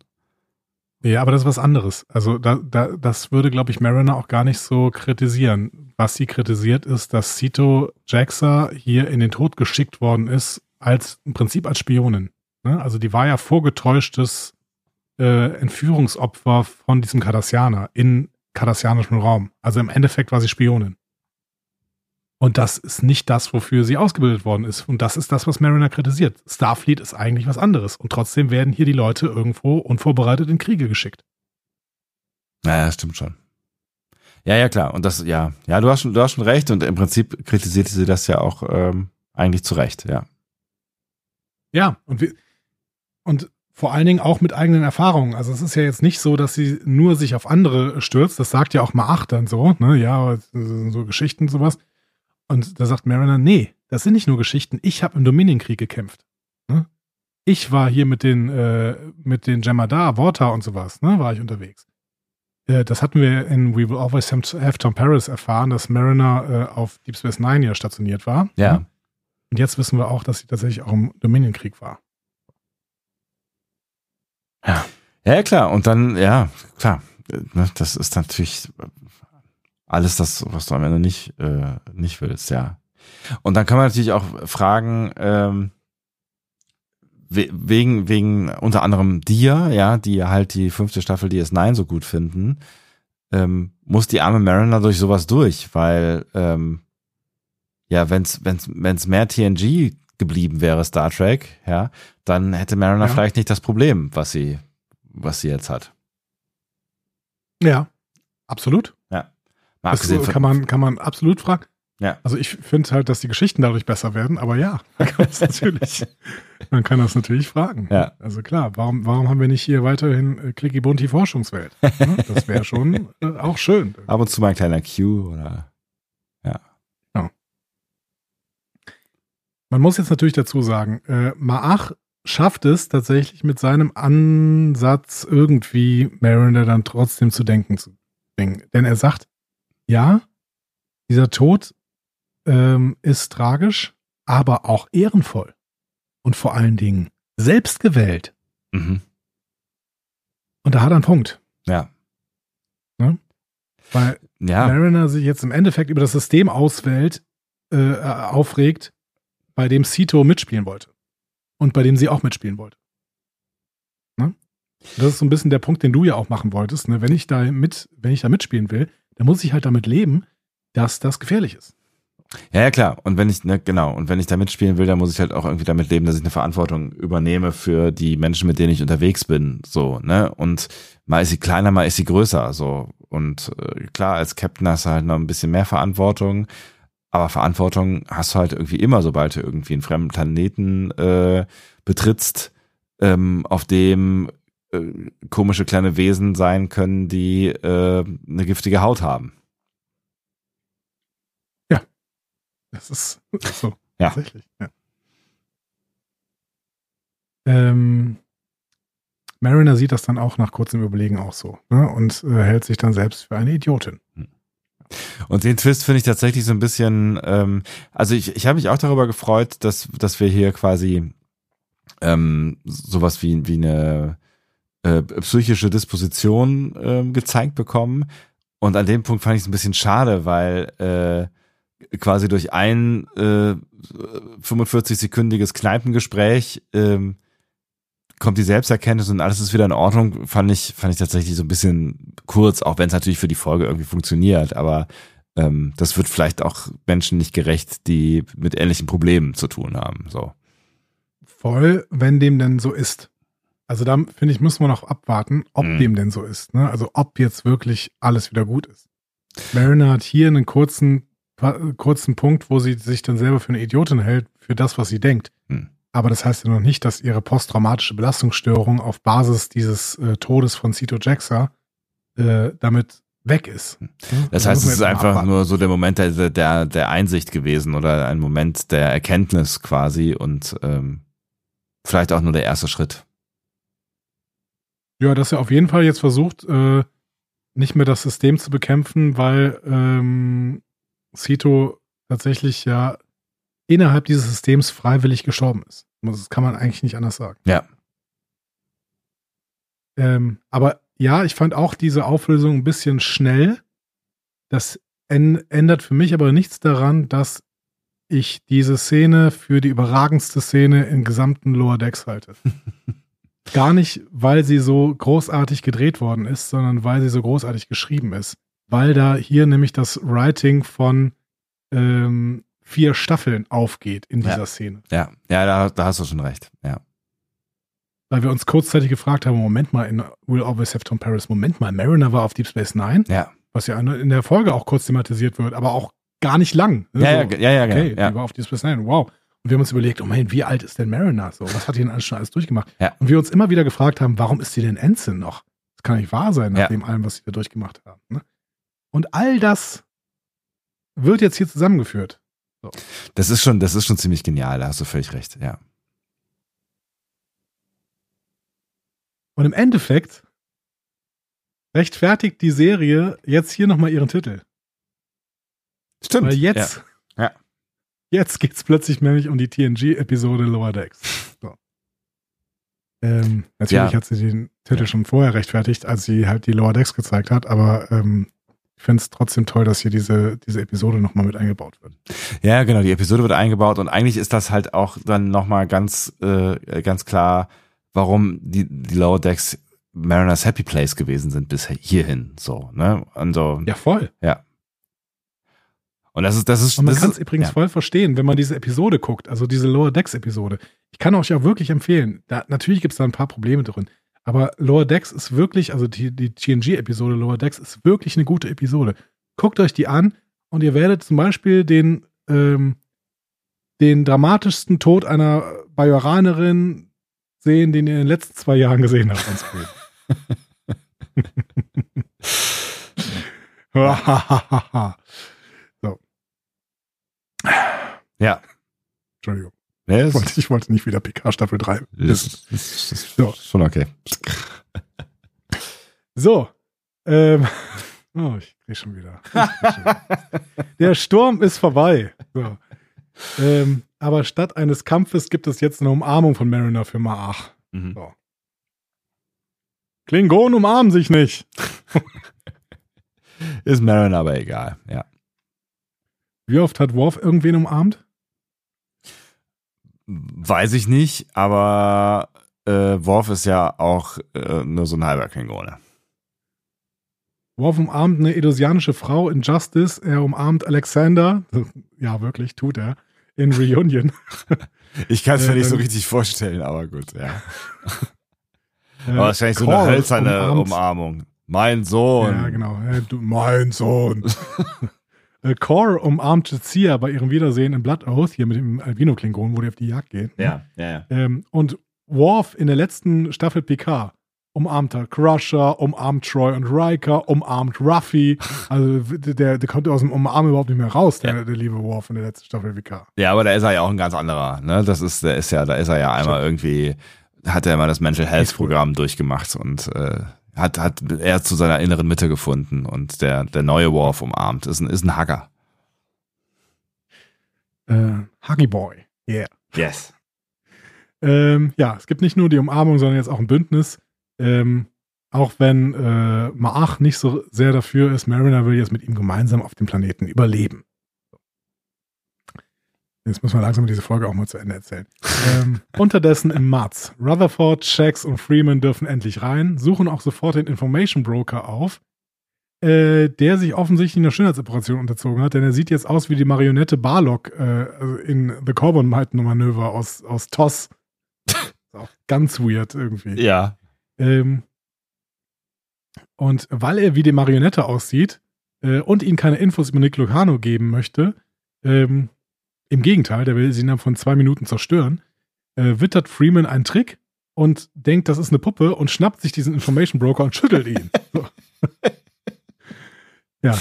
Ja, aber das ist was anderes. Also da, da, das würde, glaube ich, Mariner auch gar nicht so kritisieren. Was sie kritisiert, ist, dass Sito Jaxa hier in den Tod geschickt worden ist, als im Prinzip als Spionin. Ne? Also die war ja vorgetäuschtes äh, Entführungsopfer von diesem Cardassianer in kardassianischem Raum. Also im Endeffekt war sie Spionin. Und das ist nicht das, wofür sie ausgebildet worden ist. Und das ist das, was Mariner kritisiert. Starfleet ist eigentlich was anderes. Und trotzdem werden hier die Leute irgendwo unvorbereitet in Kriege geschickt. Naja, stimmt schon. Ja, ja, klar. Und das, ja, ja, du hast schon, du hast schon recht. Und im Prinzip kritisierte sie das ja auch ähm, eigentlich zu Recht, ja. Ja, und wir, und vor allen Dingen auch mit eigenen Erfahrungen. Also es ist ja jetzt nicht so, dass sie nur sich auf andere stürzt. Das sagt ja auch mal acht dann so, ne? Ja, so Geschichten sowas. Und da sagt Mariner, nee, das sind nicht nur Geschichten. Ich habe im Dominienkrieg gekämpft. Ne? Ich war hier mit den äh, mit den Jemadar, Vorta und sowas, ne? War ich unterwegs. Äh, das hatten wir in We Will Always Have Tom Paris erfahren, dass Mariner äh, auf Deep Space Nine ja stationiert war. Ja. Ne? Und jetzt wissen wir auch, dass sie tatsächlich auch im Dominienkrieg war. Ja. Ja, klar. Und dann, ja, klar. Ne, das ist natürlich alles das, was du am Ende nicht, äh, nicht willst, ja. Und dann kann man natürlich auch fragen, ähm, wegen, wegen unter anderem dir, ja, die halt die fünfte Staffel DS9 so gut finden, ähm, muss die arme Mariner durch sowas durch, weil, ähm, ja, wenn's, wenn's, wenn's mehr TNG geblieben wäre, Star Trek, ja, dann hätte Mariner ja. vielleicht nicht das Problem, was sie, was sie jetzt hat. Ja, absolut. Ja. Mal das kann man, kann man absolut fragen. Ja. Also ich finde halt, dass die Geschichten dadurch besser werden, aber ja, man kann das natürlich, man kann das natürlich fragen. Ja. Also klar, warum, warum haben wir nicht hier weiterhin äh, Clicky Bunti Forschungswelt? Ne? Das wäre schon äh, auch schön. Ab und zu mal ein kleiner Q oder ja. ja. Man muss jetzt natürlich dazu sagen, äh, Maach schafft es tatsächlich mit seinem Ansatz irgendwie Mariner dann trotzdem zu denken zu bringen. Denn er sagt, ja, dieser Tod ähm, ist tragisch, aber auch ehrenvoll. Und vor allen Dingen selbstgewählt. Mhm. Und da hat er einen Punkt. Ja. Ne? Weil Ja. Mariner sich jetzt im Endeffekt über das System auswählt, äh, aufregt, bei dem Sito mitspielen wollte. Und bei dem sie auch mitspielen wollte. Ne? Das ist so ein bisschen der Punkt, den du ja auch machen wolltest. Ne? Wenn ich da mit, wenn ich da mitspielen will, dann muss ich halt damit leben, dass das gefährlich ist. Ja, ja, klar. Und wenn ich, ne, genau, und wenn ich da mitspielen will, dann muss ich halt auch irgendwie damit leben, dass ich eine Verantwortung übernehme für die Menschen, mit denen ich unterwegs bin. So, ne? Und mal ist sie kleiner, mal ist sie größer. So. Und äh, klar, als Captain hast du halt noch ein bisschen mehr Verantwortung. Aber Verantwortung hast du halt irgendwie immer, sobald du irgendwie einen fremden Planeten äh, betrittst, ähm, auf dem äh, komische kleine Wesen sein können, die äh, eine giftige Haut haben. Das ist so. Ja. Tatsächlich. Ja. Ähm, Mariner sieht das dann auch nach kurzem Überlegen auch so ne? und äh, hält sich dann selbst für eine Idiotin. Und den Twist finde ich tatsächlich so ein bisschen, ähm, also ich, ich habe mich auch darüber gefreut, dass, dass wir hier quasi ähm, sowas wie, wie eine äh, psychische Disposition ähm, gezeigt bekommen. Und an dem Punkt fand ich es ein bisschen schade, weil äh, quasi durch ein äh, 45-sekündiges Kneipengespräch ähm, kommt die Selbsterkenntnis und alles ist wieder in Ordnung, fand ich, fand ich tatsächlich so ein bisschen kurz, auch wenn es natürlich für die Folge irgendwie funktioniert, aber ähm, das wird vielleicht auch Menschen nicht gerecht, die mit ähnlichen Problemen zu tun haben. So. Voll, wenn dem denn so ist. Also da finde ich, müssen wir noch abwarten, ob Mhm. dem denn so ist. Ne? Also ob jetzt wirklich alles wieder gut ist. Mariner hat hier einen kurzen, kurzen Punkt, wo sie sich dann selber für eine Idiotin hält, für das, was sie denkt. Mhm. Aber das heißt ja noch nicht, dass ihre posttraumatische Belastungsstörung auf Basis dieses äh, Todes von Cito Jaxa äh, damit weg ist. Ne? Das Da heißt, es ist einfach abwarten. nur so der Moment der, der, der Einsicht gewesen oder ein Moment der Erkenntnis quasi und ähm, vielleicht auch nur der erste Schritt. Ja, dass er auf jeden Fall jetzt versucht, äh, nicht mehr das System zu bekämpfen, weil ähm, Cito tatsächlich ja innerhalb dieses Systems freiwillig gestorben ist. Das kann man eigentlich nicht anders sagen. Ja. Ähm, aber ja, ich fand auch diese Auflösung ein bisschen schnell. Das ändert für mich aber nichts daran, dass ich diese Szene für die überragendste Szene im gesamten Lower Decks halte. Gar nicht, weil sie so großartig gedreht worden ist, sondern weil sie so großartig geschrieben ist. Weil da hier nämlich das Writing von ähm, vier Staffeln aufgeht in dieser Ja. Szene. Ja, ja, da, da hast du schon recht. Ja. Weil wir uns kurzzeitig gefragt haben, Moment mal, in Will Always Have Tom Paris, Moment mal, Mariner war auf Deep Space Nine, Ja. was ja in der Folge auch kurz thematisiert wird, aber auch gar nicht lang. ne? Ja, ja, So, ja, ja, genau. Okay, ja. die war auf Deep Space Nine, wow. Und wir haben uns überlegt, oh mein, wie alt ist denn Mariner? So, was hat die denn alles schon alles durchgemacht? Ja. Und wir uns immer wieder gefragt haben, warum ist sie denn Ensign noch? Das kann nicht wahr sein, nach Ja. dem allem, was sie da durchgemacht haben. Ne? Und all das wird jetzt hier zusammengeführt. Das ist schon, das ist schon ziemlich genial, da hast du völlig recht, ja. Und im Endeffekt rechtfertigt die Serie jetzt hier nochmal ihren Titel. Stimmt. Weil jetzt, Ja. jetzt geht's plötzlich nämlich um die TNG-Episode Lower Decks. So. Ähm, natürlich Ja. hat sie den Titel Ja. schon vorher rechtfertigt, als sie halt die Lower Decks gezeigt hat, aber ähm, ich finde es trotzdem toll, dass hier diese, diese Episode nochmal mit eingebaut wird. Ja, ja, genau, die Episode wird eingebaut und eigentlich ist das halt auch dann nochmal ganz, äh, ganz klar, warum die, die Lower Decks Mariners Happy Place gewesen sind bis hierhin, so, ne? Also, Ja, voll. und das ist, das ist, Und man kann es übrigens ja. voll verstehen, wenn man diese Episode guckt, also diese Lower Decks Episode. Ich kann euch ja wirklich empfehlen. Da, natürlich gibt es da ein paar Probleme drin. Aber Lower Decks ist wirklich, also die, die TNG-Episode Lower Decks ist wirklich eine gute Episode. Guckt euch die an und ihr werdet zum Beispiel den, ähm, den dramatischsten Tod einer Bajoranerin sehen, den ihr in den letzten zwei Jahren gesehen habt. on screen. so. Ja. Entschuldigung. Ja, Ich wollte, ich wollte nicht wieder PK Staffel 3 das, wissen. das ist So. schon okay. So. Ähm, Oh, ich krieg schon wieder. Der Sturm ist vorbei. So. Ähm, aber statt eines Kampfes gibt es jetzt eine Umarmung von Mariner für Maach. Mhm. So. Klingonen umarmen sich nicht. Ist Marin aber egal, ja. Wie oft hat Worf irgendwen umarmt? Weiß ich nicht, aber äh, Worf ist ja auch äh, nur so ein halber Klingone. Worf umarmt eine edosianische Frau in Justice. Er umarmt Alexander. Ja, wirklich, tut er. In Reunion. Ich kann es mir Äh, nicht so dann- richtig vorstellen, aber gut, ja. Äh, Aber wahrscheinlich so eine hölzerne umarmt- Umarmung. Mein Sohn. Ja, genau. Äh, Du, mein Sohn. äh, Core umarmt Jazia bei ihrem Wiedersehen in Blood Oath, hier mit dem Albino-Klingon, wo die auf die Jagd gehen. Ja, ja, ja. Ähm, und Worf in der letzten Staffel PK umarmt er Crusher, umarmt Troy und Riker, umarmt Ruffy. Also der, der kommt aus dem Umarmen überhaupt nicht mehr raus, der, der liebe Worf in der letzten Staffel PK. Ja, aber da ist er ja auch ein ganz anderer. Ne? Das ist, der ist ja, da ist er ja einmal irgendwie, hat er immer das Mental Health Programm durchgemacht und äh, hat, hat er zu seiner inneren Mitte gefunden und der, der neue Worf umarmt. Ist ein, ist ein Hacker. Äh, Huggy Boy. Yeah. Yes. Ähm, ja, es gibt nicht nur die Umarmung, sondern jetzt auch ein Bündnis. Ähm, auch wenn äh, Maach nicht so sehr dafür ist, Mariner will jetzt mit ihm gemeinsam auf dem Planeten überleben. Jetzt müssen wir langsam diese Folge auch mal zu Ende erzählen. ähm, unterdessen im Mats. Rutherford, Shax und Freeman dürfen endlich rein, suchen auch sofort den Information Broker auf, äh, der sich offensichtlich einer Schönheitsoperation unterzogen hat, denn er sieht jetzt aus wie die Marionette Barlock äh, also in The Corbin Manöver aus, aus TOS. Ist auch ganz weird irgendwie. Ja. Ähm, und weil er wie die Marionette aussieht äh, und ihnen keine Infos über Nick Lucano geben möchte, ähm, im Gegenteil, der will sie innerhalb von zwei Minuten zerstören, äh, wittert Freeman einen Trick und denkt, das ist eine Puppe und schnappt sich diesen Information Broker und schüttelt ihn. So. ja.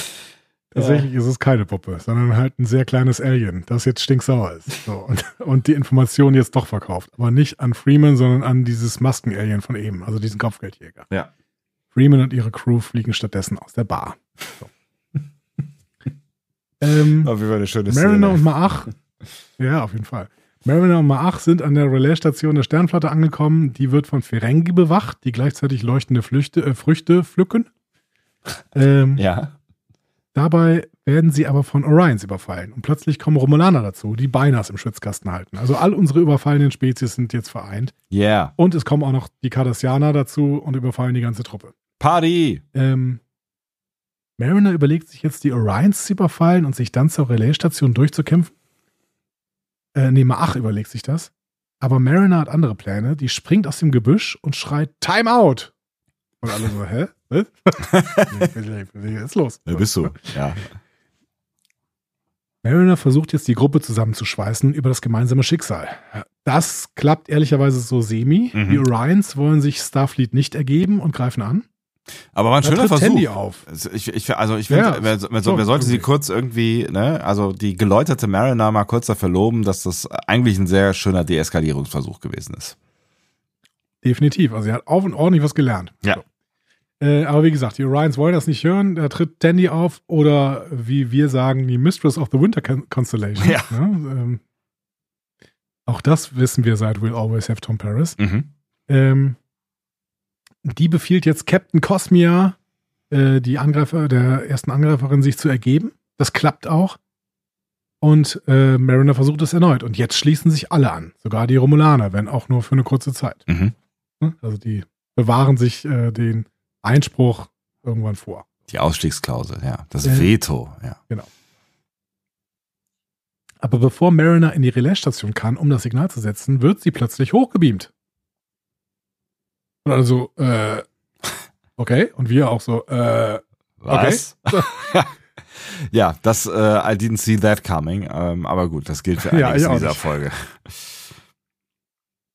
Tatsächlich ist es keine Puppe, sondern halt ein sehr kleines Alien, das jetzt stinksauer ist. So, und, und die Information jetzt doch verkauft. Aber nicht an Freeman, sondern an dieses Masken-Alien von eben, also diesen Kopfgeldjäger. Ja. Freeman und ihre Crew fliegen stattdessen aus der Bar. So. Ähm, Auf jeden Fall eine schöne Mariner und Szene. Maach, ja, auf jeden Fall. Mariner und Maach sind an der Relaisstation der Sternflotte angekommen. Die wird von Ferengi bewacht, die gleichzeitig leuchtende Flüchte, äh, Früchte pflücken. Ähm, Ja. Dabei werden sie aber von Orions überfallen. Und plötzlich kommen Romulaner dazu, die Beinas im Schwitzkasten halten. Also all unsere überfallenen Spezies sind jetzt vereint. Yeah. Und es kommen auch noch die Cardassianer dazu und überfallen die ganze Truppe. Party. Ähm, Mariner überlegt sich jetzt, die Orions zu überfallen und sich dann zur Relaisstation durchzukämpfen. Äh, nee, Maach überlegt sich das. Aber Mariner hat andere Pläne. Die springt aus dem Gebüsch und schreit Time out. Und alle so, hä? Was ist los? Da bist du. Ja. Mariner versucht jetzt die Gruppe zusammenzuschweißen über das gemeinsame Schicksal. Das klappt ehrlicherweise so semi. Mhm. Die Orions wollen sich Starfleet nicht ergeben und greifen an. Aber war ein Da schöner Versuch. Tandy auf. Also Ich, ich, also ich finde, Ja, wer, wer, so, wer sollte sie kurz irgendwie, ne, also die geläuterte Mariner mal kurz dafür loben, dass das eigentlich ein sehr schöner Deeskalierungsversuch gewesen ist. Definitiv. Also er hat auf und ordentlich was gelernt. Ja. So. Äh, aber wie gesagt, die Orions wollen das nicht hören. Da tritt Tandy auf oder wie wir sagen, die Mistress of the Winter Con- Constellation. Ja. Ne? Ähm, auch das wissen wir seit We'll Always Have Tom Paris. Mhm. Ähm, die befiehlt jetzt Captain Cosmia, äh, die Angreifer, der ersten Angreiferin, sich zu ergeben. Das klappt auch. Und äh, Mariner versucht es erneut. Und jetzt schließen sich alle an. Sogar die Romulaner, wenn auch nur für eine kurze Zeit. Mhm. Ne? Also die bewahren sich äh, den Einspruch irgendwann vor. Die Ausstiegsklausel, ja. Das Äh. Veto, ja. Aber bevor Mariner in die Relaisstation kann, um das Signal zu setzen, wird sie plötzlich hochgebeamt. Und also, äh, okay. Und wir auch so, äh, Was? ja, das, äh, I didn't see that coming. Ähm, aber gut, das gilt für Ja, einiges auch in dieser nicht. Folge.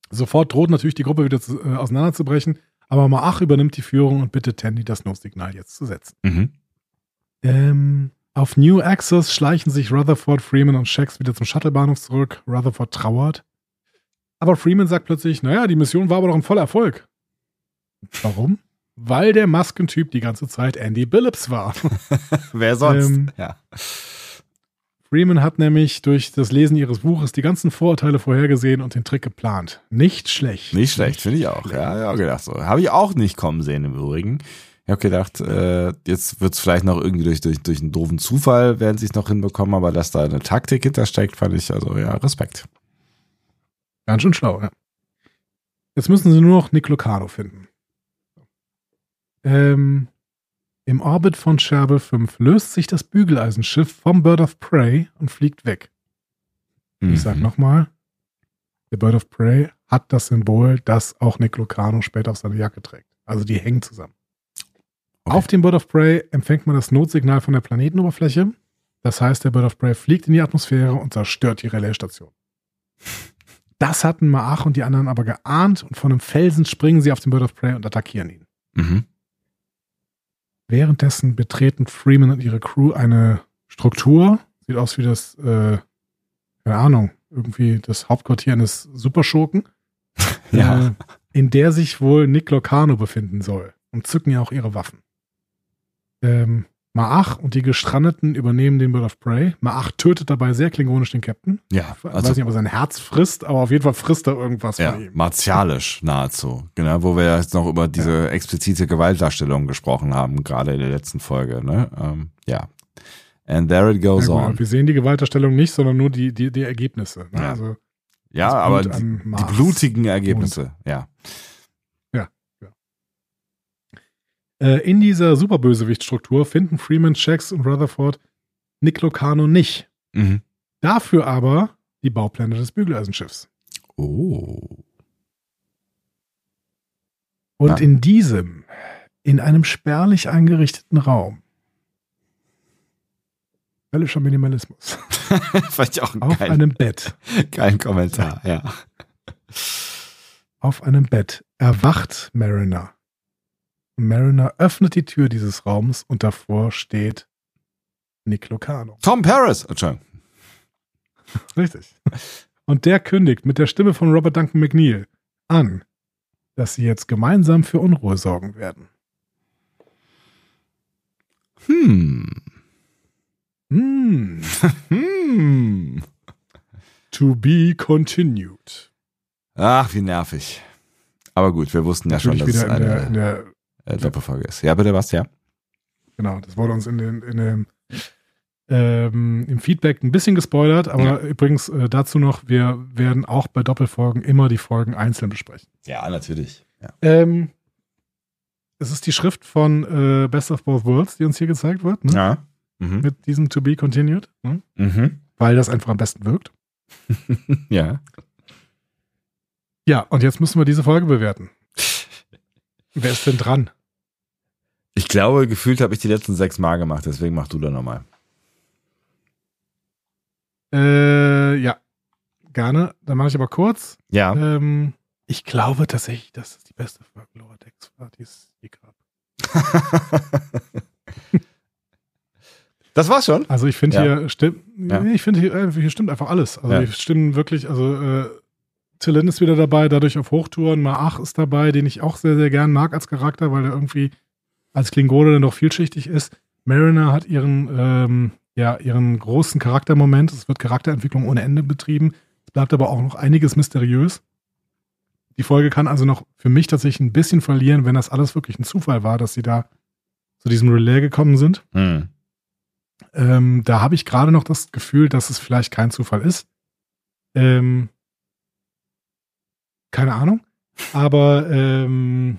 Sofort droht natürlich die Gruppe wieder zu, äh, auseinanderzubrechen, aber Maach übernimmt die Führung und bittet Tandy, das No-Signal jetzt zu setzen. Mhm. Ähm, auf New Access schleichen sich Rutherford, Freeman und Shax wieder zum Shuttlebahnhof zurück. Rutherford trauert. Aber Freeman sagt plötzlich, naja, die Mission war aber doch ein voller Erfolg. Warum? weil der Maskentyp die ganze Zeit Andy Billups war. Wer sonst? Ähm, ja. Freeman hat nämlich durch das Lesen ihres Buches die ganzen Vorurteile vorhergesehen und den Trick geplant. Nicht schlecht. Nicht schlecht, finde ich auch. Ja, ja, gedacht so. Habe ich auch nicht kommen sehen im Übrigen. Ich habe gedacht, äh, jetzt wird es vielleicht noch irgendwie durch, durch, durch einen doofen Zufall werden sie es noch hinbekommen, aber dass da eine Taktik hintersteckt, fand ich, also ja, Respekt. Ganz schön schlau, ja. Jetzt müssen sie nur noch Nick Lucano finden. Ähm, Im Orbit von Scherbe 5 löst sich das Bügeleisenschiff vom Bird of Prey und fliegt weg. Ich sag Mhm. nochmal, der Bird of Prey hat das Symbol, das auch Nick Lucano später auf seiner Jacke trägt. Also die hängen zusammen. Okay. Auf dem Bird of Prey empfängt man das Notsignal von der Planetenoberfläche. Das heißt, der Bird of Prey fliegt in die Atmosphäre und zerstört die Relaisstation. Das hatten Maach und die anderen aber geahnt und von einem Felsen springen sie auf den Bird of Prey und attackieren ihn. Mhm. Währenddessen betreten Freeman und ihre Crew eine Struktur. Sieht aus wie das, äh, keine Ahnung, irgendwie das Hauptquartier eines Superschurken. Ja. Äh, in der sich wohl Nick Locano befinden soll. Und zücken ja auch ihre Waffen. Ähm, Maach und die Gestrandeten übernehmen den Bird of Prey. Maach tötet dabei sehr klingonisch den Captain. Ja, Ich weiß also nicht, ob er sein Herz frisst, aber auf jeden Fall frisst er irgendwas ja, von ihm. martialisch nahezu. Genau, wo wir jetzt noch über diese explizite Gewaltdarstellung gesprochen haben, gerade in der letzten Folge. Ne? Ähm, ja. And there it Ja, goes gut, on. wir sehen die Gewaltdarstellung nicht, sondern nur die, die, die Ergebnisse. Ne? Ja. Also Ja, aber die, die blutigen Ergebnisse, ja. Äh, in dieser Superbösewichtstruktur finden Freeman, Shax und Rutherford Nick Locano nicht. Mhm. Dafür aber die Baupläne des Bügeleisenschiffs. Oh. Und Ja. in diesem, in einem spärlich eingerichteten Raum, höllischer Minimalismus, Fand ich auch auf kein, einem Bett, kein Kommentar, ja. auf einem Bett erwacht Mariner. Mariner öffnet die Tür dieses Raums und davor steht Nick Locano. Tom Paris, Entschuldigung. Richtig. Und der kündigt mit der Stimme von Robert Duncan McNeil an, dass sie jetzt gemeinsam für Unruhe sorgen werden. Hm. Hm. Hm. To be continued. Ach, wie nervig. Aber gut, wir wussten ja schon, Natürlich dass es wieder in der, in eine der, äh, Doppelfolge ist. Ja, bitte was, ja? genau, das wurde uns in den, in dem, ähm, im Feedback ein bisschen gespoilert, aber übrigens äh, dazu noch, wir werden auch bei Doppelfolgen immer die Folgen einzeln besprechen. Ja, natürlich. Ja. Ähm, es ist die Schrift von äh, Best of Both Worlds, die uns hier gezeigt wird, ne? ja. Mhm. mit diesem To Be Continued, ne? Mhm. weil das einfach am besten wirkt. Ja. Ja, und jetzt müssen wir diese Folge bewerten. Wer ist denn dran? Ich glaube, gefühlt habe ich die letzten sechs Mal gemacht, deswegen mach du da nochmal. Äh, ja, gerne. Dann mache ich aber kurz. Ja. Ähm, ich glaube tatsächlich, dass es die beste Folge Lower Decks war, die es je gab. das war's schon. Also ich finde Ja. hier stimmt, Ja. ich finde hier, äh, hier stimmt einfach alles. Also Ja. hier stimmen wirklich, also äh, Tillin ist wieder dabei, dadurch auf Hochtouren. Maach ist dabei, den ich auch sehr, sehr gern mag als Charakter, weil er irgendwie als Klingone dann doch vielschichtig ist. Mariner hat ihren, ähm, ja, ihren großen Charaktermoment. Es wird Charakterentwicklung ohne Ende betrieben. Es bleibt aber auch noch einiges mysteriös. Die Folge kann also noch für mich tatsächlich ein bisschen verlieren, wenn das alles wirklich ein Zufall war, dass sie da zu diesem Relais gekommen sind. Hm. Ähm, da habe ich gerade noch das Gefühl, dass es vielleicht kein Zufall ist. Ähm, keine Ahnung. Aber ähm,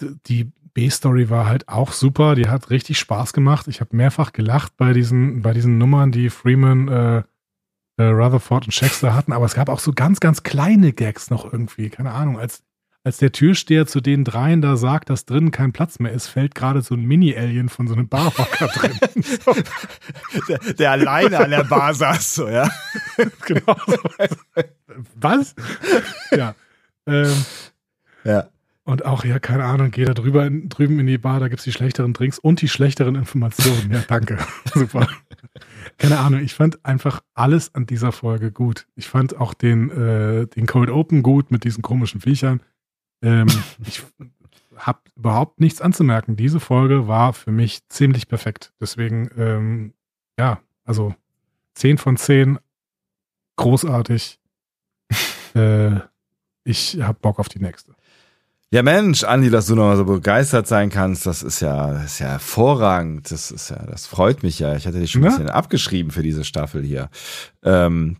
die B-Story war halt auch super. Die hat richtig Spaß gemacht. Ich habe mehrfach gelacht bei diesen, bei diesen Nummern, die Freeman, äh, äh, Rutherford und Shaxter hatten. Aber es gab auch so ganz, ganz kleine Gags noch irgendwie. Keine Ahnung. Als, als der Türsteher zu den dreien da sagt, dass drinnen kein Platz mehr ist, fällt gerade so ein Mini-Alien von so einem Barhocker drin. So. Der, der alleine an der Bar saß, so, ja. genau. so. Was? Ja. Ähm, Ja. Und auch, ja, keine Ahnung, geh da drüber in, drüben in die Bar, da gibt's die schlechteren Drinks und die schlechteren Informationen. Ja, danke. Super. Keine Ahnung, ich fand einfach alles an dieser Folge gut. Ich fand auch den, äh, den Cold Open gut mit diesen komischen Viechern. Ähm, ich, habe überhaupt nichts anzumerken. Diese Folge war für mich ziemlich perfekt. Deswegen, ähm, ja, also 10 von 10, großartig. äh, ich habe Bock auf die nächste. Ja, Mensch, Andi, dass du noch so begeistert sein kannst, das ist ja, das ist ja hervorragend. Das ist ja, das freut mich ja. Ich hatte dich schon ein bisschen abgeschrieben für diese Staffel hier. Ähm,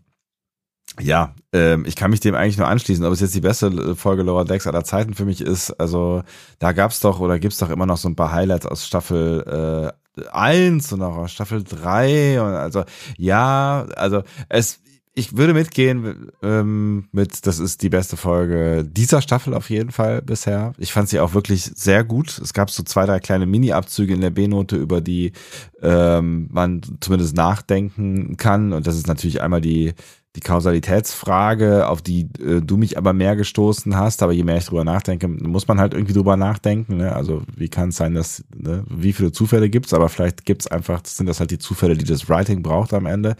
ja, ähm, ich kann mich dem eigentlich nur anschließen. Ob es jetzt die beste Folge Lower Decks aller Zeiten für mich ist, also da gab's doch oder gibt's doch immer noch so ein paar Highlights aus Staffel äh, 1 und auch aus Staffel 3 und also ja, also es ich würde mitgehen ähm, mit, das ist die beste Folge dieser Staffel auf jeden Fall bisher. Ich fand sie auch wirklich sehr gut. Es gab so zwei, drei kleine Mini-Abzüge in der B-Note, über die ähm, man zumindest nachdenken kann. Und das ist natürlich einmal die, die Kausalitätsfrage, auf die äh, du mich aber mehr gestoßen hast. Aber je mehr ich drüber nachdenke, muss man halt irgendwie drüber nachdenken. Ne? Also wie kann es sein, dass, ne, wie viele Zufälle gibt's? Aber vielleicht gibt's einfach, sind das halt die Zufälle, die das Writing braucht am Ende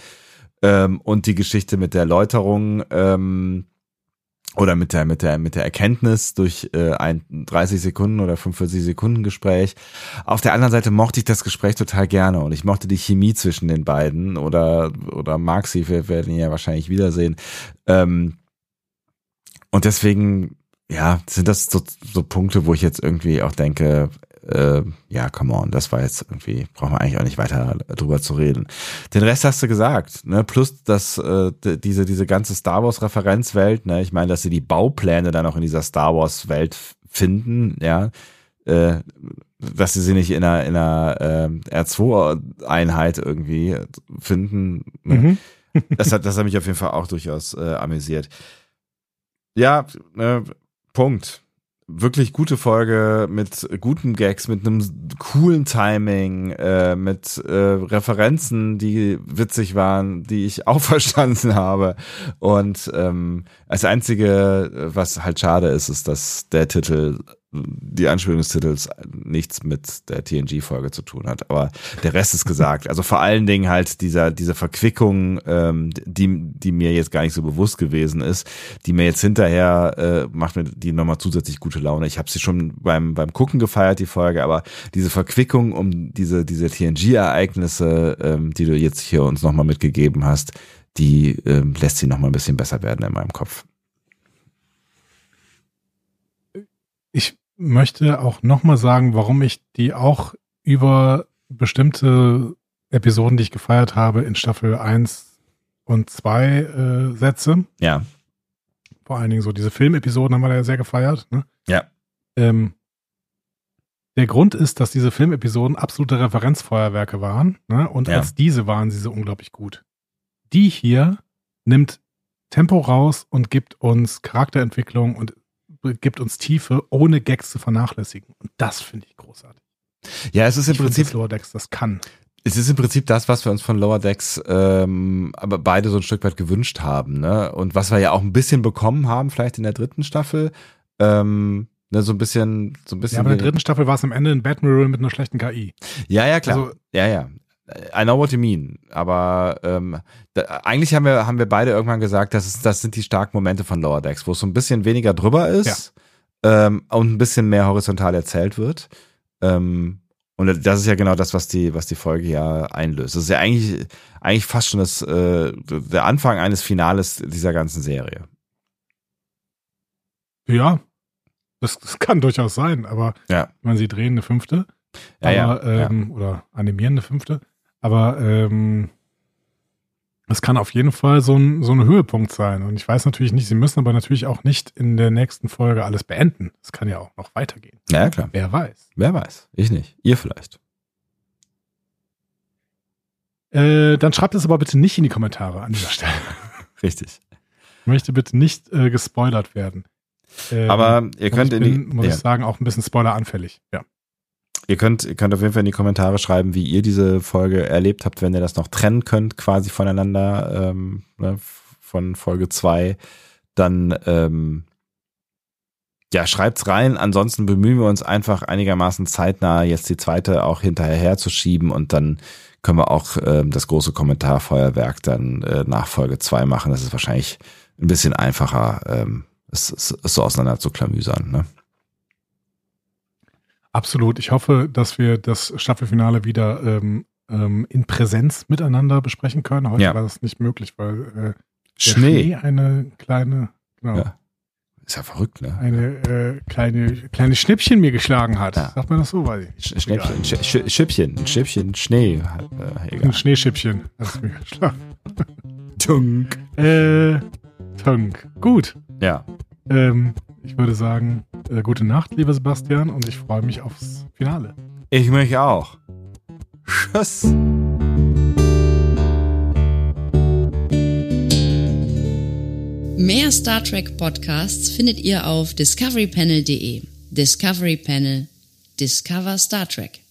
ähm, und die Geschichte mit der Erläuterung ähm, oder mit der mit der mit der Erkenntnis durch äh, ein 30 Sekunden oder 45 Sekunden Gespräch. Auf der anderen Seite mochte ich das Gespräch total gerne und ich mochte die Chemie zwischen den beiden oder oder mag sie, wir werden ihn ja wahrscheinlich wiedersehen. Ähm, und deswegen ja, sind das so, so Punkte, wo ich jetzt irgendwie auch denke, äh, ja, come on, das war jetzt irgendwie, brauchen wir eigentlich auch nicht weiter drüber zu reden. Den Rest hast du gesagt, ne? Plus das, äh, diese, diese ganze Star Wars-Referenzwelt, ne? Ich meine, dass sie die Baupläne dann auch in dieser Star Wars-Welt finden, ja. Äh, dass sie sie nicht in einer, in einer äh, R2-Einheit irgendwie finden. Ne? Mhm. das, hat, das hat mich auf jeden Fall auch durchaus äh, amüsiert. Ja, ne, Punkt wirklich gute Folge mit guten Gags, mit einem coolen Timing, äh, mit äh, Referenzen, die witzig waren, die ich auch verstanden habe. Und ähm, als einzige, was halt schade ist, ist, dass der Titel die Anspielung des Titels nichts mit der TNG-Folge zu tun hat. Aber der Rest ist gesagt. Also vor allen Dingen halt dieser, diese Verquickung, ähm, die, die mir jetzt gar nicht so bewusst gewesen ist, die mir jetzt hinterher äh, macht mir die nochmal zusätzlich gute Laune. Ich habe sie schon beim, beim Gucken gefeiert, die Folge, aber diese Verquickung um diese, diese TNG-Ereignisse, ähm, die du jetzt hier uns nochmal mitgegeben hast, die ähm, lässt sie nochmal ein bisschen besser werden in meinem Kopf. Ich möchte auch nochmal sagen, warum ich die auch über bestimmte Episoden, die ich gefeiert habe, in Staffel 1 und 2 äh, setze. Ja. Vor allen Dingen so diese Filmepisoden haben wir ja sehr gefeiert. Ne? Ja. Ähm, der Grund ist, dass diese Filmepisoden absolute Referenzfeuerwerke waren. Ne? Und ja. als diese waren sie so unglaublich gut. Die hier nimmt Tempo raus und gibt uns Charakterentwicklung und gibt uns Tiefe, ohne Gags zu vernachlässigen. Und das finde ich großartig. Ja, es ist im ich Prinzip. Find, Lower Decks das kann. Es ist im Prinzip das, was wir uns von Lower Decks ähm, aber beide so ein Stück weit gewünscht haben, ne? Und was wir ja auch ein bisschen bekommen haben, vielleicht in der dritten Staffel. Ähm, ne, so ein bisschen, so ein bisschen. Ja, aber in der dritten Staffel war es am Ende ein Batman mit einer schlechten KI. Ja, ja, klar. Also, ja, ja. I know what you mean. Aber ähm, da, eigentlich haben wir, haben wir beide irgendwann gesagt, das, ist, das sind die starken Momente von Lower Decks, wo es so ein bisschen weniger drüber ist ja. ähm, und ein bisschen mehr horizontal erzählt wird. Ähm, und das ist ja genau das, was die, was die Folge ja einlöst. Das ist ja eigentlich, eigentlich fast schon das, äh, der Anfang eines Finales dieser ganzen Serie. Ja, das, das kann durchaus sein, aber ja. man sie drehen eine fünfte. Ja, aber, ja, ähm, ja. Oder animieren eine fünfte. Aber ähm, es kann auf jeden Fall so ein, so ein Höhepunkt sein. Und ich weiß natürlich nicht, sie müssen aber natürlich auch nicht in der nächsten Folge alles beenden. Es kann ja auch noch weitergehen. Ja, klar. Wer weiß. Wer weiß. Ich nicht. Ihr vielleicht. Äh, dann schreibt es aber bitte nicht in die Kommentare an dieser Stelle. Richtig. Ich möchte bitte nicht äh, gespoilert werden. Ähm, aber ihr könnt ich bin, in die, muss ja. ich sagen, auch ein bisschen spoileranfällig. Ja. Ihr könnt, ihr könnt auf jeden Fall in die Kommentare schreiben, wie ihr diese Folge erlebt habt, wenn ihr das noch trennen könnt, quasi voneinander, ähm, ne, von Folge zwei. Dann ähm, ja, schreibt's rein. Ansonsten bemühen wir uns einfach einigermaßen zeitnah, jetzt die zweite auch hinterher herzuschieben und dann können wir auch ähm, das große Kommentarfeuerwerk dann äh, nach Folge zwei machen. Das ist wahrscheinlich ein bisschen einfacher, ähm, es, es, es so auseinander zu klamüsern. Ne? Absolut. Ich hoffe, dass wir das Staffelfinale wieder ähm, ähm, in Präsenz miteinander besprechen können. Heute Ja. war das nicht möglich, weil äh, der Schnee. eine kleine, genau, Ja. Ist ja verrückt, ne? eine äh, kleine, kleine Schnippchen mir geschlagen hat. Ja. Sagt man das so? Weiß ich. Sch Schnäppchen, Sch Sch Schippchen, ein Schippchen, Schnee. Äh, egal. Ein Schneeschippchen hat es mir geschlagen. Tunk. Äh, Tunk. Gut. Ja. Ähm, ich würde sagen, äh, gute Nacht, lieber Sebastian, und ich freue mich aufs Finale. Ich mich auch. Tschüss. Mehr Star Trek Podcasts findet ihr auf discoverypanel.de. Discovery Panel. Discover Star Trek.